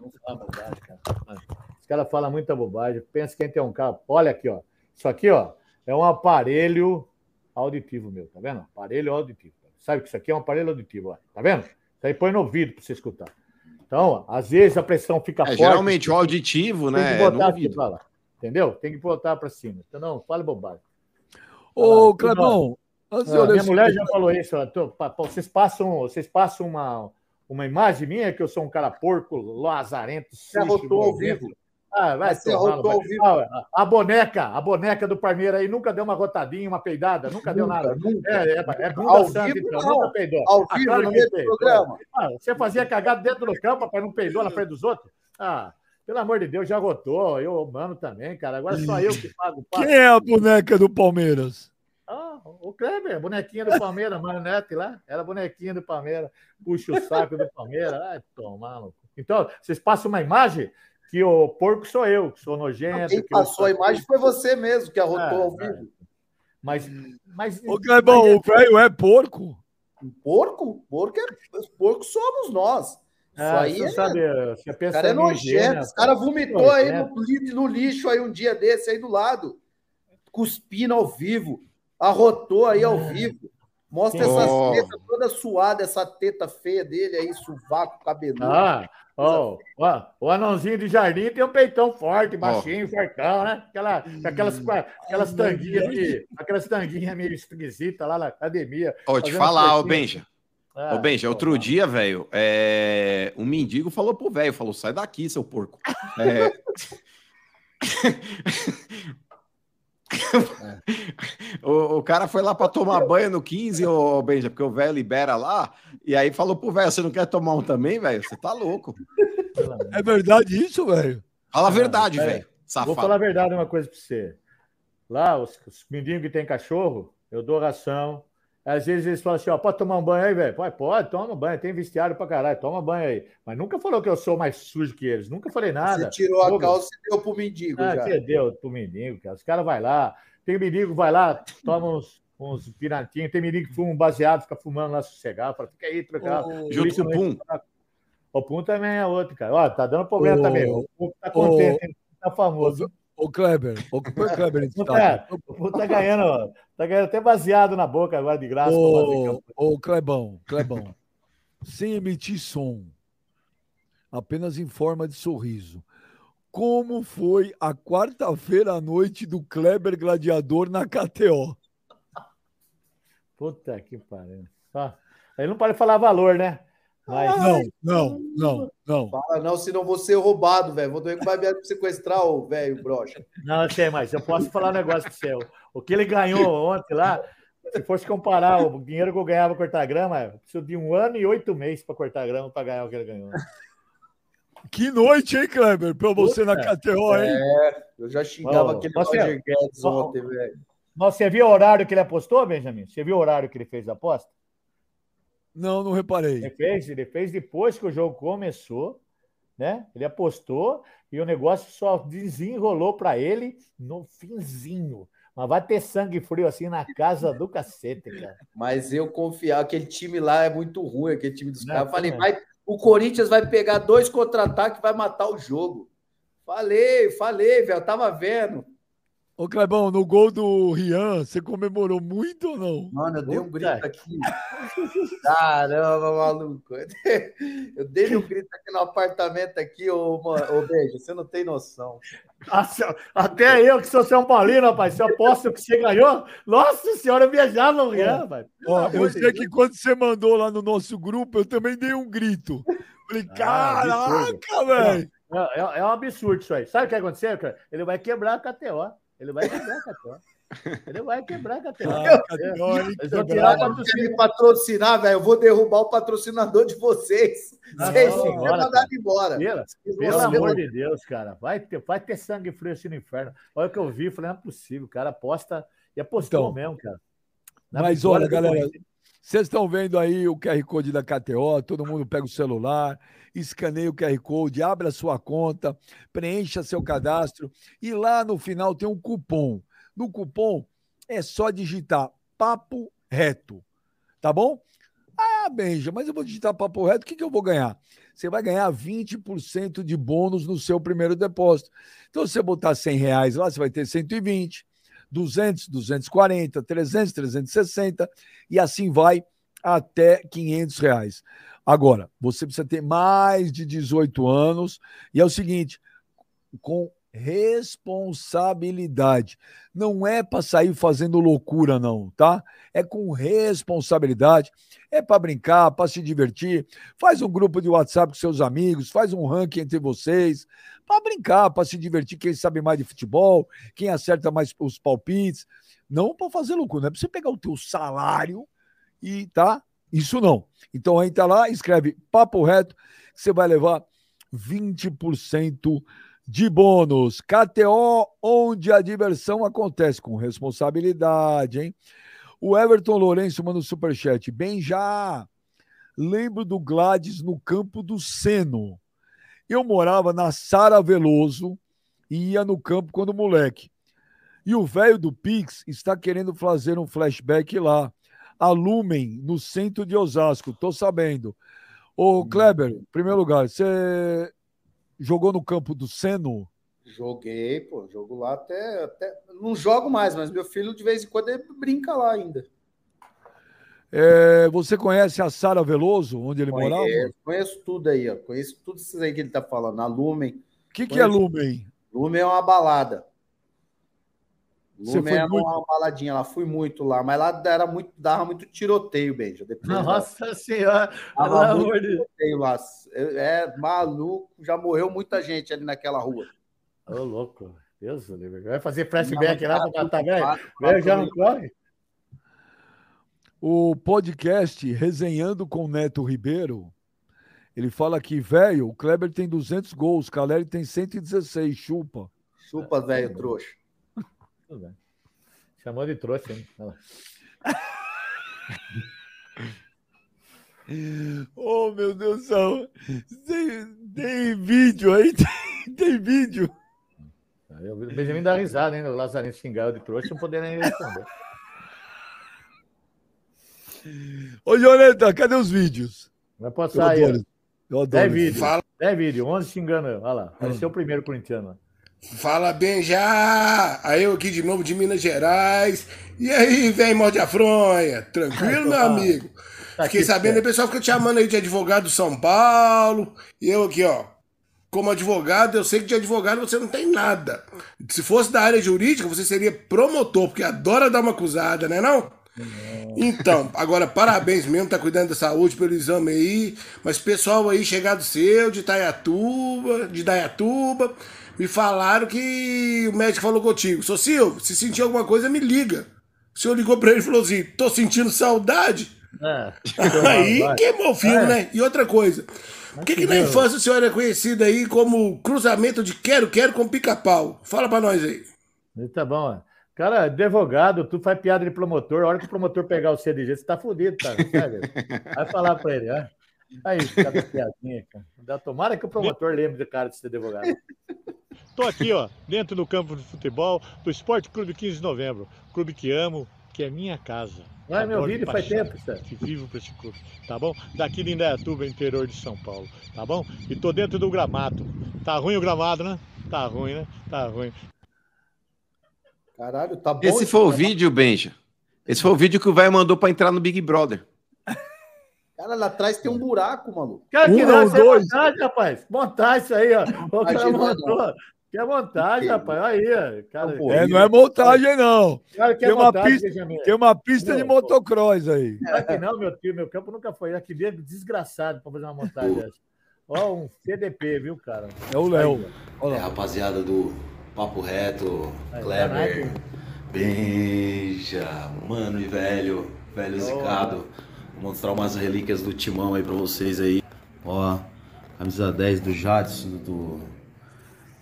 Os caras falam muita bobagem. Pensa quem tem um carro. Olha aqui, ó. Isso aqui, ó, é um aparelho auditivo meu, tá vendo? Aparelho auditivo. Sabe que isso aqui é um aparelho auditivo, ó. Tá vendo? Isso aí põe no ouvido pra você escutar. Então, ó, às vezes a pressão fica É, forte. geralmente o auditivo, tem né? que é botar aqui ouvido. pra lá. Entendeu? Tem que botar pra cima. Então, não, fala bobagem. Ô, Ah, Clebão, Ah, minha mulher já falou isso. ó, tô- pa- pa- vocês passam, vocês passam uma, uma imagem minha que eu sou um cara porco, lazarento, Você sujo, arrotou ao nojento. vivo. Ah, vai. Ah, a boneca, a boneca do Parmeira aí nunca deu uma rotadinha, uma peidada, nunca, deu nada. Nunca. É, é, é bunda Ao santa, vivo, então, não. nunca peidou. Ao Ah, vivo, claro no meio do programa. Ah, você fazia cagada dentro do campo, rapaz, não peidou na frente dos outros? Ah, pelo amor de Deus, já rotou. Eu, mano, também, cara. Agora só eu que pago o passo. Quem é a boneca do Palmeiras? Ah, o Kleber, bonequinha do Palmeiras, Manete lá, era bonequinha do Palmeiras, puxa o saco do Palmeiras, ai, tomar. Então, vocês passam uma imagem que o porco sou eu, que sou nojento. Quem que eu passou a imagem foi você mesmo que arrotou Ah, ao ah. vivo. Mas, mas, Ô, Clebão, o velho é porco? Um porco? Porco é... Porco somos nós. Isso aí você é... sabe, você O pensa cara é nojento. Esse cara vomitou aí no, no lixo aí um dia desse aí do lado. Cuspindo ao vivo. Arrotou aí ao vivo. Mostra Sim. essas Oh. tetas toda suada, essa teta feia dele aí, sovaco cabeludo. Ah, ó, ó, o anãozinho de jardim tem um peitão forte, baixinho, fortão, né? Aquela, aquelas, aquelas tanguinhas, de, aquelas tanguinhas meio esquisitas lá na academia. Ó, te falar, ô. Benja. Ah, Ô, Benja, outro dia, velho, é... um mendigo falou pro velho, falou, sai daqui, seu porco. É, o, o, cara foi lá para tomar banho no 15, ô Benja, porque o velho libera lá, e aí falou pro velho: você não quer tomar um também, velho? Você tá louco. É verdade isso, velho? Fala a verdade, velho. Vou falar a verdade uma coisa pra você. Lá, os, os meninos que tem cachorro, eu dou ração. Às vezes eles falam assim: ó, pode tomar um banho aí, velho? Pode, pode, toma um banho. Tem vestiário pra caralho, toma banho aí. Mas nunca falou que eu sou mais sujo que eles. Nunca falei nada. Você tirou a calça e deu pro mendigo. Ah, já. que deu pro mendigo, cara. Os caras vão lá. Tem mendigo, vai lá, toma uns, uns pirantinhos. Tem mendigo que fuma um baseado, fica fumando lá sossegado. Fala, fica aí, trocar. Oh, junto com o Pum. O Pum também é outro, cara. Ó, tá dando problema oh, também. O Pum tá contente, oh, tá famoso. Ô, Kleber, ô, Kleber, o, cara, o tá ganhando, tá ganhando até baseado na boca agora de graça. Ô, ô Clebão, Clebão, sem emitir som, apenas em forma de sorriso. Como foi a quarta-feira à noite do Kleber Gladiador na KTO? Puta que pariu. Ah, aí não pode falar valor, né? Mas... Não, não, não, não. Fala não, senão vou ser roubado, velho. Vou ter que vai me sequestrar o velho brocha. Não, sei, mas eu posso falar um negócio pro seu. O que ele ganhou ontem lá, se fosse comparar o dinheiro que eu ganhava cortar grama, eu preciso de um ano e oito meses para cortar grama para ganhar o que ele ganhou. Que noite, hein, Kleber? Pra você Puta, na KTO, hein? É, eu já xingava oh, aquele Roger Guedes ontem, velho. Você viu o horário que ele apostou, Benjamin? Você viu o horário que ele fez a aposta? Não, não reparei. Ele fez, ele fez depois que o jogo começou, né? Ele apostou e o negócio só desenrolou para ele no finzinho. Mas vai ter sangue frio assim na casa do cacete, cara. Mas eu confiava, aquele time lá é muito ruim, aquele time dos caras. Eu falei, vai, o Corinthians vai pegar dois contra-ataques e vai matar o jogo. Falei, falei, velho, tava vendo. Ô, Clebão, no gol do Rian, você comemorou muito ou não? Mano, eu dei um grito aqui. Caramba, maluco. Eu dei um grito aqui no apartamento aqui, ô, ô Beijo, você não tem noção. Até eu, que sou São Paulino, rapaz, se eu aposto que você ganhou, nossa senhora, eu viajava o Rian. Ó, eu sei que quando você mandou lá no nosso grupo, eu também dei um grito. Falei, ah, caraca, velho. É, é, é, um absurdo isso aí. Sabe o que aconteceu, cara? Ele vai quebrar a KTO. Ele vai quebrar a KTO. Ele vai quebrar a. Ah, Eles vão tirar patrocinar. patrocinar, velho. Eu vou derrubar o patrocinador de vocês. Ah, vocês vão mandar embora. Pela, pelo amor de Deus, cara. Vai ter, vai ter sangue frio assim no inferno. Olha o que eu vi, falei, não é possível. O cara aposta e apostou então, mesmo, cara. Na mas olha, galera, vocês estão vendo aí o QR Code da KTO, todo mundo pega o celular, escaneia o QR Code, abre a sua conta, preencha seu cadastro e lá no final tem um cupom. No cupom é só digitar papo reto, tá bom? Ah, Benja, mas eu vou digitar papo reto, o que, que eu vou ganhar? Você vai ganhar 20% de bônus no seu primeiro depósito. Então, se você botar 100 reais lá, você vai ter 120, 200, 240, 300, 360 e assim vai até 500 reais. Agora, você precisa ter mais de 18 anos e é o seguinte, com responsabilidade. Não é para sair fazendo loucura, não, tá? É com responsabilidade. É para brincar, para se divertir. Faz um grupo de WhatsApp com seus amigos, faz um ranking entre vocês, para brincar, para se divertir. Quem sabe mais de futebol, quem acerta mais os palpites. Não para fazer loucura, não é para você pegar o teu salário e tá? Isso não. Então entra lá, escreve papo reto, você vai levar 20% de bônus. KTO, onde a diversão acontece com responsabilidade, hein? O Everton Lourenço manda um superchat. Bem já. Lembro do Gladys no campo do Seno. Eu morava na Sara Veloso e ia no campo quando moleque. E o velho do Pix está querendo fazer um flashback lá. A Lumen, no centro de Osasco, tô sabendo. Ô, hum. Kleber, em primeiro lugar, você Jogou no campo do Seno? Joguei, pô, jogo lá até, até. Não jogo mais, mas meu filho de vez em quando ele brinca lá ainda. É, você conhece a Sara Veloso, onde ele conheço, morava? Conheço tudo aí, ó. Conheço tudo isso aí que ele tá falando. A Lumen. O que, que é Lumen? Lumen é uma balada. Você foi muito... uma baladinha lá, fui muito lá, mas lá era muito, dava muito tiroteio, beijo. Nossa da... senhora, pelo amor de Deus. É, é maluco, já morreu muita gente ali naquela rua. Ô, louco. Deus do. Vai fazer flashback lá pra matar, velho. Velho já não corre. O podcast Resenhando com Neto Ribeiro, ele fala que, velho, o Kleber tem 200 gols, Caleri tem 116, chupa. Chupa, velho, trouxa. Tudo bem. Chamou de trouxa, hein? Oh, meu Deus do céu. Tem, tem vídeo aí? Tem, tem vídeo. Aí O Benjamin dá risada, hein? O Lazarento xingava de trouxa, não poderia nem responder. Ô, Joneta, cadê os vídeos? Vai pode Eu sair. adoro. Eu adoro. 10 vídeos. Fala. 10 vídeos, 11 xingando. Olha lá. Apareceu o primeiro corintiano. Fala bem já! Aí eu aqui de novo de Minas Gerais. E aí, vem morde a fronha? Tranquilo, meu amigo? Tá Fiquei aqui, sabendo, é. o pessoal fica te chamando aí de advogado do São Paulo. E eu aqui, ó. Como advogado, eu sei que de advogado você não tem nada. Se fosse da área jurídica, você seria promotor, porque adora dar uma acusada, né não? Então, agora parabéns mesmo, tá cuidando da saúde pelo exame aí. Mas pessoal aí chegado seu, de Itaiatuba, de Dayatuba, me falaram que o médico falou contigo. Sou Silvio, se sentir alguma coisa, me liga. O senhor ligou pra ele e falou assim: tô sentindo saudade. É. Aí queimou o filme, É. né? E outra coisa. Por que, que na infância o senhor era conhecido aí como cruzamento de quero-quero com pica-pau? Fala pra nós aí. Tá bom. Cara, advogado, tu faz piada de promotor, a hora que o promotor pegar o CDG, você tá fudido, tá? Sabe? Vai falar pra ele, ó. Aí, cada piadinha, cara. Tomara que o promotor lembre do cara de ser advogado. Estou aqui, ó, dentro do campo de futebol do Esporte Clube 15 de Novembro. Clube que amo, que é minha casa. Vai, meu vídeo faz tempo, Sérgio. Que vivo para esse clube, tá bom? Daqui de Indaiatuba, interior de São Paulo, tá bom? E tô dentro do gramado. Tá ruim o gramado, né? Tá ruim, né? Tá ruim. Caralho, tá bom. Esse foi o vídeo, Benja. Esse foi o vídeo que o velho mandou pra entrar no Big Brother. Cara, lá atrás tem um buraco, maluco. Cara, que Um não, isso é dois. montagem, rapaz. Montagem isso aí, ó. O cara montou. Que é montagem, rapaz. Aí, ó. Cara, É, não é montagem, não. cara que é tem uma montagem, pista-. Tem uma pista de Não, motocross aí. Claro que não, meu tio, meu campo nunca foi. Aqui dentro, desgraçado pra fazer uma montagem dessa. Ó, um CDP, viu, cara? É o Léo. É, rapaziada do Papo Reto, Aí, Kleber. Benja, mano e velho, velho Oh. zicado. Vou mostrar umas relíquias do timão aí pra vocês aí. Ó, camisa 10 do Jadson, do,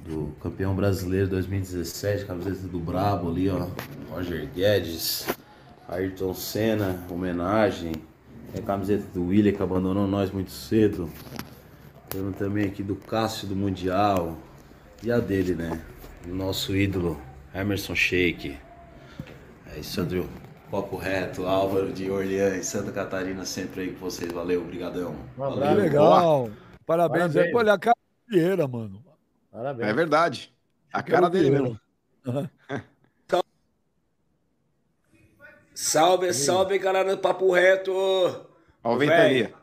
do campeão brasileiro 2017, camiseta do Brabo ali, ó. Roger Guedes, Ayrton Senna, homenagem. É a camiseta do William que abandonou nós muito cedo. Temos também aqui do Cássio do Mundial. E a dele, né? O nosso ídolo, Emerson Sheik. É isso, Andrew. Papo reto, Álvaro de Orleans, Santa Catarina, sempre aí com vocês. Valeu, obrigadão. Um Que abraço. legal. Parabéns. Parabéns. É, olha a cara do Vieira, mano. Parabéns. É verdade. A cara dele mesmo. Salve, salve, galera do Papo Reto! Ó, o.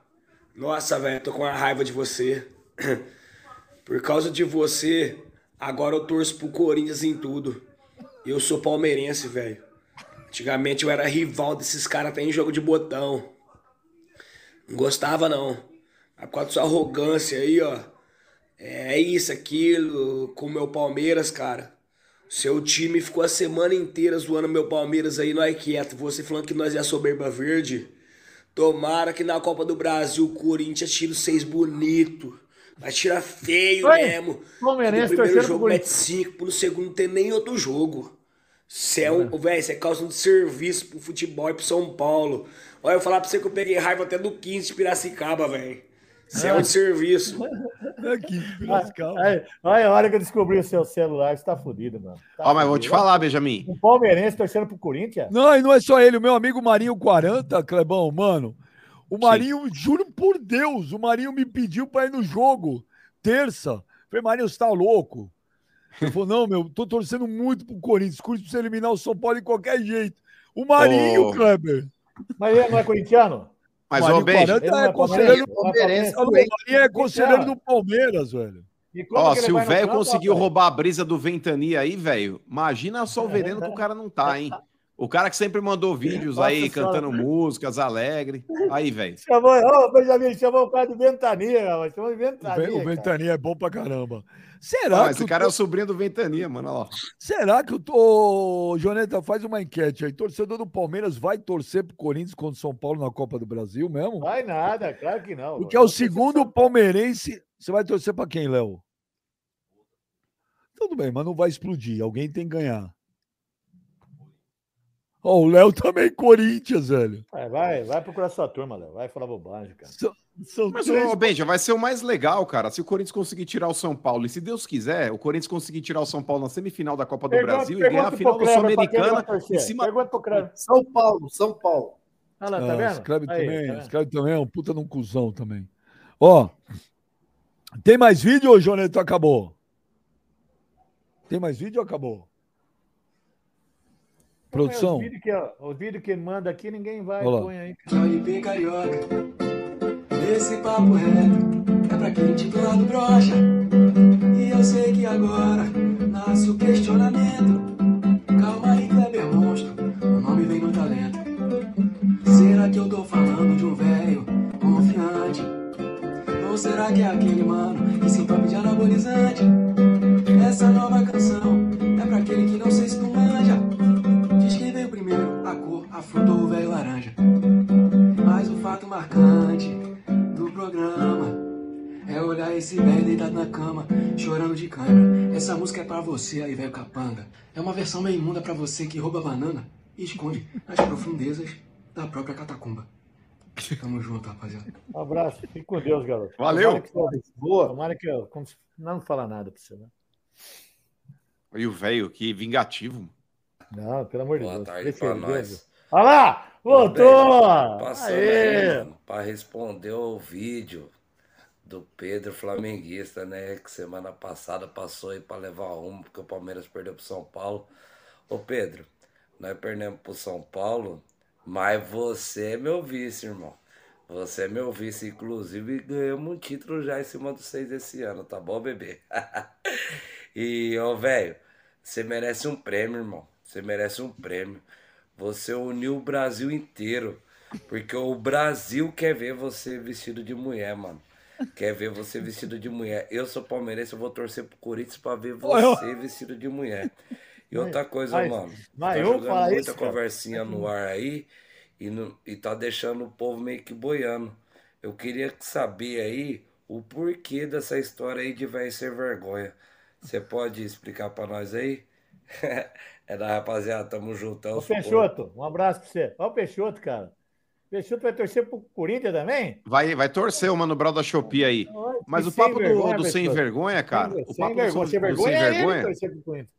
Nossa, velho, tô com uma raiva de você. Por causa de você, agora eu torço pro Corinthians em tudo. Eu sou palmeirense, velho. Antigamente eu era rival desses caras até em jogo de botão. Não gostava, não. Mas com a sua arrogância aí, ó. É isso, aquilo, com o meu Palmeiras, cara. Seu time ficou a semana inteira zoando meu Palmeiras aí, nós quieto. Você falando que nós é a soberba verde. Tomara que na Copa do Brasil o Corinthians tire os seis bonito. Mas tira feio Oi, mesmo. Palmeirense no primeiro jogo mete cinco, no segundo tem nem outro jogo. Cê é um, velho, você é causa de serviço pro futebol e pro São Paulo. Olha, eu falar pra você que eu peguei raiva até do 15 de Piracicaba, velho. Você é um de serviço. Aqui, Piracicaba. Aí, olha a hora que eu descobri o seu celular, você tá fudido, mano. Tá Ó, mas vou te falar, Benjamin. Um palmeirense torcendo pro Corinthians? Não, e não é só ele, o meu amigo Marinho 40, Clebão, mano. O Marinho, juro por Deus, o Marinho me pediu pra ir no jogo, terça. Falei, Marinho, você tá louco? Ele falou, não, meu, tô torcendo muito pro Corinthians, Corinthians precisa eliminar o São Paulo de qualquer jeito. O Marinho, Ô. Kleber. Mas ele não é corintiano? Mas, Marinho ô, Benja, 40 Ele não é é conselheiro, Palmeirense, o Marinho é conselheiro do Palmeiras, velho. Ó, ele se o velho conseguiu rapaz? roubar a brisa do Ventania aí, velho, imagina só o veneno que o cara não tá, hein? O cara que sempre mandou vídeos aí, cantando músicas, alegre. Aí, velho. Chamou, ô, Benjamin, chamou o cara de Ventania, rapaz. Chamou de O, Ventania. Ve- o. Ventania é bom pra caramba. Ah, Será mas que esse cara é o sobrinho do Ventania, mano. Olha lá. Será que o Ô, Joneta faz uma enquete aí? Torcedor do Palmeiras vai torcer pro Corinthians contra o São Paulo na Copa do Brasil mesmo? Vai nada, claro que não. Porque é o segundo palmeirense. Você vai torcer pra quem, Léo? Tudo bem, mas não vai explodir. Alguém tem que ganhar. Ó, o Léo também Corinthians, velho. Vai, vai, vai procurar sua turma, Léo. Vai falar bobagem, cara. São, são Mas, três- ô, Benja, vai ser o mais legal, cara, se o Corinthians conseguir tirar o São Paulo. E se Deus quiser, o Corinthians conseguir tirar o São Paulo na semifinal da Copa do Pergunta- Brasil e ganhar a pergunta final da vai Sul-Americana em cima. Pergunta. São Paulo, São Paulo. Olha lá, tá Ah, vendo? Escreve Aí, também, tá escreve também é um puta num cuzão também. Ó, tem mais vídeo ou Joneto acabou? Tem mais vídeo ou acabou? Produção. Os vídeos que, vídeos que ele manda aqui, ninguém vai. Olha lá. Põe aí. Carioca, esse papo reto é pra quem titulado brocha. E eu sei que agora nasce o questionamento. Calma aí, Kleber Monstro, o nome vem no talento. Será que eu tô falando de um velho confiante? Ou será que é aquele mano que se entope de anabolizante? Essa nova canção é pra aquele que não se tu manja. Diz que veio primeiro a cor, a fruta ou o velho laranja. Mas o fato marcante do programa é olhar esse velho deitado na cama, chorando de cãibra. Essa música é pra você aí, velho capanga. É uma versão meio imunda pra você que rouba banana e esconde nas profundezas da própria catacumba. Tamo junto, rapaziada. Um abraço. Fique com Deus, garoto. Valeu. Tomara que, Boa. tomara que eu não fala nada pra você, né? E o velho, que vingativo. Não, pelo amor de Boa Deus. tarde Deixa pra nós. Olha lá! Voltou! Passando aí, Aê! mano, pra responder o vídeo do Pedro Flamenguista, né? Que semana passada passou aí pra levar rumo, porque o Palmeiras perdeu pro São Paulo. Ô Pedro, nós perdemos pro São Paulo, mas você é meu vice, irmão. Você é meu vice, inclusive ganhamos um título já em cima dos seis esse ano, tá bom, bebê? e, ô, velho, você merece um prêmio, irmão. Você merece um prêmio. Você uniu o Brasil inteiro. Porque o Brasil quer ver você vestido de mulher, mano. Quer ver você vestido de mulher. Eu sou palmeirense, eu vou torcer pro Corinthians pra ver você vestido de mulher. E outra coisa, Mas- mano. mas tá eu jogando muita isso, cara. conversinha no ar aí e, não- e tá deixando o povo meio que boiando. Eu queria saber aí o porquê dessa história aí de vai ser vergonha. Você pode explicar pra nós aí? é da rapaziada, tamo juntão. Ô, Peixoto, um abraço pra você. Olha o Peixoto, cara. Peixoto vai torcer pro Corinthians também? Vai, vai torcer o Mano Brau da Shopee aí. Mas que o papo sem do, vergonha, do sem vergonha, cara. Sem, o sem papo do, vergonha. Sem do vergonha sem é vergonha. torcer pro Corinthians.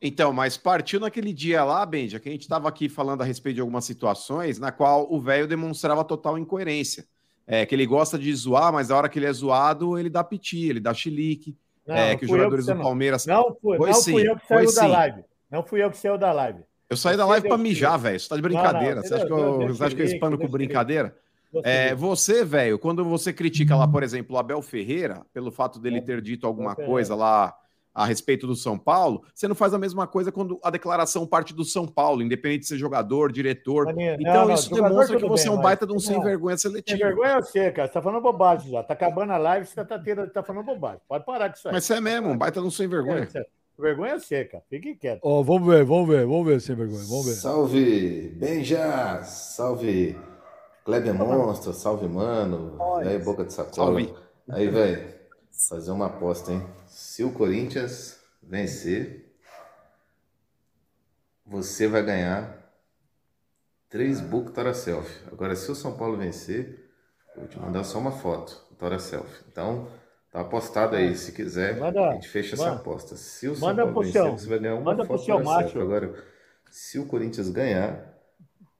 Então, mas partiu naquele dia lá, Benja, que a gente estava aqui falando a respeito de algumas situações na qual o velho demonstrava total incoerência. É, que ele gosta de zoar, mas na hora que ele é zoado, ele dá piti, ele dá chilique. Não, é, não que os jogadores que do não- Palmeiras. Não fui, Foi não sim, fui eu que foi saiu da sim. live. Não fui eu que saiu da live. Eu saí da live pra deu mijar, velho. Você tá de Não, não, brincadeira. você acha que eu, você acha que eu espano com brincadeira? É, você, velho, quando você critica lá, por exemplo, o Abel Ferreira, pelo fato dele ter dito alguma coisa lá a respeito do São Paulo, você não faz a mesma coisa quando a declaração parte do São Paulo, independente de ser jogador, diretor. Maninho, Então não, isso jogador demonstra que você é bem, um mas- baita de um não, sem vergonha Sem seletivo. vergonha é você, cara. Você tá falando bobagem já. Tá acabando a live, você tá, tendo, tá falando bobagem. Pode parar com isso aí. Mas você é mesmo, um baita de um sem vergonha. É, vergonha é você, cara. Fique quieto. Ó, vamos ver, vamos ver, vamos ver sem vergonha, vamos ver. Salve, Benja! Salve, Kleber Monstro, salve, mano. E aí, boca de sacola. Salve. Aí, velho, fazer uma aposta, hein? Se o Corinthians vencer, você vai ganhar três book Tora Selfie. Agora, se o São Paulo vencer, eu vou te mandar só uma foto, Tora Selfie. Então, tá apostado aí. Se quiser, Manda- a gente fecha essa manda- aposta. Se o São manda Paulo vencer, seu- você vai ganhar uma manda foto Tora macho. Selfie. Agora, se o Corinthians ganhar,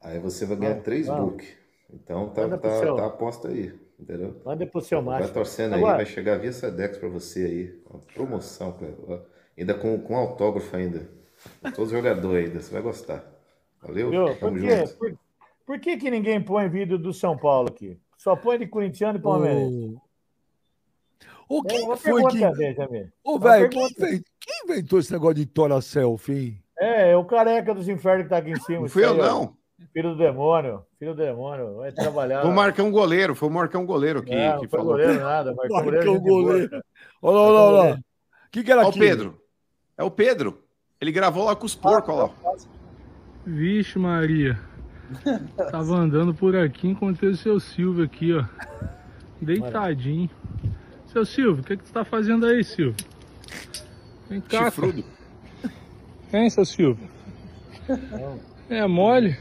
aí você vai ganhar Vai, três book. Então, tá, Manda tá, tá aposta aí, entendeu? Manda pro seu Vai macho. torcendo aí, Agora- vai chegar via Sedex pra você aí. Uma promoção, cara. Ainda com, com autógrafo ainda. Todos os jogadores ainda, você vai gostar. Valeu? Por, Tamo quê? junto. Por, por que, que ninguém põe vídeo do São Paulo aqui? Só põe de corintiano e palmeirense. Ô, É quem uma foi que. Ô, Uma velho, quem, pergunta. inven- quem inventou esse negócio de Tora Selfie, hein? É, é o careca dos infernos que tá aqui em cima. Não fui eu, aí, ó. não. Filho do demônio. Filho do demônio. Vai trabalhar. O Marcão Goleiro, foi o Marcão Goleiro que, Não, que não foi falou. goleiro nada. Marcão Marcão goleiro. é. Olha lá, olha lá, olha lá. O que, que era Ó o aquilo? Pedro. É o Pedro. Ele gravou lá com os porcos, olha lá. Vixe, Maria. Tava andando por aqui, encontrei o seu Silvio aqui, ó. Deitadinho. Seu Silvio, o que, que tu tá fazendo aí, Silvio? Vem cá. Chifrudo. Hein, seu Silvio? É mole?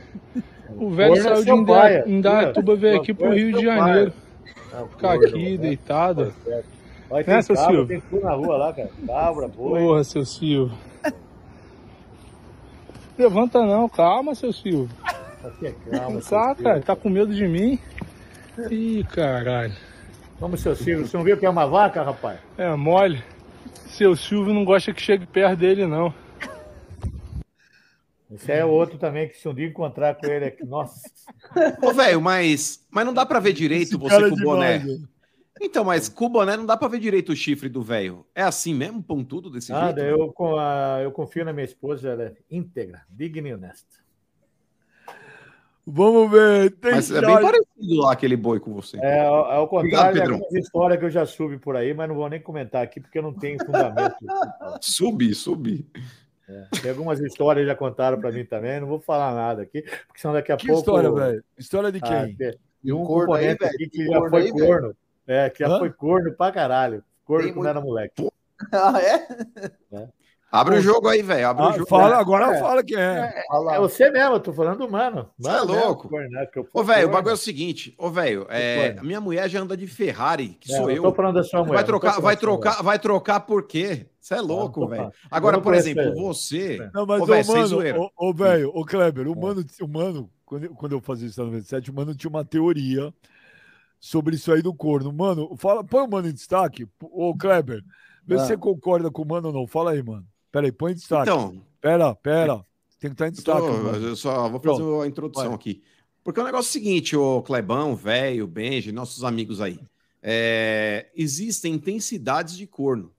O velho Corno é saiu de seu Inda- pai, Indaiatuba, veio aqui pro é Rio de. Janeiro. Ah, Ficar corno, aqui, né? deitado. Olha, tem Né, seu cabra, Silvio? tem tudo na rua lá, cara. Cabra, boi. Porra, seu Silvio. Levanta não, calma, seu Silvio. Aqui é calma, Silvio. cara, tá com medo de mim? Ih, caralho. Vamos, seu Silvio. Você não viu que é uma vaca, rapaz? É mole. Seu Silvio não gosta que chegue perto dele, não. Esse é outro também que se um dia encontrar com ele aqui. Nossa. Ô, velho, mas, mas não dá pra ver direito Esse você é com o boné. demais, velho. Então, mas com o boné não dá pra ver direito o chifre do velho. É assim mesmo, pontudo desse Nada, jeito? eu, com a, eu confio na minha esposa, ela é íntegra, digna e honesta. Vamos ver. Tem Mas é bem parecido lá aquele boi com você. É, ao, ao contrário de Pedrão. algumas histórias que eu já subi por aí, mas não vou nem comentar aqui porque eu não tenho fundamento. Subi, subi. É, tem algumas histórias que já contaram para mim também, não vou falar nada aqui, porque senão daqui a Que pouco. história, velho? História de Ah, quem? tem- E um corno aí, componente velho? aqui que Tem já corno foi aí, corno. É, que já Hã? foi corno pra caralho. Corno Tem quando muito- era moleque. Ah, é? Abre o jogo aí, velho. Abre o Ah, jogo. fala, agora É. fala quem é. Lá. É você mesmo, eu tô falando do mano. Cê é mesmo, louco. corno, né, que eu Ô, velho, o bagulho é o seguinte. Ô, velho, é, minha mulher já anda de Ferrari, que É, sou não eu. tô falando da sua mulher. Vai trocar, vai trocar, vai trocar por quê? Você é louco, tô velho. Agora, Eu por exemplo, ele. você. Não, mas Ô, o velho, sem mano, ô, velho, ô Kleber, o mano, o mano quando, eu- quando eu fazia isso na 97, o mano tinha uma teoria sobre isso aí do corno. Mano, fala, põe o mano em destaque. Ô, Kleber, vê se Ah. você concorda com o mano ou não. Fala aí, mano. Pera aí, põe em destaque. Então, Pera, pera. Tem que estar em destaque. tô- eu só vou fazer Pronto. a introdução Vai. aqui. Porque o negócio é o seguinte, ô Clebão, velho, Benji, nossos amigos aí. É, existem intensidades de corno.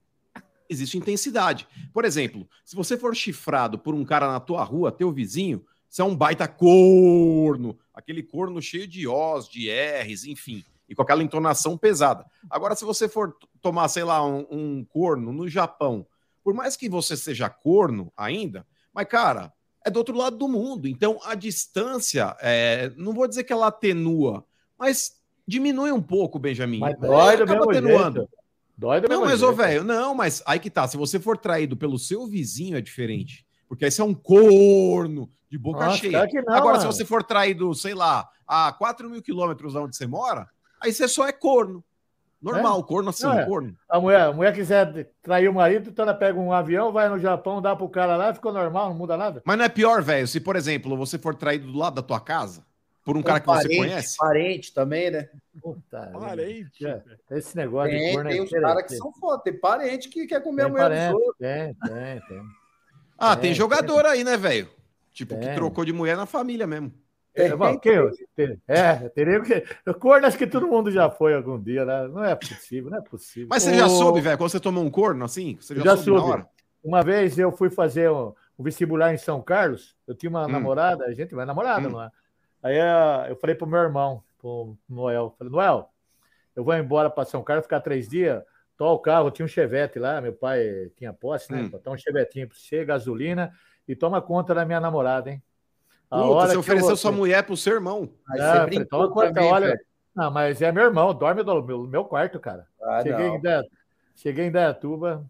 Existe intensidade. Por exemplo, se você for chifrado por um cara na tua rua, teu vizinho, você é um baita corno. Aquele corno cheio de Os, de R's, enfim. E com aquela entonação pesada. Agora, se você for tomar, sei lá, um, um corno no Japão, por mais que você seja corno ainda, mas, cara, é do outro lado do mundo. Então, a distância, é, não vou dizer que ela atenua, mas diminui um pouco, Benjamin. Mas dói do mesmo atenuando. jeito. Dói do Não, mas, ô, jeito. velho, não, mas aí que tá. Se você for traído pelo seu vizinho, é diferente. Porque aí você é um corno de boca Nossa, cheia. que não, Agora, mano. se você for traído, sei lá, a 4 mil quilômetros de onde você mora, aí você só é corno. Normal, corno assim, é. corno. A mulher, a mulher quiser trair o marido, então ela pega um avião, vai no Japão, dá pro cara lá, ficou normal, não muda nada. Mas não é pior, velho, se, por exemplo, você for traído do lado da tua casa, por um cara que você parente, conhece. Parente também, né? Puta, Parente. é, esse negócio de Tem, corno tem é os caras que são foda. Tem parente que quer comer a Tem mulher parente, dos outros. tem, tem, tem. Ah, tem É, jogador aí, né, velho? Tipo, que Tem. trocou de mulher na família mesmo. É, bom, quem eu- tem- é, teria que. Corno acho que todo mundo já foi algum dia, né? Não é possível, não é possível. Mas você já soube, velho, quando você tomou um corno assim? Você já, Já soube na soube. hora? Uma vez eu fui fazer um, um vestibular em São Carlos, eu tinha uma Hum. namorada, a gente vai namorada, Hum. não é? Aí ah, eu falei pro meu irmão, pro Noel, falei, Noel, eu vou embora para São Carlos ficar três dias, tô o carro, tinha um chevette lá, meu pai tinha posse, né? Hum. Botar um chevetinho pra você, gasolina, e toma conta da minha namorada, hein? A Puta, hora você que eu ofereceu vou- sua mulher pro seu irmão. Aí Ah, você brincou também, olha. Não, mas é meu irmão, dorme no meu, meu quarto, cara. Ah, Cheguei, não. em Daya- Cheguei em Dayatuba,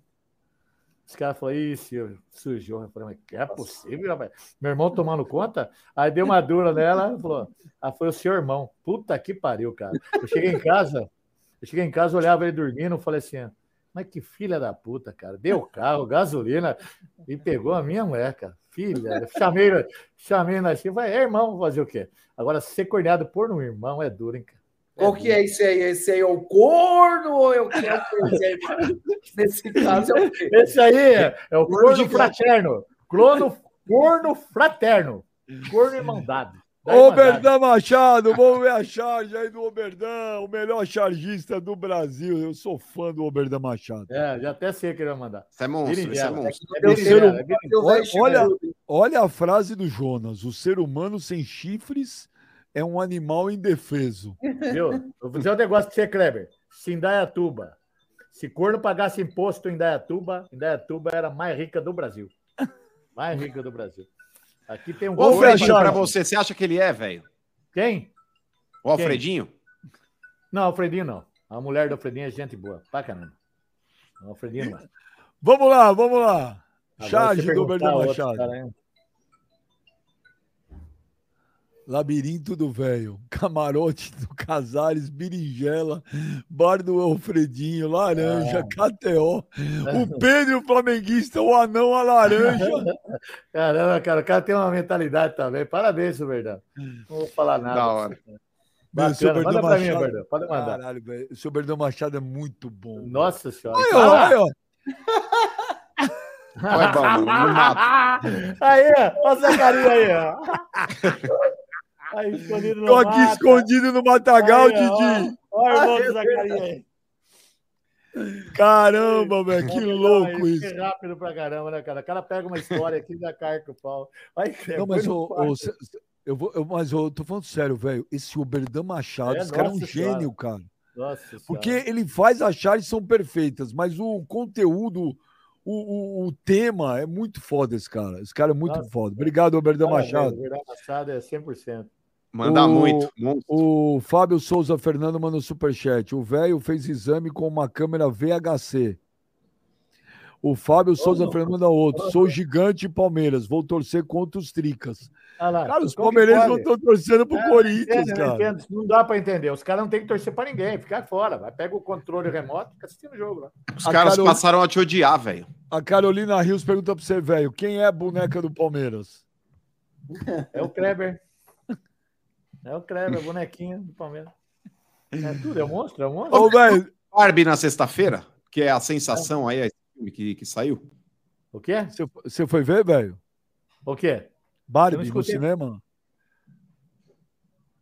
os caras falaram, ih, senhor, sujou. Eu falei, mas é possível, rapaz? Meu irmão tomando conta? Aí deu uma dura nela, falou, ah, foi o seu irmão. Puta que pariu, cara. Eu cheguei em casa, eu cheguei em casa, olhava ele dormindo, falei assim, mas que filha da puta, cara. Deu carro, gasolina, e pegou a minha mulher, cara. Filha, eu chamei, chamei na vai, é irmão, fazer o quê? Agora, ser corneado por um irmão é duro, hein, cara. Qual que é esse aí? Esse aí é o corno ou é o que é o que? Esse aí, Nesse caso é o quê? Esse aí é, é o Corno fraterno. Corno, corno fraterno. Corno irmandade. Da. Oberdan Machado, vamos ver a charge aí do Oberdan, o melhor chargista do Brasil. Eu sou fã do Oberdan Machado. É, já até sei que ele vai mandar. Você é monstro, esse é monstro. É é berinjela. Olha, olha, a frase do Jonas: o ser humano sem chifres é um animal indefeso. Viu? Eu vou dizer um negócio pra você, Kleber. Se Indaiatuba, se corno pagasse imposto em Indaiatuba, Indaiatuba era a mais rica do Brasil. Mais rica do Brasil. Aqui tem um Ô, corno Fredinho, pagando- pra você, você acha que ele é, velho? Quem? O Alfredinho? Não, Alfredinho não. A mulher do Alfredinho é gente boa. Pra caramba. O Alfredinho não. Vamos lá, vamos lá. Agora Charge do outro Machado. cara, Labirinto do Velho, Camarote do Casares, Berinjela, Bar do Alfredinho, Laranja, Ah. KTO, o Pedro Flamenguista, o Anão, a Laranja. Caramba, cara, o cara tem uma mentalidade também. Parabéns, seu Verdão. Não vou falar nada. Da hora. Meu, o seu Bacana. Berdão Manda pra mim, Machado- Verdão. Pode mandar. Caralho, velho. O seu Berdão Machado é muito bom. Nossa senhora. Aí, ó, aí, ó. Vai, bom. Aí, ó. Olha essa carinha aí, ó. Aí, escondido no Tô aqui mato. escondido no Matagal, Aí. Didi. Olha o irmão do Zacarias aí. Caramba, velho, que Não, louco isso. isso. É rápido pra caramba, né, cara? O cara pega uma história aqui e já carca o pau. Vai, Não, mas o, eu vou, eu, mas eu tô falando sério, velho. Esse Oberdan Machado, É, esse cara é um senhora. gênio, cara. Nossa senhora. Porque ele faz as charges são perfeitas, mas o conteúdo, o, o, o tema é muito foda esse cara. Esse cara é muito Nossa, foda. Obrigado, Oberdan Machado. O Verdão Machado é 100%. Manda O- muito. muito. O Fábio Souza Fernando mandou superchat. O velho fez exame com uma câmera VHC. O Fábio Souza Fernando manda outro. Sou gigante Palmeiras. Vou torcer contra os Tricas. Olha lá, Cara, os que palmeirenses não estão torcendo pro É, Corinthians, cara. entendo. Não dá pra entender. Os caras não têm que torcer pra ninguém. Ficar fora. Vai, pega o controle remoto e fica assistindo o jogo lá. Os A caras Carol- passaram a te odiar, velho. A Carolina Rios pergunta pra você, velho, quem é a boneca do Palmeiras? É o Kleber. É o Kleber, bonequinho do Palmeiras. É tudo, é um monstro, é um monstro. Ô, velho, Barbie na sexta-feira, que é a sensação aí, esse filme que, que saiu. O quê? você- você foi ver, velho? O quê? Não Barbie no cinema?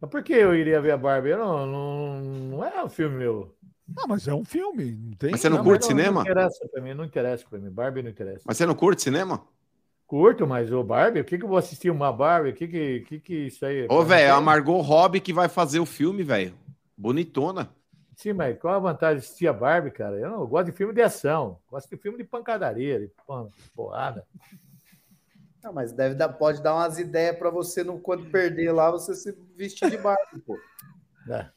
Mas por que eu iria ver a Barbie? Eu não, não, não é um filme meu. Ah, mas é um filme, não tem? Mas você não Não, curte mas cinema? Não interessa pra mim, não interessa pra mim. Barbie não interessa. Mas você não curte cinema? Curto, mas o Barbie, o que, que eu vou assistir uma Barbie? O que que, que, que isso aí? Ô, velho, é a Margot Robbie que vai fazer o filme, velho. Bonitona. Sim, mas qual a vantagem de assistir a Barbie, cara? Eu não eu gosto de filme de ação, gosto de filme de pancadaria, de porrada. Não, mas deve dar, pode dar umas ideias para você, não, quando perder lá, você se vestir de Barbie, pô. É.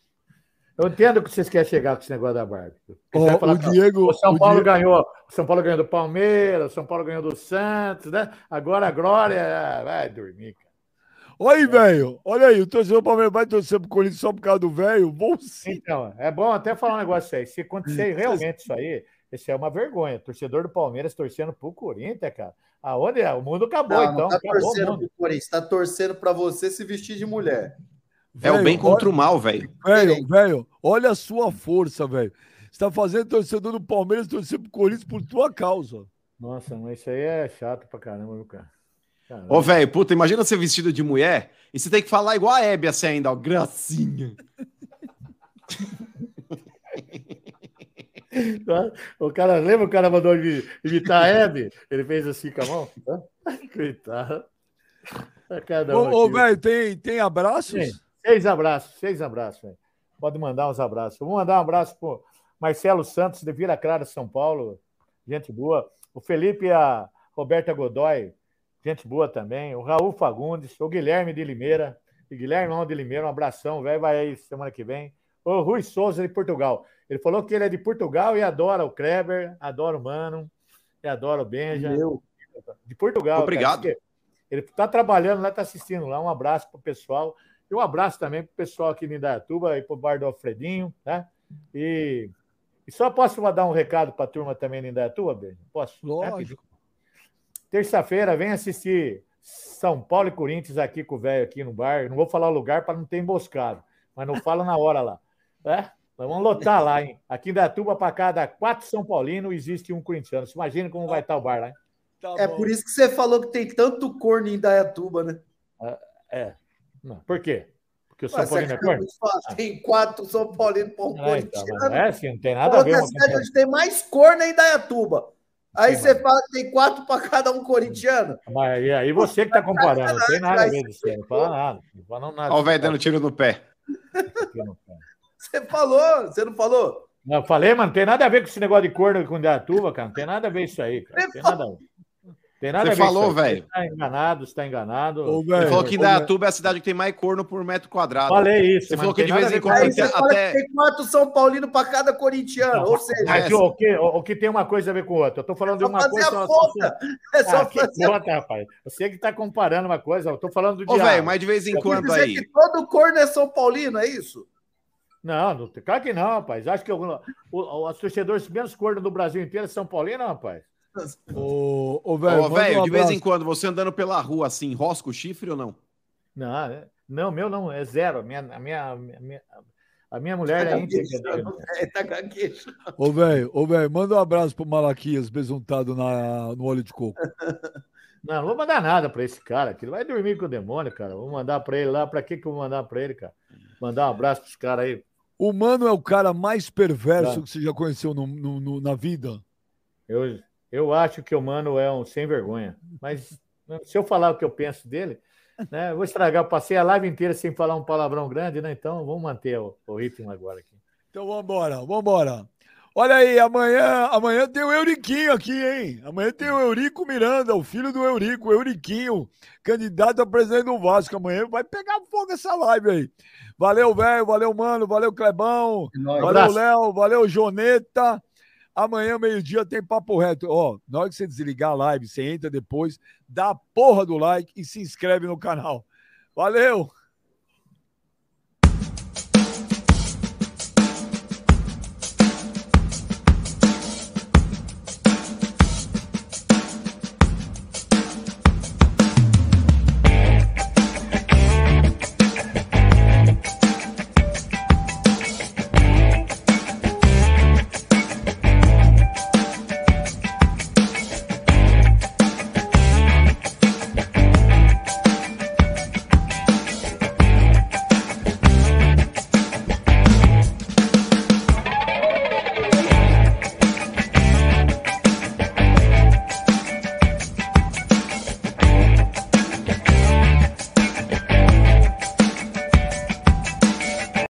Eu entendo que vocês querem chegar com esse negócio da Barbie. Vai falar o ó, Diego- o São o Paulo Diego- ganhou, o São Paulo ganhou do Palmeiras, o São Paulo ganhou do Santos, né? Agora a Glória ah, vai dormir, cara. Olha aí, velho. Olha aí, o torcedor do Palmeiras vai torcer pro Corinthians só por causa do velho? Vou sim. Então, é bom até falar um negócio aí. Se acontecer realmente isso aí, isso é uma vergonha. Torcedor do Palmeiras torcendo pro Corinthians, cara. Aonde é? O mundo acabou, Não, então. não tá acabou o torcendo pro Corinthians, tá torcendo para você se vestir de mulher. É o bem contra olha- o mal, velho. Velho, velho, olha a sua força, velho. Você tá fazendo torcedor do Palmeiras torcer pro Corinthians por tua causa. Nossa, mas isso aí é chato pra caramba, viu, cara? Caramba. Ô, velho, puta, imagina você vestido de mulher e você tem que falar igual a Hebe assim ainda, ó. Gracinha. O cara, lembra o cara mandou imi- imitar a Hebe? Ele fez assim com a mão? Coitado. Cada um Ô, ô, velho, tem, tem abraços? Sim, Seis abraços, seis abraços. Pode mandar uns abraços. Vou mandar um abraço pro Marcelo Santos, de Vila Clara, São Paulo. Gente boa. O Felipe e a Roberta Godoy, gente boa também. O Raul Fagundes, o Guilherme de Limeira. E Guilherme de Limeira, um abração, velho. Vai aí semana que vem. O Rui Souza, de Portugal. Ele falou que ele é de Portugal e adora o Kleber, adora o Mano, e adora o Benja. Meu. De Portugal. Obrigado. Cara. Ele está trabalhando lá, está assistindo lá. Um abraço para o pessoal. E um abraço também para o pessoal aqui de Indaiatuba e para o bar do Alfredinho, né? E, e só posso dar um recado para a turma também de Indaiatuba, Beijo? Posso? Lógico. Rapidinho. Terça-feira, vem assistir São Paulo e Corinthians aqui com o velho aqui no bar. Não vou falar o lugar para não ter emboscado, mas não fala na hora lá. É? Nós vamos lotar lá, hein? Aqui em Indaiatuba, para cada quatro São Paulinos, existe um corintiano. Você imagina como vai estar o bar lá, hein? Tá É por isso que você falou que tem tanto corno em Dayatuba, né? É. Não, por quê? Porque o São Paulino é corno? Tem quatro São Paulinos para um Ah, então, é, sim, não tem nada a ver uma cidade coisa- onde tem mais corno é em Dayatuba. Aí você fala que tem quatro para cada um corintiano. Mas e aí você que está comparando, não tem nada a ver disso. Não fala nada. Não fala nada. Olha o velho dando tiro no pé. Você falou, você não falou? Não, eu falei, mano, não tem nada a ver com esse negócio de corno com Datuba, cara. Não tem nada a ver isso aí, cara. Não tem nada a ver. Tem nada Você a ver falou, velho. Você está enganado, você está enganado. Ele falou que Indaiatuba é a cidade que tem mais corno por metro quadrado. Falei isso, Você falou não que de vez em quando até, fala até- que tem quatro São Paulinos para cada corintiano. Ou seja, Mas o, o que, o, o que tem uma coisa a ver com outra? Eu tô falando de só uma fazer coisa. a conta. É só Ah, fazer a conta, rapaz. Você que tá comparando uma coisa, eu tô falando do Ô, diabo. velho, mas de vez em Quer quando dizer aí. que todo corno é São Paulino, é isso? Não, não, claro que não, rapaz. Acho que o, o, os torcedores menos corno do Brasil inteiro é São Paulino, rapaz. Ô, ô, velho, Ô, manda velho, um de vez em quando, você andando pela rua assim, rosca o chifre ou não? Não, é- não, meu não, é zero. A minha, a minha, a minha, a minha mulher é íntegra dele. É, tá. Ô, velho, ô, velho, manda um abraço pro Malaquias, besuntado na, no óleo de coco. Não, não vou mandar nada pra esse cara aqui. Ele vai dormir com o demônio, cara. Vou mandar pra ele lá. Pra que que eu vou mandar pra ele, cara? Mandar um abraço pros caras aí. O mano é o cara mais perverso Tá. que você já conheceu no- no- no- na vida. Eu, eu acho que o mano é um sem vergonha. Mas se eu falar o que eu penso dele, né? Eu vou estragar. Eu passei a live inteira sem falar um palavrão grande, né? Então vamos manter o, o ritmo agora aqui. Então vambora, vambora. Olha aí, amanhã, amanhã tem o Euriquinho aqui, hein? Amanhã tem o Eurico Miranda, o filho do Eurico, o Euriquinho, candidato a presidente do Vasco. Amanhã vai pegar fogo essa live aí. Valeu, velho, valeu, mano, valeu, Clebão, nóis. valeu. Léo, valeu, Joneta. Amanhã, meio-dia, tem papo reto. Ó, na hora que você desligar a live, você entra depois, dá a porra do like e se inscreve no canal. Valeu!